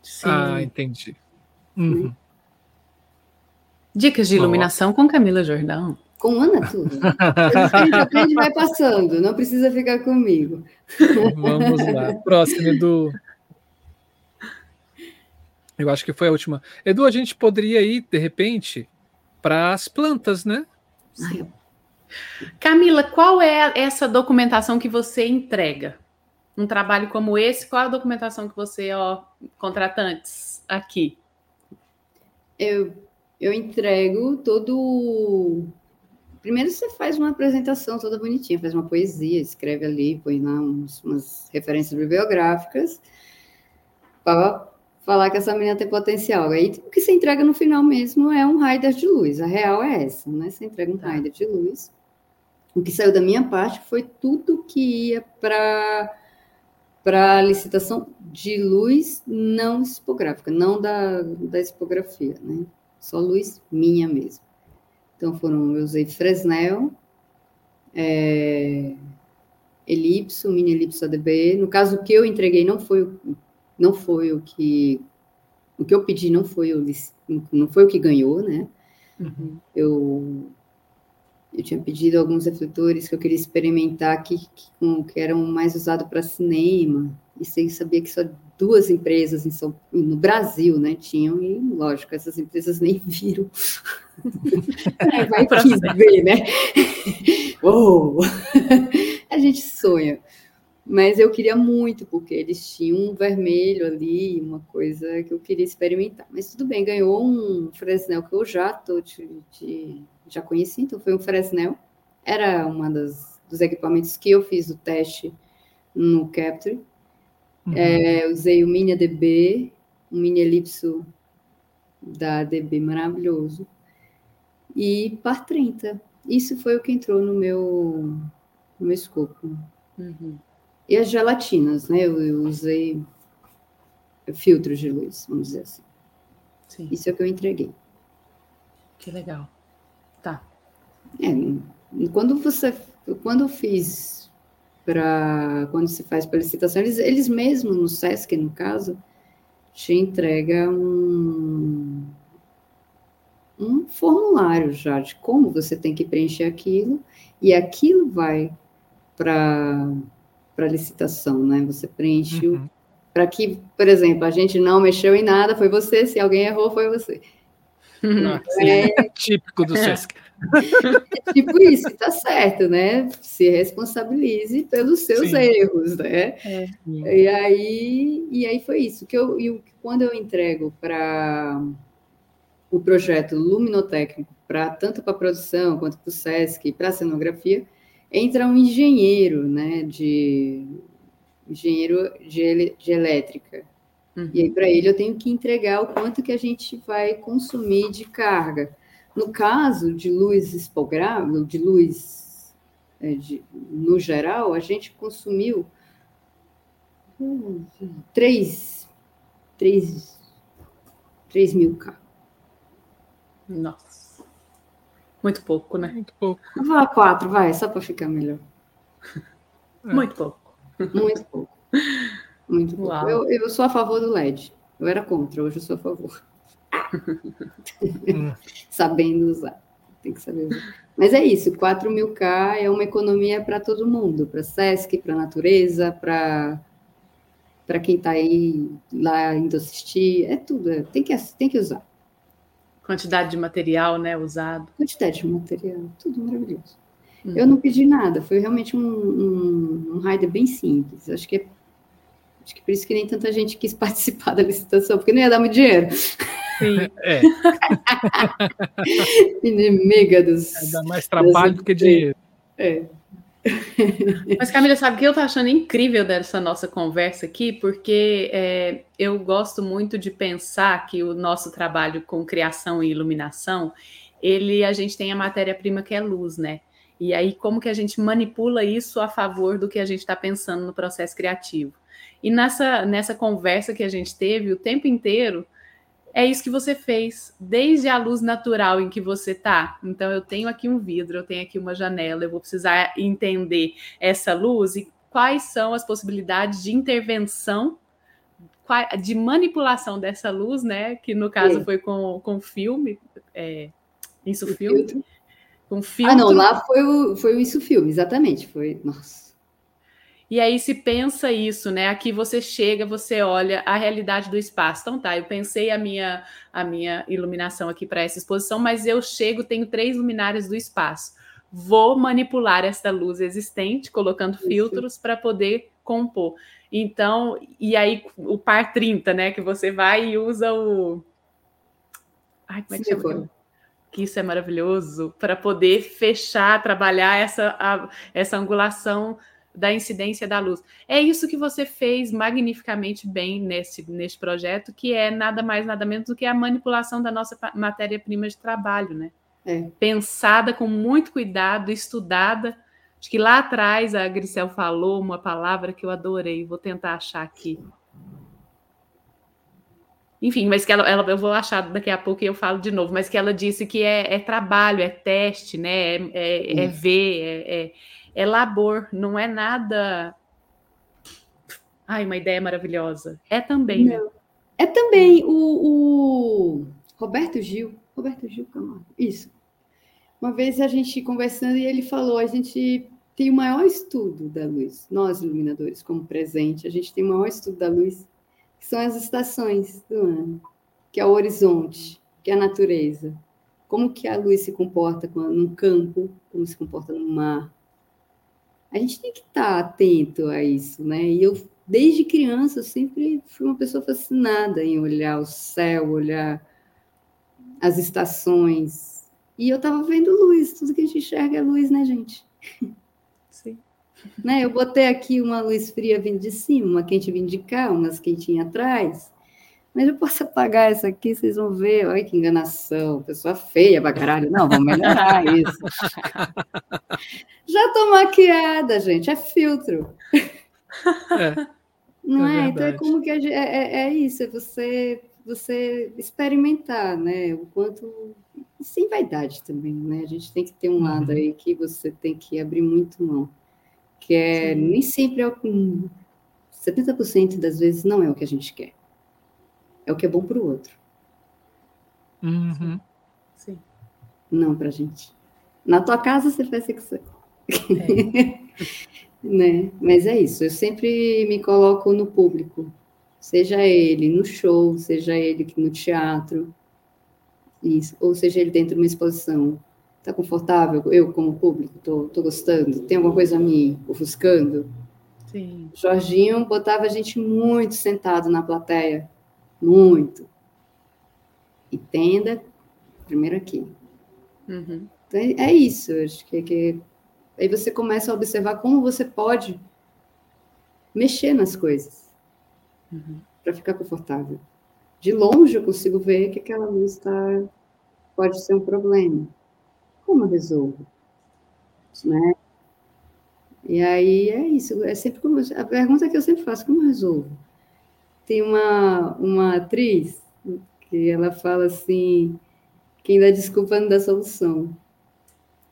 Sim. Ah, entendi. Uhum. Dicas de iluminação com Camila Jordão. Com Ana tudo. A gente aprende vai passando, não precisa ficar comigo. Vamos lá. Próximo, Edu. Eu acho que foi a última. Edu, a gente poderia ir, de repente, para as plantas, né? Sim. Camila, qual é essa documentação que você entrega? Um trabalho como esse, qual é a documentação que você, ó, contratantes, aqui? Eu, eu entrego todo. Primeiro você faz uma apresentação toda bonitinha, faz uma poesia, escreve ali, põe lá uns, umas referências bibliográficas para falar que essa menina tem potencial. Aí o que você entrega no final mesmo é um rider de luz. A real é essa, né? Você entrega um tá. rider de luz o que saiu da minha parte foi tudo que ia para para licitação de luz não expográfica, não da, da expografia, né? Só luz minha mesmo. Então foram, eu usei Fresnel, é, Elipso, Mini Elipso ADB. No caso, o que eu entreguei não foi, não foi o que o que eu pedi não foi o não foi o que ganhou, né? Uhum. Eu eu tinha pedido alguns refletores que eu queria experimentar que, que, que eram mais usados para cinema. E sem sabia que só duas empresas em São, no Brasil, né, tinham, e lógico, essas empresas nem viram. vai que ver, né? oh! A gente sonha. Mas eu queria muito, porque eles tinham um vermelho ali, uma coisa que eu queria experimentar. Mas tudo bem, ganhou um Fresnel que eu já estou de, de já conheci, então foi um Fresnel. Era uma das dos equipamentos que eu fiz o teste no Capture. Uhum. É, usei o Mini ADB, um Mini Elipso da ADB maravilhoso. E par 30. Isso foi o que entrou no meu, no meu escopo. Uhum. E as gelatinas, né? Eu, eu, usei filtros de luz, vamos dizer assim. Sim. Isso é o que eu entreguei. Que legal. Tá. É, quando você, quando eu fiz para, quando se faz para licitação, eles, eles mesmos no Sesc, no caso, te entrega um, um formulário já de como você tem que preencher aquilo, e aquilo vai para para licitação, né? Você preenche uhum. para que, por exemplo, a gente não mexeu em nada, foi você, se alguém errou, foi você. Nossa, é... Típico do Sesc. É tipo isso, tá certo, né? Se responsabilize pelos seus Sim. erros, né? É. E aí, e aí foi isso que eu, e quando eu entrego para o projeto luminotécnico, para tanto para produção quanto para o Sesc, para a cenografia, entra um engenheiro, né? De engenheiro de, de elétrica. Uhum. E aí, para ele, eu tenho que entregar o quanto que a gente vai consumir de carga. No caso de luz expogrável, de luz é, de, no geral, a gente consumiu hum, 3, 3, 3 mil K. Nossa. Muito pouco, né? Muito pouco. Vá quatro, vai, só para ficar melhor. Muito pouco. Muito pouco. Muito bom. Eu, eu sou a favor do LED. Eu era contra, hoje eu sou a favor. Sabendo usar. Tem que saber usar. Mas é isso, 4 mil K é uma economia para todo mundo, para SESC, para a natureza, para para quem está aí lá indo assistir, é tudo, é, tem, que, tem que usar. Quantidade de material, né, usado. Quantidade de material, tudo maravilhoso. Uhum. Eu não pedi nada, foi realmente um, um, um rider bem simples. Acho que é Acho que por isso que nem tanta gente quis participar da licitação, porque não ia dar muito dinheiro. Sim. É. Inimiga dos. É, dá mais trabalho do que dinheiro. É. Mas, Camila, sabe o que eu tô achando incrível dessa nossa conversa aqui? Porque é, eu gosto muito de pensar que o nosso trabalho com criação e iluminação, ele a gente tem a matéria-prima que é luz, né? E aí, como que a gente manipula isso a favor do que a gente está pensando no processo criativo? E nessa, nessa conversa que a gente teve o tempo inteiro, é isso que você fez, desde a luz natural em que você está. Então, eu tenho aqui um vidro, eu tenho aqui uma janela, eu vou precisar entender essa luz e quais são as possibilidades de intervenção, de manipulação dessa luz, né? Que no caso foi com, com filme, é, isso filme. com filtro. Ah, não, lá foi o, foi o Isso Filme, exatamente. Foi, nossa. E aí se pensa isso, né? Aqui você chega, você olha a realidade do espaço. Então tá, eu pensei a minha a minha iluminação aqui para essa exposição, mas eu chego, tenho três luminárias do espaço. Vou manipular esta luz existente, colocando filtros para poder compor. Então, e aí o par 30, né? Que você vai e usa o. Ai, como é que Sim, chama? Que isso é maravilhoso para poder fechar, trabalhar essa, a, essa angulação da incidência da luz. É isso que você fez magnificamente bem nesse, nesse projeto, que é nada mais, nada menos do que a manipulação da nossa matéria-prima de trabalho, né? É. Pensada com muito cuidado, estudada Acho que lá atrás a Grisel falou uma palavra que eu adorei, vou tentar achar aqui. Enfim, mas que ela, ela eu vou achar daqui a pouco e eu falo de novo, mas que ela disse que é, é trabalho, é teste, né? É, é, é ver, é, é, é labor, não é nada. Ai, uma ideia maravilhosa. É também, né? É também o, o Roberto Gil. Roberto Gil Camargo. Isso. Uma vez a gente conversando e ele falou: a gente tem o maior estudo da luz, nós iluminadores, como presente, a gente tem o maior estudo da luz, que são as estações do ano, que é o horizonte, que é a natureza. Como que a luz se comporta num campo, como se comporta no mar. A gente tem que estar atento a isso, né? E eu, desde criança, eu sempre fui uma pessoa fascinada em olhar o céu, olhar as estações. E eu estava vendo luz, tudo que a gente enxerga é luz, né, gente? Né? Eu botei aqui uma luz fria vindo de cima, uma quente vindo de cá, umas quentinhas atrás. Mas eu posso apagar essa aqui, vocês vão ver. Olha que enganação, pessoa feia pra caralho. Não, vamos melhorar isso. Já tô maquiada, gente, é filtro. É, Não é? é? Então é como que é, é, é, isso, é você, você experimentar, né? O quanto. Sem vaidade também, né? A gente tem que ter um lado uhum. aí que você tem que abrir muito mão que é Sim. nem sempre é o 70% das vezes não é o que a gente quer. É o que é bom para o outro. Uhum. Sim. Não para a gente. Na tua casa você faz sexo. É. né? Mas é isso. Eu sempre me coloco no público, seja ele no show, seja ele no teatro, isso, ou seja ele dentro de uma exposição. Está confortável? Eu, como público, estou gostando? Tem alguma coisa me ofuscando? Sim. Jorginho botava a gente muito sentado na plateia. Muito. E tenda, primeiro aqui. Uhum. Então, é, isso. Acho que, que aí você começa a observar como você pode mexer nas coisas uhum. para ficar confortável. De longe eu consigo ver que aquela luz tá, pode ser um problema como eu resolvo? Né? E aí é isso, é sempre como, a pergunta que eu sempre faço, como eu resolvo? Tem uma, uma atriz que ela fala assim, quem dá desculpa não dá solução.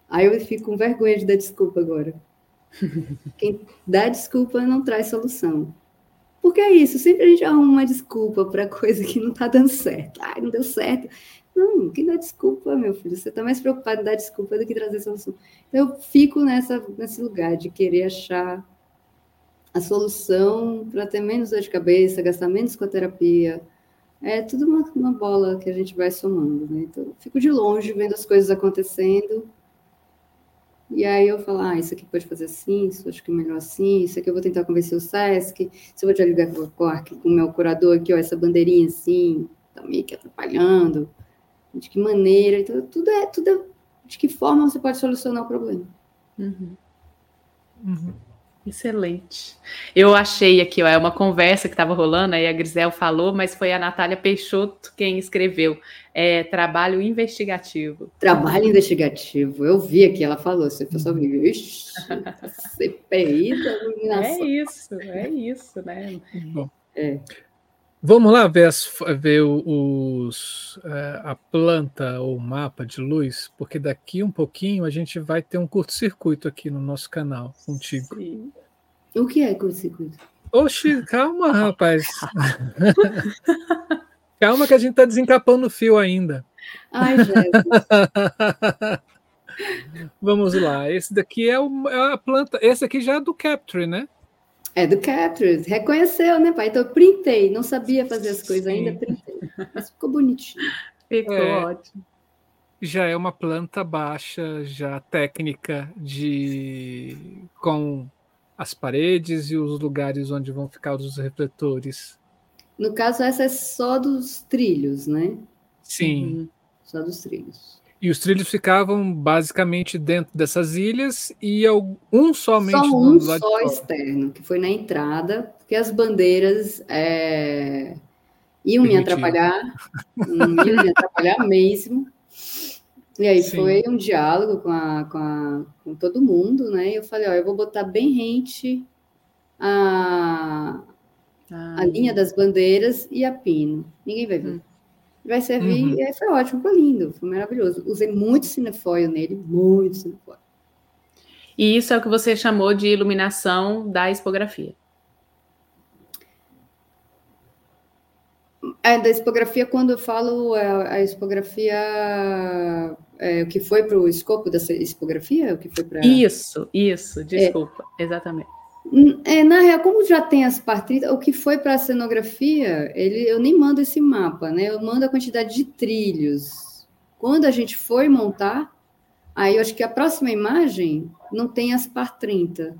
Aí eu fico com vergonha de dar desculpa agora. Quem dá desculpa não traz solução. Porque é isso, sempre a gente arruma uma desculpa para coisa que não está dando certo. Ai, não deu certo. Não, que dá desculpa, meu filho. Você está mais preocupado em dar desculpa do que trazer solução. Então, eu fico nessa, nesse lugar de querer achar a solução para ter menos dor de cabeça, gastar menos com a terapia. É tudo uma, uma bola que a gente vai somando, né? Então, eu fico de longe vendo as coisas acontecendo. E aí eu falo, ah, isso aqui pode fazer assim, isso acho que é melhor assim, isso aqui eu vou tentar convencer o SESC, se eu vou te ligar com o meu curador aqui, ó, essa bandeirinha assim, tá meio que atrapalhando de que maneira, então tudo é, tudo é, de que forma você pode solucionar o problema. Uhum. Uhum. Excelente. Eu achei aqui, ó, é uma conversa que estava rolando, aí a Grisel falou, mas foi a Natália Peixoto quem escreveu. É, trabalho investigativo. Trabalho investigativo. Eu vi aqui, ela falou, você só viu. Ixi, CPI da iluminação. É isso, é isso, né? Bom. É. Vamos lá ver, as, ver os, é, a planta ou mapa de luz, porque daqui um pouquinho a gente vai ter um curto-circuito aqui no nosso canal contigo. Sim. O que é curto-circuito? Oxi, calma, rapaz. calma que a gente está desencapando o fio ainda. Ai. Vamos lá. Esse daqui é, o, é, a planta. Esse aqui já é do Capture, né? É do Capture. Reconheceu, né, pai? Então eu printei. Não sabia fazer as coisas Sim. ainda, printei. Mas ficou bonitinho. Ficou é, ótimo. Já é uma planta baixa, já técnica de com as paredes e os lugares onde vão ficar os refletores. No caso, essa é só dos trilhos, né? Sim. Uhum. Só dos trilhos. E os trilhos ficavam basicamente dentro dessas ilhas e um somente só um só externo, que foi na entrada, porque as bandeiras é, iam me atrapalhar, iam me atrapalhar mesmo. E aí Sim. foi um diálogo com, a, com, a, com todo mundo, né? E eu falei, ó, eu vou botar bem rente a, ah, a linha das bandeiras e a pino. Ninguém vai ver. Hum vai servir, uhum. e aí foi ótimo, foi lindo, foi maravilhoso. Usei muito cinefoil nele, muito cinefoil. E isso é o que você chamou de iluminação da expografia. É, da expografia, quando eu falo a, é, a expografia, é, o que foi para o escopo dessa expografia? O que foi para Isso, isso, desculpa, é. exatamente. É, na real, como já tem as partidas, o que foi para a cenografia, ele, eu nem mando esse mapa, né? Eu mando a quantidade de trilhos. Quando a gente foi montar, aí eu acho que a próxima imagem não tem as par 30.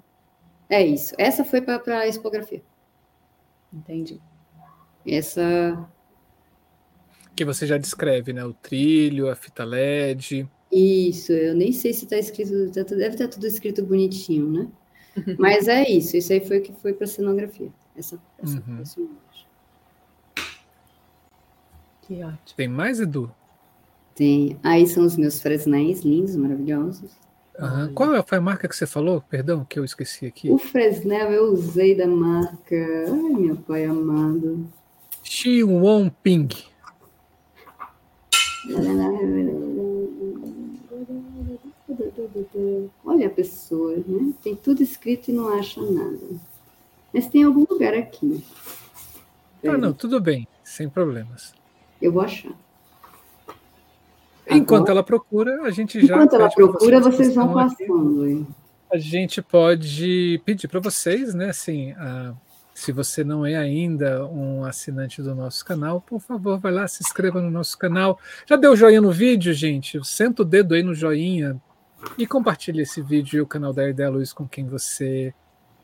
É isso. Essa foi para a expografia. Entendi. Essa. Que você já descreve, né? O trilho, a fita LED. Isso, eu nem sei se está escrito, tá deve estar tá tudo escrito bonitinho, né? Mas é isso, isso aí foi o que foi para a cenografia. Essa, essa uhum. Que ótimo. Tem mais, Edu? Tem. Aí são os meus fresnéis lindos, maravilhosos. Uhum. Qual foi a marca que você falou? Perdão, que eu esqueci aqui. O Fresnel eu usei da marca. Ai, meu pai amado. Xi Won Ping. Olha a pessoa, né? Tem tudo escrito e não acha nada. Mas tem algum lugar aqui. Ah, não, tudo bem, sem problemas. Eu vou achar. Enquanto Agora, ela procura, a gente já. Enquanto ela procura, vocês vão passando. Aqui. A gente pode pedir para vocês, né? Assim, a se você não é ainda um assinante do nosso canal, por favor, vai lá, se inscreva no nosso canal. Já deu joinha no vídeo, gente? Senta o dedo aí no joinha e compartilhe esse vídeo e o canal da Ideia Luz com quem você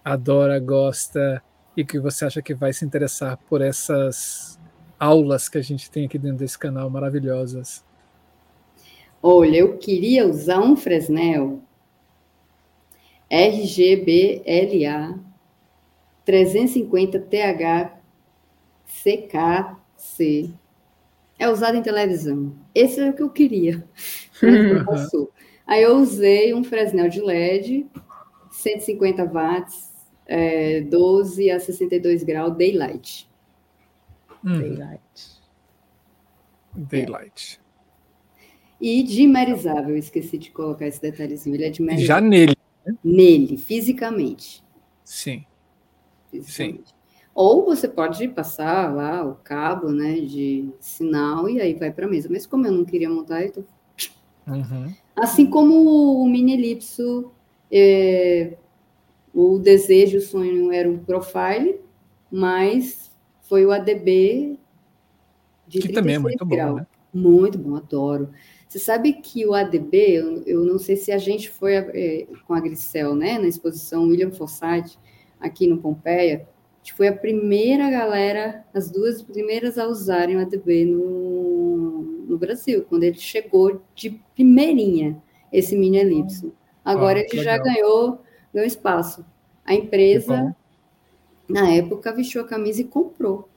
adora, gosta e que você acha que vai se interessar por essas aulas que a gente tem aqui dentro desse canal maravilhosas. Olha, eu queria usar um Fresnel RGBLA 350 THCKC. É usado em televisão. Esse é o que eu queria. Uhum. Aí eu usei um Fresnel de LED, 150 watts, é, 12 a 62 graus, daylight. Hum. Daylight. Daylight. É. E dimerizável, esqueci de colocar esse detalhezinho. Ele é dimerizável. Já nele. Né? Nele, fisicamente. Sim Sim. Ou você pode passar lá o cabo né, de sinal e aí vai para a mesa. Mas como eu não queria montar, então. Uhum. Assim como o mini elipso, é, o desejo, o sonho era um profile, mas foi o ADB de que também é muito grau. bom, né? Muito bom, adoro. Você sabe que o ADB, eu, eu não sei se a gente foi é, com a Grisel, né, na exposição William Forsythe, aqui no Pompeia, a gente foi a primeira galera, as duas primeiras a usarem o ADB no, no Brasil, quando ele chegou de primeirinha, esse mini elipse. Agora ah, ele legal. já ganhou, ganhou espaço. A empresa, na época, vestiu a camisa e comprou.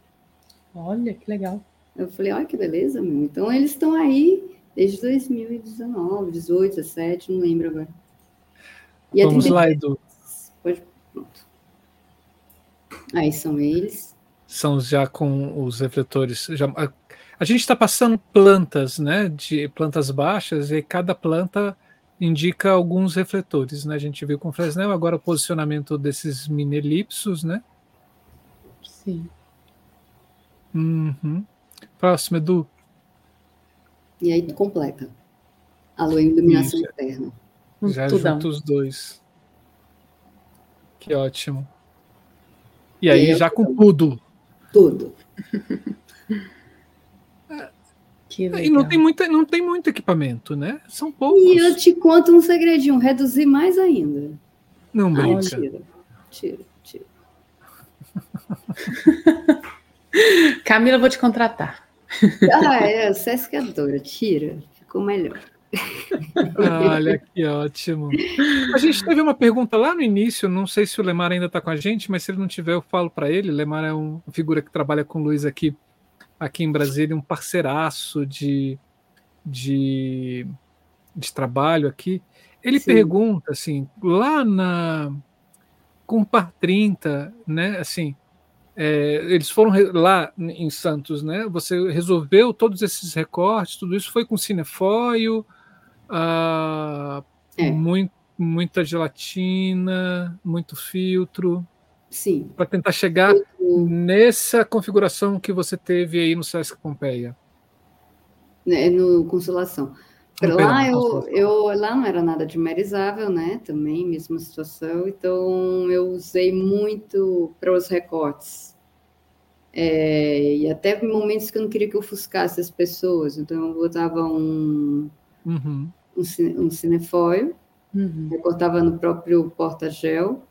Olha, que legal. Eu falei, olha que beleza, meu. Então eles estão aí desde 2019, 18, 17, não lembro agora. E Vamos lá, Edu. Pode, pronto. Aí são eles. São já com os refletores. Já, a, gente está passando plantas, né? De plantas baixas, e cada planta indica alguns refletores, né? A gente viu com o Fresnel, agora o posicionamento desses mini elipsos, né? Sim. Uhum. Próximo, Edu. E aí completa. A lua em iluminação Isso. interna. Já junto os dois. Que ótimo. E aí, já com tudo. Tudo. e não tem, muita, não tem muito equipamento, né? São poucos. E eu te conto um segredinho, reduzir mais ainda. Não brinca. Ah, tira, tira, tira. Camila, vou te contratar. Ah, é, Sesc adora, tira, ficou melhor. Olha que ótimo. A gente teve uma pergunta lá no início, não sei se o Lemar ainda está com a gente, mas se ele não tiver, eu falo para ele. Lemar é uma figura que trabalha com Luiz aqui, aqui em Brasília, um parceiraço de, de, de trabalho aqui. Ele Sim. pergunta assim, lá na com Par 30, né? Assim, é, eles foram lá em Santos, né? Você resolveu todos esses recortes, tudo isso foi com cinefoil, ah, é. muito, muita gelatina, muito filtro. Sim. Para tentar chegar nessa configuração que você teve aí no Sesc Pompeia. É, no Consolação. Não, lá eu, eu lá não era nada dimerizável, né? Também, mesma situação. Então eu usei muito para os recortes. É, e até momentos que eu não queria que eu ofuscasse as pessoas. Então eu botava um, uhum um, um cinefoil, uhum. recortava no próprio porta-gel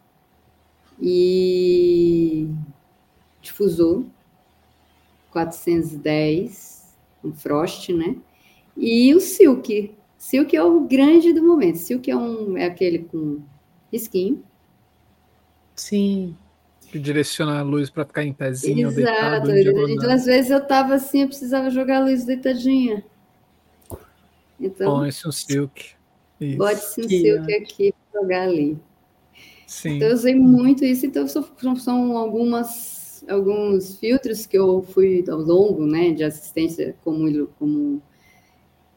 e difusor 410, um frost, né? E o silk. Silk é o grande do momento. Silk é, um, é aquele com risquinho. Sim. Que direciona a luz para ficar em pezinho. Exato. Deitado, então, às vezes eu estava assim, eu precisava jogar a luz deitadinha. Então, Põe-se um silk. Bote-se um silk aqui para jogar ali. Sim. Então, eu usei muito isso. Então, são, são algumas, alguns filtros que eu fui ao longo né, de assistência como, como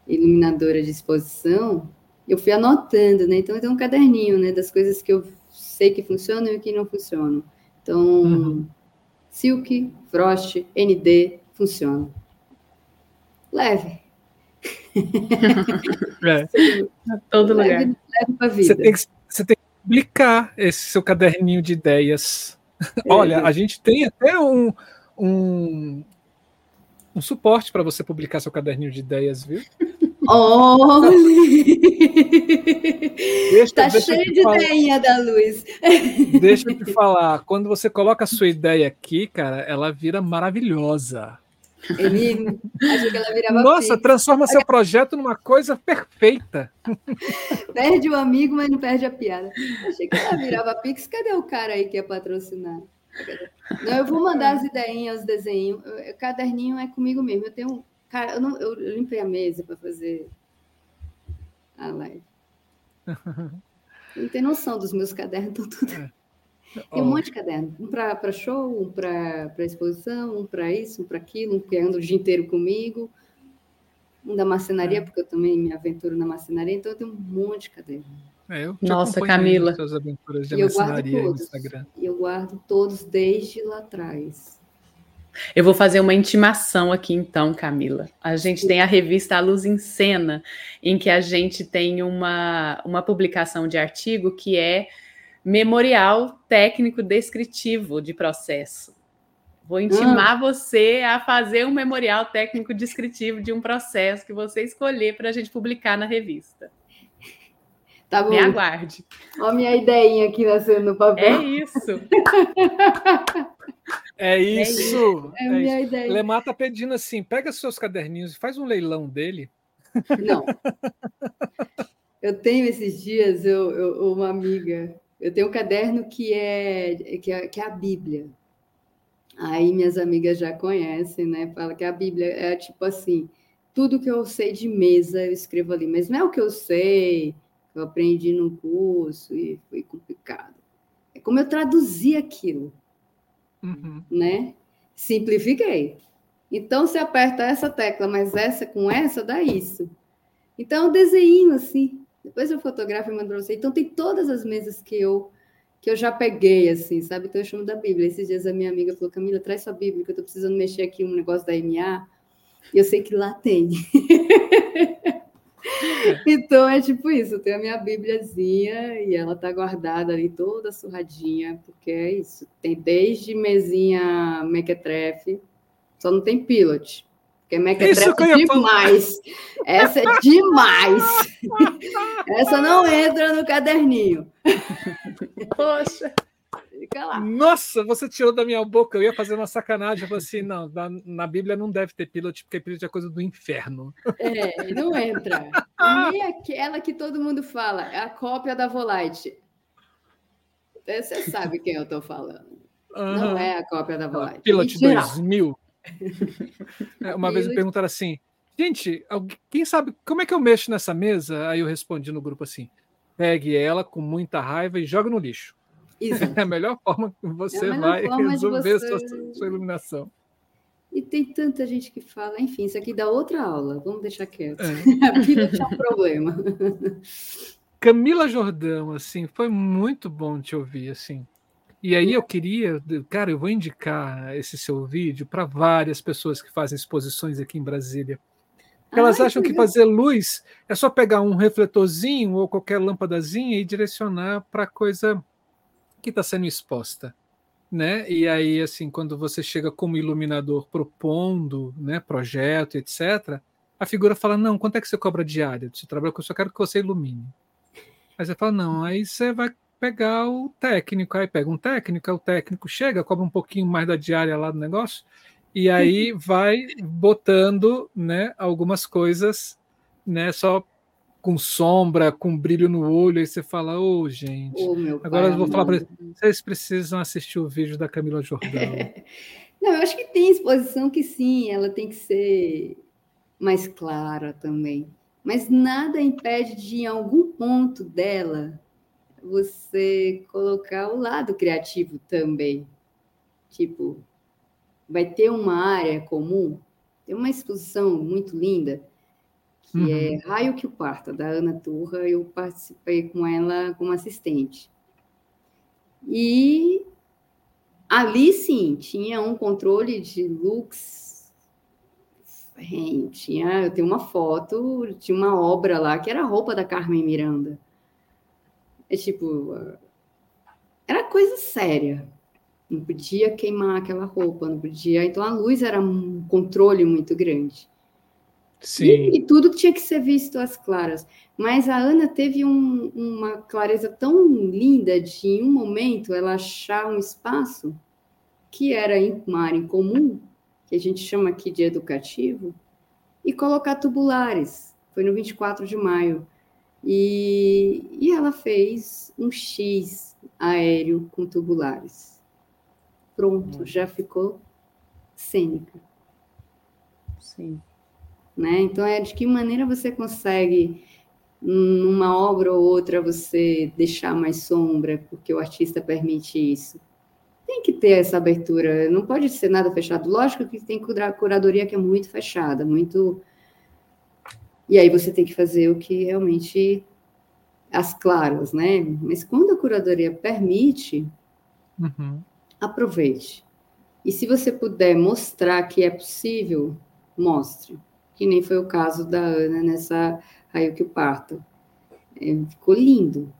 iluminadora de exposição. Eu fui anotando, né? Então, tem um caderninho né, das coisas que eu sei que funcionam e que não funcionam. Então, uhum. Silk, Frost, ND, funciona. Leve. É. Todo lugar. Leve, leve você, tem que, você tem que publicar esse seu caderninho de ideias. É. Olha, a gente tem até um, um, um suporte para você publicar seu caderninho de ideias, viu? Olha! Deixa, tá deixa cheio de ideia da luz. Deixa eu te falar, quando você coloca a sua ideia aqui, cara, ela vira maravilhosa. Ele achou que ela virava Nossa, transforma seu projeto numa coisa perfeita. Perde o amigo, mas não perde a piada. Achei que ela virava pix. Cadê o cara aí que ia patrocinar? Não, eu vou mandar as ideinhas, os desenhos. O caderninho é comigo mesmo. Eu tenho. Cara, eu, não, eu limpei a mesa para fazer a live. Não tem noção dos meus cadernos, estão tudo. É. Tem um monte de caderno. Um para show, um para exposição, um para isso, um para aquilo, um que anda o dia inteiro comigo. Um da marcenaria, é. porque eu também me aventuro na marcenaria, então eu tenho um monte de caderno. É, eu Nossa, Camila. Suas aventuras de e eu guardo todos. Instagram. Eu guardo todos desde lá atrás. Eu vou fazer uma intimação aqui então, Camila. A gente tem a revista A Luz em Cena, em que a gente tem uma, uma publicação de artigo que é memorial técnico descritivo de processo. Vou intimar hum. você a fazer um memorial técnico descritivo de um processo que você escolher para a gente publicar na revista. Tá bom. Me aguarde. Olha a minha ideinha aqui nascendo no papel. É isso. É isso. É, é minha isso. ideia. Lemar tá pedindo assim: pega seus caderninhos e faz um leilão dele. Não. Eu tenho esses dias eu, eu, uma amiga eu tenho um caderno que é, que é, que é a Bíblia. Aí minhas amigas já conhecem, né? Fala que a Bíblia é tipo assim, tudo que eu sei de mesa eu escrevo ali, mas não é o que eu sei, que eu aprendi num curso e foi complicado. É como eu traduzi aquilo, uhum. né? Simplifiquei. Então, se aperta essa tecla, mas essa com essa, dá isso. Então, desenho assim, depois eu fotografo e mando para você. Então, tem todas as mesas que eu que eu já peguei, assim, sabe? Então, eu chamo da Bíblia. Esses dias a minha amiga falou, Camila, traz sua Bíblia, que eu estou precisando mexer aqui um negócio da MA. E eu sei que lá tem. então é tipo isso, eu tenho a minha bíbliazinha e ela tá guardada ali toda surradinha, porque é isso. Tem desde mesinha mequetrefe, só não tem pilot. Porque mequetrefe é demais. Essa é demais. Essa não entra no caderninho. Poxa. Fica lá. Nossa, você tirou da minha boca. Eu ia fazer uma sacanagem. Eu falei assim: não, na, na Bíblia não deve ter pilot, porque pilot é coisa do inferno. É, não entra. Nem aquela que todo mundo fala, é a cópia da Volite. Você sabe quem eu estou falando. Uhum. Não é a cópia da Volite. Pilot 2000. É, uma vez me perguntaram assim: gente, quem sabe como é que eu mexo nessa mesa? Aí eu respondi no grupo assim: pegue ela com muita raiva e joga no lixo. Exato. É a melhor forma que você é vai resolver você... Sua, sua iluminação. E tem tanta gente que fala, enfim, isso aqui dá outra aula, vamos deixar quieto. É. A vida tinha um problema. Camila Jordão, assim, foi muito bom te ouvir, assim. E aí eu queria, cara, eu vou indicar esse seu vídeo para várias pessoas que fazem exposições aqui em Brasília. Elas Ai, acham que fazer luz é só pegar um refletorzinho ou qualquer lâmpadazinha e direcionar para coisa que está sendo exposta. Né? E aí, assim, quando você chega como iluminador propondo né, projeto, etc., a figura fala: Não, quanto é que você cobra diária? Você trabalha com eu só quero que você ilumine. Aí você fala: Não, aí você vai pegar o técnico. Aí pega um técnico, aí o técnico chega, cobra um pouquinho mais da diária lá do negócio, e aí vai botando né, algumas coisas né, só com sombra, com brilho no olho, aí você fala, ô oh, gente. Oh, Agora eu vou falar para vocês precisam assistir o vídeo da Camila Jordão. Não, eu acho que tem exposição que sim, ela tem que ser mais clara também. Mas nada impede de, em algum ponto dela, você colocar o lado criativo também. Tipo, vai ter uma área comum, tem uma exposição muito linda que é uhum. é Raio que o Parta, da Ana Turra. Eu participei com ela como assistente. E ali sim, tinha um controle de looks. Tinha, eu tenho uma foto, tinha uma obra lá que era a roupa da Carmen Miranda. É tipo, era coisa séria. Não podia queimar aquela roupa, não podia. Então a luz era um controle muito grande. Sim. E, e, tudo tinha que ser visto às claras. Mas a Ana teve um, uma clareza tão linda de, em um momento, ela achar um espaço que era em uma área em comum, que a gente chama aqui de educativo, e colocar tubulares. Foi no 24 de maio. E, e ela fez um X aéreo com tubulares. Pronto, hum. já ficou cênica. Sim. Né? Então, é de que maneira você consegue, numa obra ou outra, você deixar mais sombra, porque o artista permite isso. Tem que ter essa abertura, não pode ser nada fechado. Lógico que tem curadoria que é muito fechada, muito. E aí você tem que fazer o que realmente as claras, né? Mas quando a curadoria permite, uhum. aproveite. E se você puder mostrar que é possível, mostre que nem foi o caso da Ana nessa Raio que o Parto. É, ficou lindo,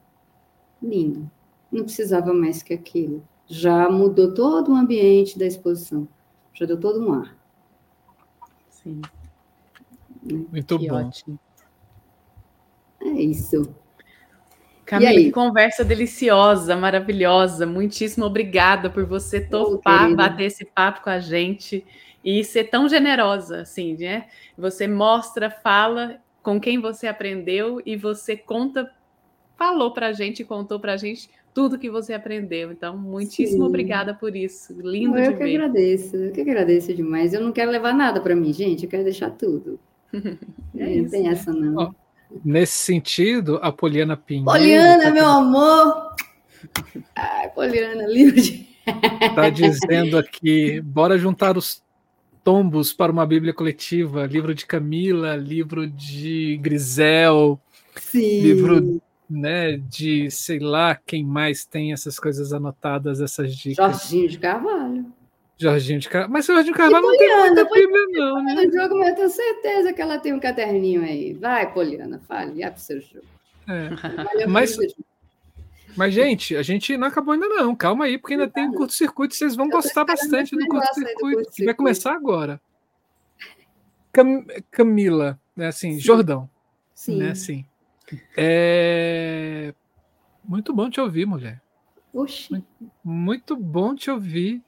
lindo. Não precisava mais que aquilo. Já mudou todo o ambiente da exposição, já deu todo um ar. Sim. Muito que bom. Ótimo. É isso. Camila, que conversa deliciosa, maravilhosa. Muitíssimo obrigada por você topar, oh, bater esse papo com a gente e ser tão generosa, assim, né? Você mostra, fala com quem você aprendeu e você conta, falou para a gente, contou para a gente tudo que você aprendeu. Então, muitíssimo Sim. obrigada por isso. Lindo eu de que agradeço, eu que agradeço demais. Eu não quero levar nada para mim, gente. Eu quero deixar tudo. é não tem essa não. nesse sentido, a Poliana Pinheiro. Poliana, tá meu amor. Ai, Poliana, livro de. Está dizendo aqui, bora juntar os tombos para uma Bíblia coletiva, livro de Camila, livro de Grisel, Sim. livro né, de sei lá quem mais tem essas coisas anotadas, essas dicas. Jorginho de Carvalho. Jorginho de Carvalho. Mas Jorginho de Carvalho não tem muita Bíblia, não, né? No jogo, mas eu tenho certeza que ela tem um caderninho aí. Vai, Poliana, fale, abre o seu jogo. É. Mas, mas, gente, a gente não acabou ainda não. Calma aí, porque ainda tem um curto-circuito. Vocês vão gostar bastante do curto-circuito, curto que vai começar agora. Cam Camila, né, assim, Sim. Jordão. Sim. Né, assim. É... Muito bom te ouvir, mulher. Oxi. Muito bom te ouvir.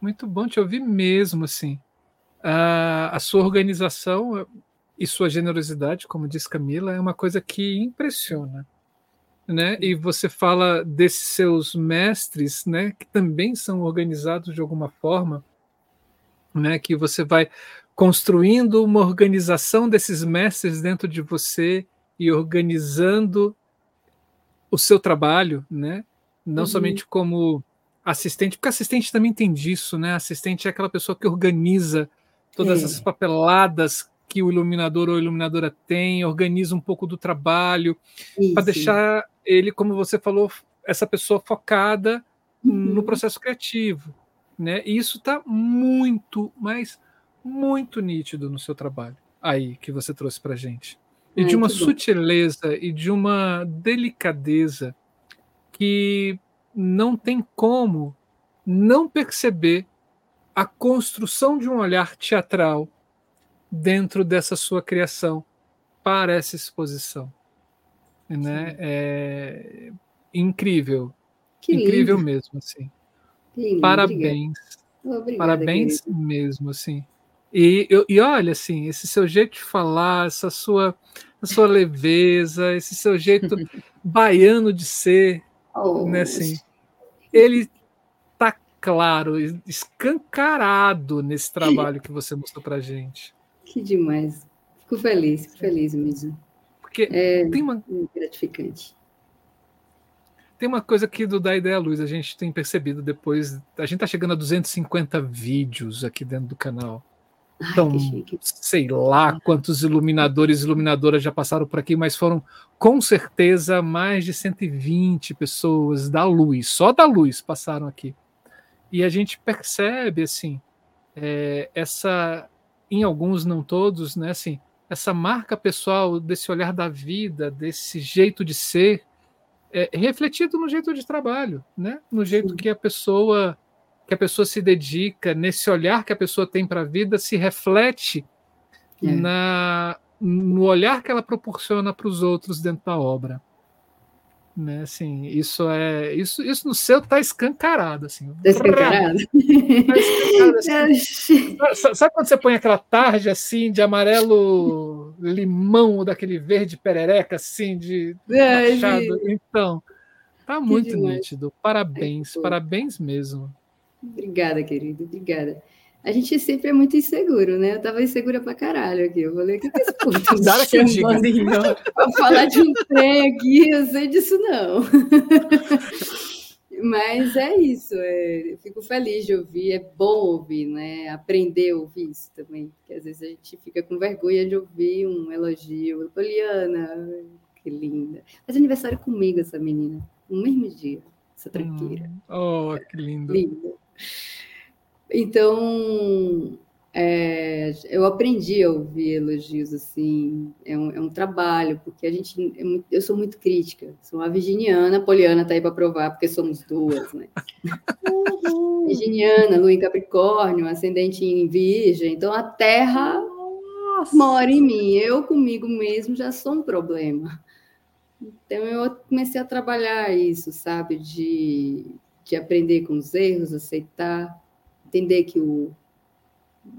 Muito bom te ouvir mesmo, assim. A, a sua organização e sua generosidade, como diz Camila, é uma coisa que impressiona. Né? E você fala desses seus mestres, né, que também são organizados de alguma forma, né, que você vai construindo uma organização desses mestres dentro de você e organizando o seu trabalho, né? Não uhum. somente como assistente, porque assistente também tem disso, né? Assistente é aquela pessoa que organiza todas é. essas papeladas que o iluminador ou iluminadora tem, organiza um pouco do trabalho, para deixar ele, como você falou, essa pessoa focada uhum. no processo criativo. Né? E isso está muito, mas muito nítido no seu trabalho aí que você trouxe para gente. E de uma sutileza e de uma delicadeza que não tem como não perceber a construção de um olhar teatral dentro dessa sua criação para essa exposição. Né? É incrível. Que incrível lindo. mesmo, assim. Lindo, Parabéns. Obrigada, Parabéns querido. mesmo, assim. E, e olha, assim, esse seu jeito de falar, essa sua, sua leveza, esse seu jeito baiano de ser, oh, né, assim, ele tá claro, escancarado nesse trabalho que você mostrou para gente. Que demais. Fico feliz, fico feliz mesmo. Porque é tem uma gratificante. Tem uma coisa aqui do Da Ideia Luz, a gente tem percebido depois. A gente está chegando a 250 vídeos aqui dentro do canal. Então, sei lá quantos iluminadores e iluminadoras já passaram por aqui, mas foram com certeza mais de 120 pessoas da luz, só da luz passaram aqui. E a gente percebe assim é, essa, em alguns não todos, né, assim, essa marca pessoal desse olhar da vida, desse jeito de ser, é, refletido no jeito de trabalho, né, no jeito Sim. que a pessoa que a pessoa se dedica, nesse olhar que a pessoa tem para a vida, se reflete é. na, no olhar que ela proporciona para os outros dentro da obra. Né, assim, isso é isso, isso no seu tá escancarado assim. Tá escancarado. Tá escancarado assim. sabe quando você põe aquela tarde assim de amarelo limão ou daquele verde perereca assim de é? Então, tá muito nítido. Parabéns, parabéns mesmo. Obrigada, querido, obrigada. A gente sempre é muito inseguro, né? Eu tava insegura pra caralho aqui. Eu falei, o que, que esse povo tá Dá que eu Pra falar de um trem aqui, eu sei disso não. Mas é isso, é, eu fico feliz de ouvir, é bom ouvir, né? Aprender a ouvir isso também, porque às vezes a gente fica com vergonha de ouvir um elogio. Poliana, que linda. Faz aniversário comigo essa menina, no mesmo dia, essa tranqueira. Hum, oh, que lindo. Linda. Então, é, eu aprendi a ouvir elogios assim, é um, é um trabalho, porque a gente, é muito, eu sou muito crítica, sou uma virginiana, a Poliana está aí para provar, porque somos duas, né? virginiana, lua em Capricórnio, ascendente em Virgem, então a Terra Nossa. mora em mim, eu comigo mesmo já sou um problema. Então eu comecei a trabalhar isso, sabe, de de aprender com os erros, aceitar, entender que o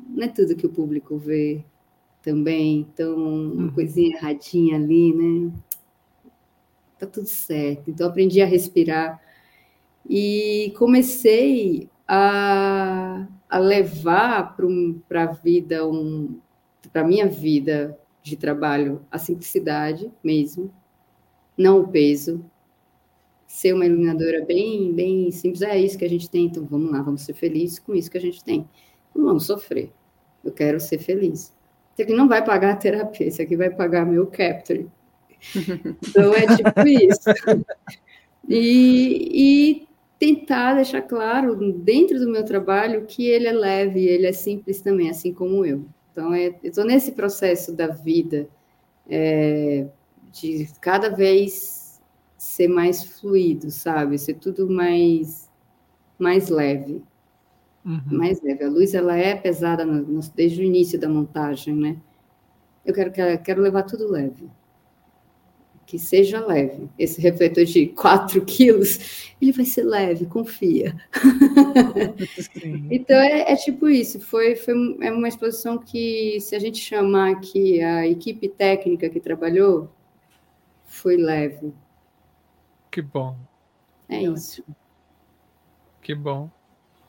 não é tudo que o público vê também, então uma uhum. coisinha erradinha ali, né? Tá tudo certo. Então aprendi a respirar e comecei a, a levar para a vida um para minha vida de trabalho a simplicidade mesmo, não o peso, ser uma iluminadora bem, bem simples, é isso que a gente tem, então vamos lá, vamos ser felizes com isso que a gente tem. Não vamos sofrer. Eu quero ser feliz. Isso aqui não vai pagar a terapia, isso aqui vai pagar meu capture. Então é tipo isso. E, e tentar deixar claro dentro do meu trabalho que ele é leve, ele é simples também, assim como eu. Então, é, eu estou nesse processo da vida é, de cada vez ser mais fluido, sabe? Ser tudo mais, mais leve. Uhum. Mais leve. A luz, ela é pesada no, no, desde o início da montagem, né? Eu quero, quero levar tudo leve que seja leve. Esse refletor de 4 quilos, ele vai ser leve, confia. então é, é, tipo isso. Foi, foi é uma exposição que, se a gente chamar aqui a equipe técnica que trabalhou, foi leve. Que bom. É isso. Que bom.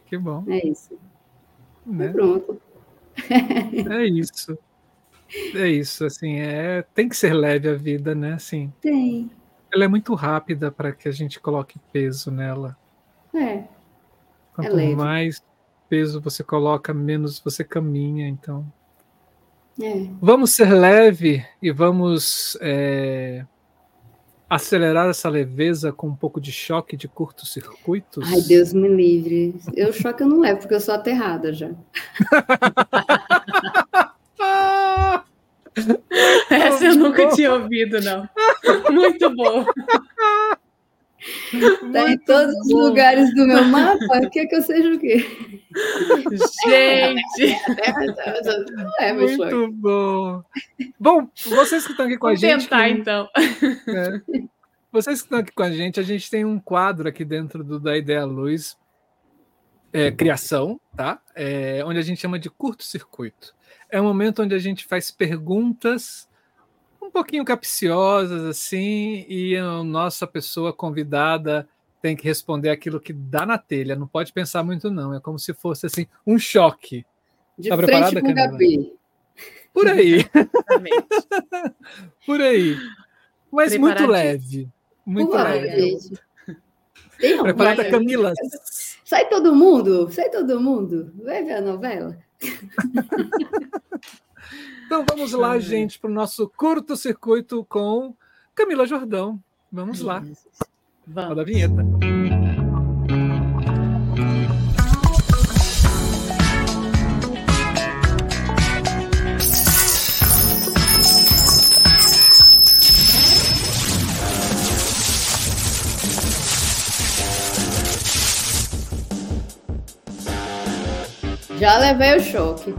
Que bom. É isso. Né? Pronto. É isso. É isso, assim, é, tem que ser leve a vida, né? Assim, tem. Ela é muito rápida para que a gente coloque peso nela. É. Quanto é mais peso você coloca, menos você caminha, então. É. Vamos ser leve e vamos é, acelerar essa leveza com um pouco de choque de curtos-circuitos? Ai, Deus me livre. Eu choque eu não levo, porque eu sou aterrada já. Essa eu nunca tinha ouvido, não. Muito bom. Tá em todos bom. os lugares do meu mapa, quer que eu seja o quê? Gente! é, Muito bom. Bom, vocês que estão aqui com Vou a gente. tentar, que... então. É, vocês que estão aqui com a gente, a gente tem um quadro aqui dentro do, da Ideia Luz, é, Criação, tá? É, onde a gente chama de curto-circuito é um momento onde a gente faz perguntas um pouquinho capciosas, assim, e a nossa pessoa convidada tem que responder aquilo que dá na telha. Não pode pensar muito, não. É como se fosse assim um choque. De tá frente com o Gabi. Por aí. Por aí. Mas muito leve. Muito Uau, leve. Preparada, Camila? Sai todo mundo, sai todo mundo. Vai ver a novela. então vamos lá, gente, para o nosso curto-circuito com Camila Jordão. Vamos lá. Vamos. Roda a vinheta. Já levei o choque.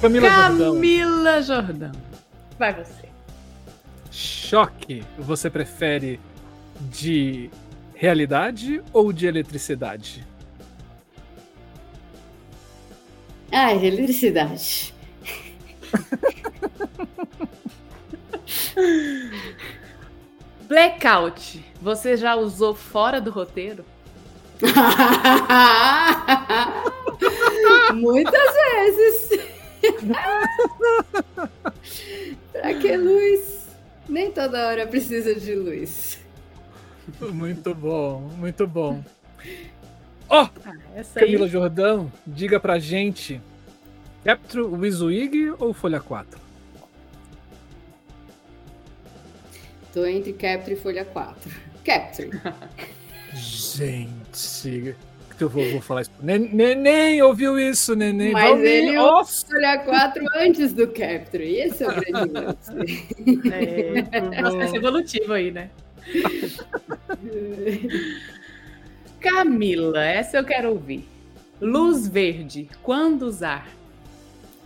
Camila, Camila Jordão. Jordão. Vai você. Choque, você prefere de realidade ou de eletricidade? Ah, de eletricidade. Blackout, você já usou fora do roteiro? Muitas vezes. pra que luz? Nem toda hora precisa de luz. Muito bom, muito bom. Ó, oh, ah, Camila aí... Jordão, diga pra gente: Capture Wizwig ou Folha 4? Tô entre Capture e Folha 4. Capture. Gente, eu vou, vou falar isso. Neném ouviu isso, neném. Mas ele olha quatro antes do Capture. E esse é o grande lance. É, processo evolutivo aí, né? Camila, essa eu quero ouvir. Luz verde, quando usar?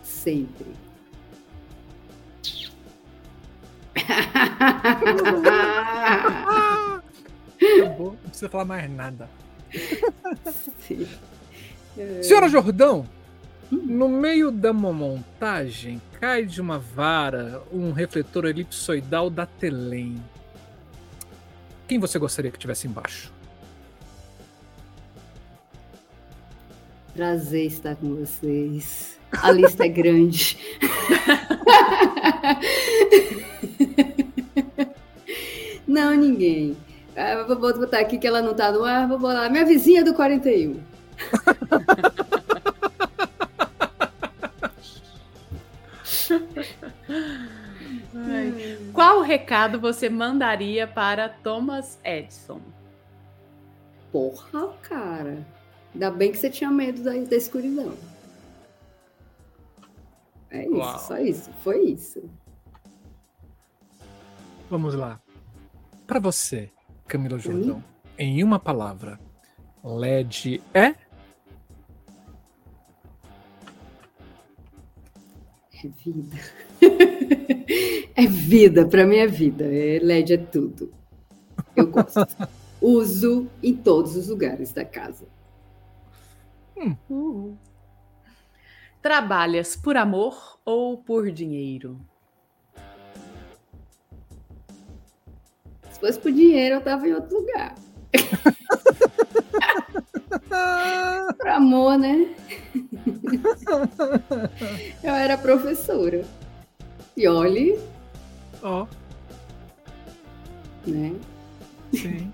Sempre. Acabou, não precisa falar mais nada. Senhora Jordão, no meio da montagem cai de uma vara um refletor elipsoidal da Telem. Quem você gostaria que tivesse embaixo? Prazer estar com vocês. A lista é grande. Não, ninguém. Ah, vou botar aqui que ela não tá no ar, vou botar minha vizinha do 41. Hum. Qual recado você mandaria para Thomas Edison? Porra, cara. Ainda bem que você tinha medo da, da escuridão. É isso, Uau. só isso. Foi isso. Vamos lá. Para você, Camila Jordão, hum? em uma palavra, LED é? É vida. é vida, para mim é vida. É, LED é tudo. Eu gosto. Uso em todos os lugares da casa. Hum. Uhum. Trabalhas por amor ou por dinheiro? Fosse por dinheiro, eu tava em outro lugar. por amor, né? eu era professora. E olhe. Ó. Oh. Né? Sim.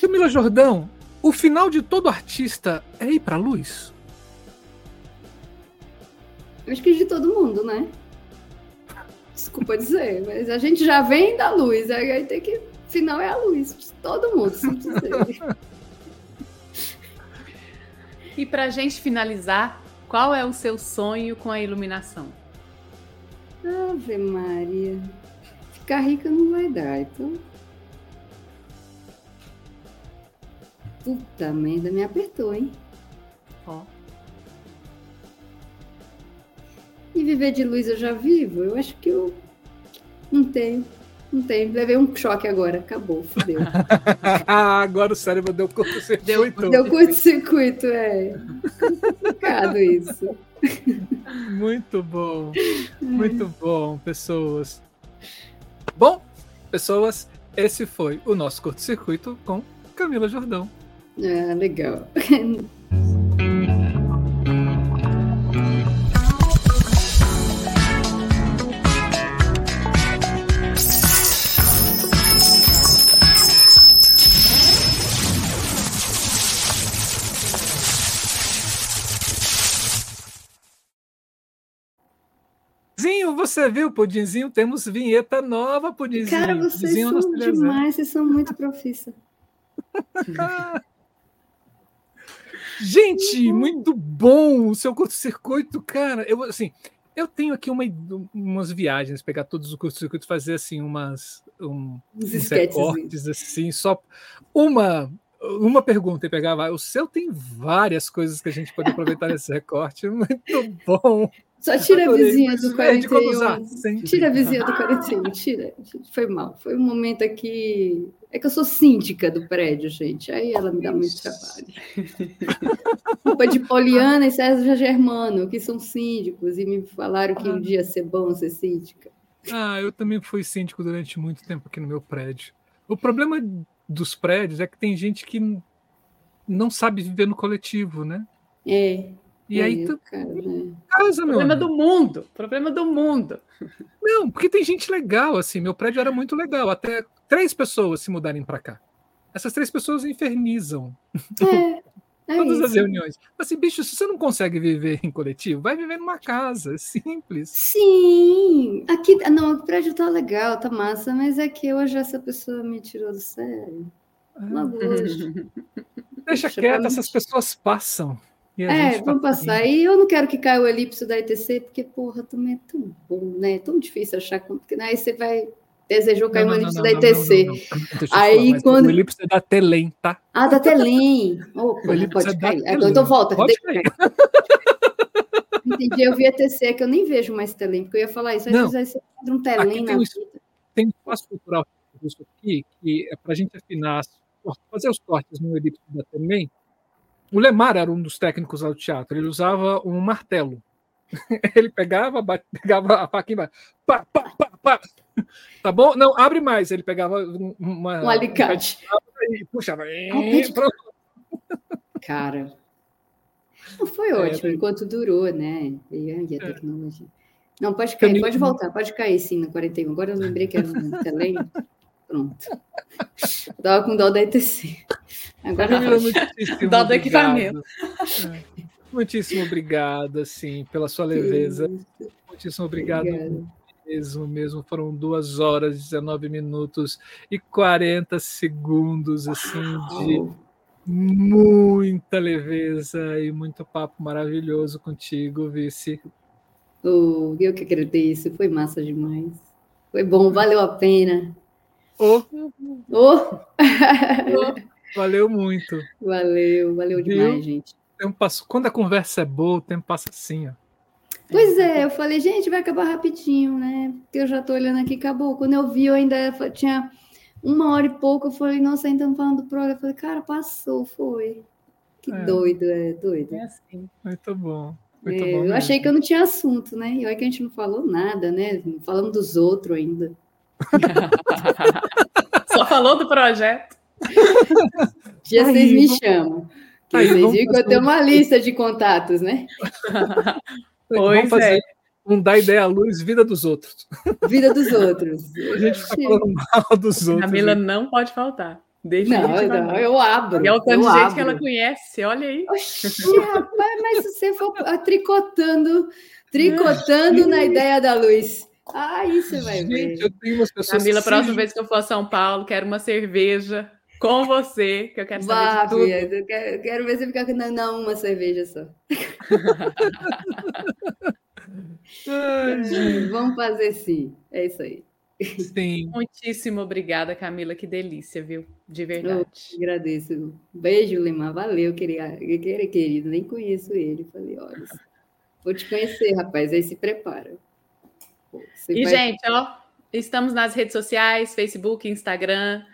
Camila Jordão, o final de todo artista é ir pra luz? Acho que de todo mundo, né? Desculpa dizer, mas a gente já vem da luz, aí tem que. Final é a luz. Todo mundo, simplesmente. e pra gente finalizar, qual é o seu sonho com a iluminação? Ave Maria. Ficar rica não vai dar, então. Puta merda, me apertou, hein? Ó. E viver de luz eu já vivo? Eu acho que eu não tenho. Não tenho. Levei um choque agora. Acabou, fodeu. agora o cérebro deu curto-circuito. Deu, deu curto-circuito, é. Complicado isso. Muito bom. Muito bom, pessoas. Bom, pessoas, esse foi o nosso curto-circuito com Camila Jordão. Ah, legal. Você viu, Pudinzinho? Temos vinheta nova, Pudinzinho. Cara, vocês Pudinzinho são demais, vocês são muito profissa. Gente, muito bom o seu curto-circuito, cara. Eu, assim, eu tenho aqui uma, umas viagens, pegar todos os curto-circuitos, fazer assim umas um, uns recortes assim, só uma uma pergunta e pegava. O seu tem várias coisas que a gente pode aproveitar nesse recorte. Muito bom. Só tira a vizinha do 41. Tira a vizinha do 41, tira. Foi mal. Foi um momento aqui. É que eu sou síndica do prédio, gente. Aí ela me dá muito trabalho. Culpa de Poliana e César Germano, que são síndicos, e me falaram que um ah. dia ia ser bom ser síndica. Ah, eu também fui síndico durante muito tempo aqui no meu prédio. O problema dos prédios é que tem gente que não sabe viver no coletivo, né? É. E é, aí tu cara, né? casa, Problema do mundo. Problema do mundo. Não, porque tem gente legal, assim. Meu prédio era muito legal. Até três pessoas se mudarem para cá. Essas três pessoas infernizam. É, é Todas isso. as reuniões. Assim, bicho, se você não consegue viver em coletivo, vai viver numa casa. É simples. Sim. Aqui, não, o prédio tá legal, tá massa, mas é que hoje essa pessoa me tirou do sério. Ah. Deixa quieto, essas pessoas passam. É, vamos passar. E eu não quero que caia o elipse da ETC, porque, porra, também é tão bom, né? É tão difícil achar. Porque né? aí você vai. Desejou cair um elipse da ETC. aí quando. O elipse é da Telem, tá? Ah, da Telem. Oh, pode é cair. Então, então volta. Pode cair. Entendi, eu vi ETC, é que eu nem vejo mais Telem, porque eu ia falar isso. Aí não, você um Telem na tem, vida. Tem um espaço cultural aqui, que é para a gente afinar, fazer os cortes no elipse da Telem o Lemar era um dos técnicos lá do teatro. Ele usava um martelo. Ele pegava, bate, pegava a faquinha, pá, pá, pá, pá. Tá bom? Não, abre mais. Ele pegava uma, um alicate e puxava. Cara, não foi é, ótimo é, enquanto durou, né? E a é. tecnologia. Não, pode cair, pode voltar, pode cair sim no 41. Agora eu lembrei que era um telém. Pronto. Tava com dó da ETC. Agora muitíssimo dó do equipamento. Muitíssimo obrigado, assim, pela sua leveza. Muitíssimo obrigado. Mesmo, mesmo. Foram duas horas, 19 minutos e 40 segundos, assim, de muita leveza e muito papo maravilhoso contigo, Vice. Oh, eu que agradeço, foi massa demais. Foi bom, valeu a pena. Oh. Oh. Valeu muito. Valeu, valeu Viu? demais, gente. Tempo passo... Quando a conversa é boa, o tempo passa assim, ó. Pois é, eu falei, gente, vai acabar rapidinho, né? Porque eu já tô olhando aqui, acabou. Quando eu vi, eu ainda tinha uma hora e pouco, eu falei, nossa, ainda estamos falando do programa. Eu falei, cara, passou, foi. Que é. doido, é doido. É assim. Muito bom. Muito é, bom eu achei que eu não tinha assunto, né? E olha que a gente não falou nada, né? Falamos dos outros ainda. Só falou do projeto. Já vocês me chamam. Aí, vocês viram que eu tenho uma lista de contatos, né? Pois vamos fazer é. um dar ideia à luz, vida dos outros. Vida dos outros. A gente fica falando mal dos outros. Camila não pode faltar. Não, não, eu abro. E é o tanto de gente abro. que ela conhece, olha aí. Oxi, rapaz, mas se você for tricotando, tricotando na ideia da luz. Aí você vai gente, ver. Eu tenho umas pessoas Camila, próxima vez que eu for a São Paulo, quero uma cerveja com você, que eu quero saber Vá, de tudo. eu quero, quero ver você ficar com não, não, uma cerveja só. Vamos fazer sim. É isso aí. Sim. Muitíssimo obrigada, Camila. Que delícia, viu? De verdade. Eu agradeço. Beijo, Limar. Valeu, querido. querido. Nem conheço ele. Falei, olha, vou te conhecer, rapaz. Aí se prepara. Você e, vai... gente, ó, estamos nas redes sociais, Facebook, Instagram.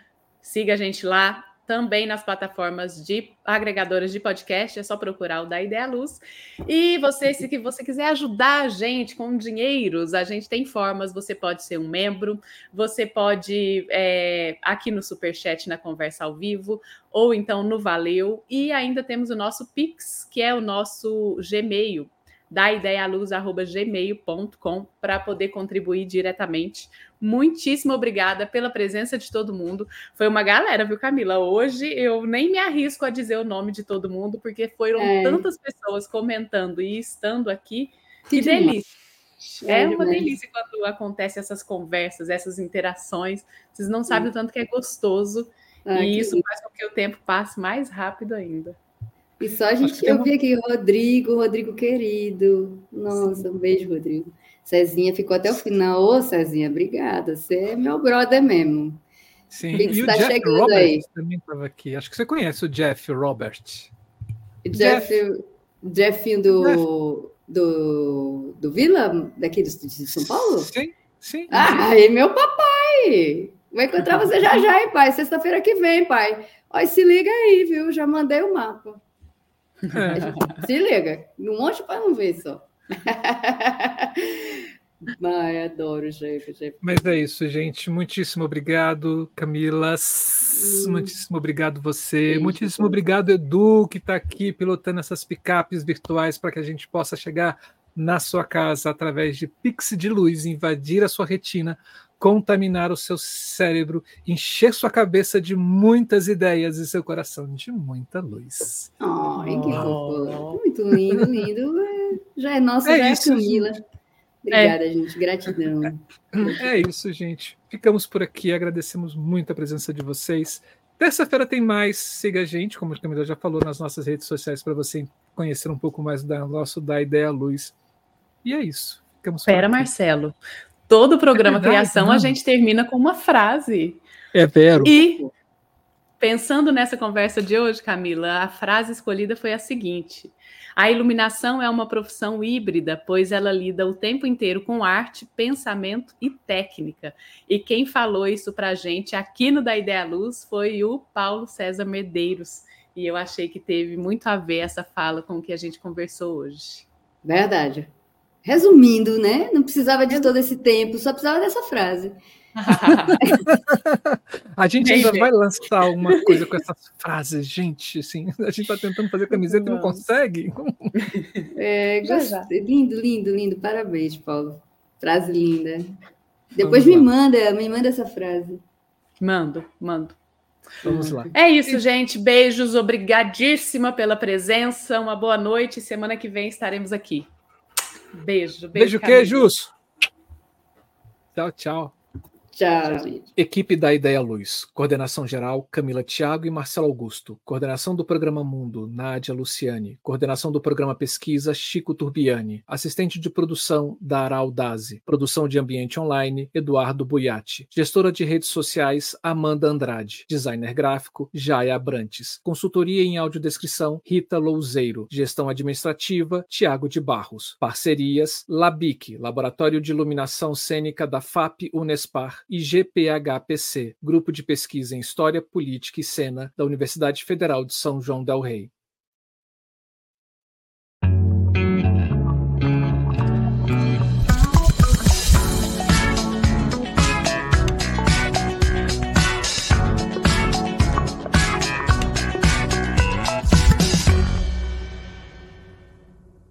Siga a gente lá. Também nas plataformas de agregadoras de podcast, é só procurar o da Ideia Luz. E você, se você quiser ajudar a gente com dinheiros, a gente tem formas. Você pode ser um membro, você pode é, aqui no Superchat na conversa ao vivo, ou então no Valeu. E ainda temos o nosso Pix, que é o nosso Gmail, da ideialuz@gmail.com para poder contribuir diretamente. Muitíssimo obrigada pela presença de todo mundo. Foi uma galera, viu, Camila? Hoje eu nem me arrisco a dizer o nome de todo mundo, porque foram é. tantas pessoas comentando e estando aqui. Que, que delícia. É, é uma delícia quando acontecem essas conversas, essas interações. Vocês não sabem o tanto que é gostoso. Ah, e isso lindo. faz com que o tempo passe mais rápido ainda. E só a gente, eu vi aqui Rodrigo, Rodrigo querido. Nossa, um beijo, Rodrigo. Cezinha ficou até o final. Ô, Cezinha, obrigada. Você é meu brother mesmo. Sim, e o tá Jeff Roberts aí? também estava aqui. Acho que você conhece o Jeff Robert. Jeff, Jeff, Jeff do, do, do Vila, daqui de São Paulo? Sim, sim. Ah, e meu papai! Vou encontrar você já já, hein, pai? Sexta-feira que vem, pai. Olha, se liga aí, viu? Já mandei o mapa. Se liga, um monte para não ver só. Ai, adoro, gente. Mas é isso, gente. Muitíssimo obrigado, Camila. Hum. Muitíssimo obrigado você. Beijo, Muitíssimo obrigado, Edu, que está aqui pilotando essas picapes virtuais para que a gente possa chegar na sua casa através de pix de luz, invadir a sua retina contaminar o seu cérebro, encher sua cabeça de muitas ideias e seu coração de muita luz. Ai, que oh. Muito lindo, lindo. Já é nossa, é já é isso, é Camila. Gente. Obrigada, é. gente. Gratidão. É isso, gente. Ficamos por aqui. Agradecemos muito a presença de vocês. Terça-feira tem mais. Siga a gente, como a Camila já falou, nas nossas redes sociais para você conhecer um pouco mais da nosso da Ideia Luz. E é isso. Ficamos Espera, Marcelo. Todo o programa é verdade, Criação não. a gente termina com uma frase. É vero. E pensando nessa conversa de hoje, Camila, a frase escolhida foi a seguinte: A iluminação é uma profissão híbrida, pois ela lida o tempo inteiro com arte, pensamento e técnica. E quem falou isso para a gente aqui no Da Ideia Luz foi o Paulo César Medeiros. E eu achei que teve muito a ver essa fala com o que a gente conversou hoje. Verdade. Resumindo, né? Não precisava de todo esse tempo, só precisava dessa frase. a gente ainda vai lançar alguma coisa com essas frases, gente. Assim, a gente está tentando fazer camiseta e não consegue. É, lindo, lindo, lindo. Parabéns, Paulo. Frase linda. Depois me manda, me manda essa frase. Mando, mando. Vamos lá. É isso, gente. Beijos, obrigadíssima pela presença. Uma boa noite. Semana que vem estaremos aqui. Beijo, beijo. Beijo, queijos. Tchau, tchau. Tchau, gente. Equipe da Ideia Luz. Coordenação geral, Camila Thiago e Marcelo Augusto. Coordenação do Programa Mundo, Nádia Luciane. Coordenação do Programa Pesquisa, Chico Turbiani. Assistente de produção, Dara Aldazi. Produção de ambiente online, Eduardo Buiati. Gestora de redes sociais, Amanda Andrade. Designer gráfico, Jaya Abrantes. Consultoria em audiodescrição, Rita Louzeiro. Gestão administrativa, Tiago de Barros. Parcerias, Labic, Laboratório de Iluminação Cênica da FAP Unespar e GPHPC, Grupo de Pesquisa em História, Política e Cena da Universidade Federal de São João del Rei.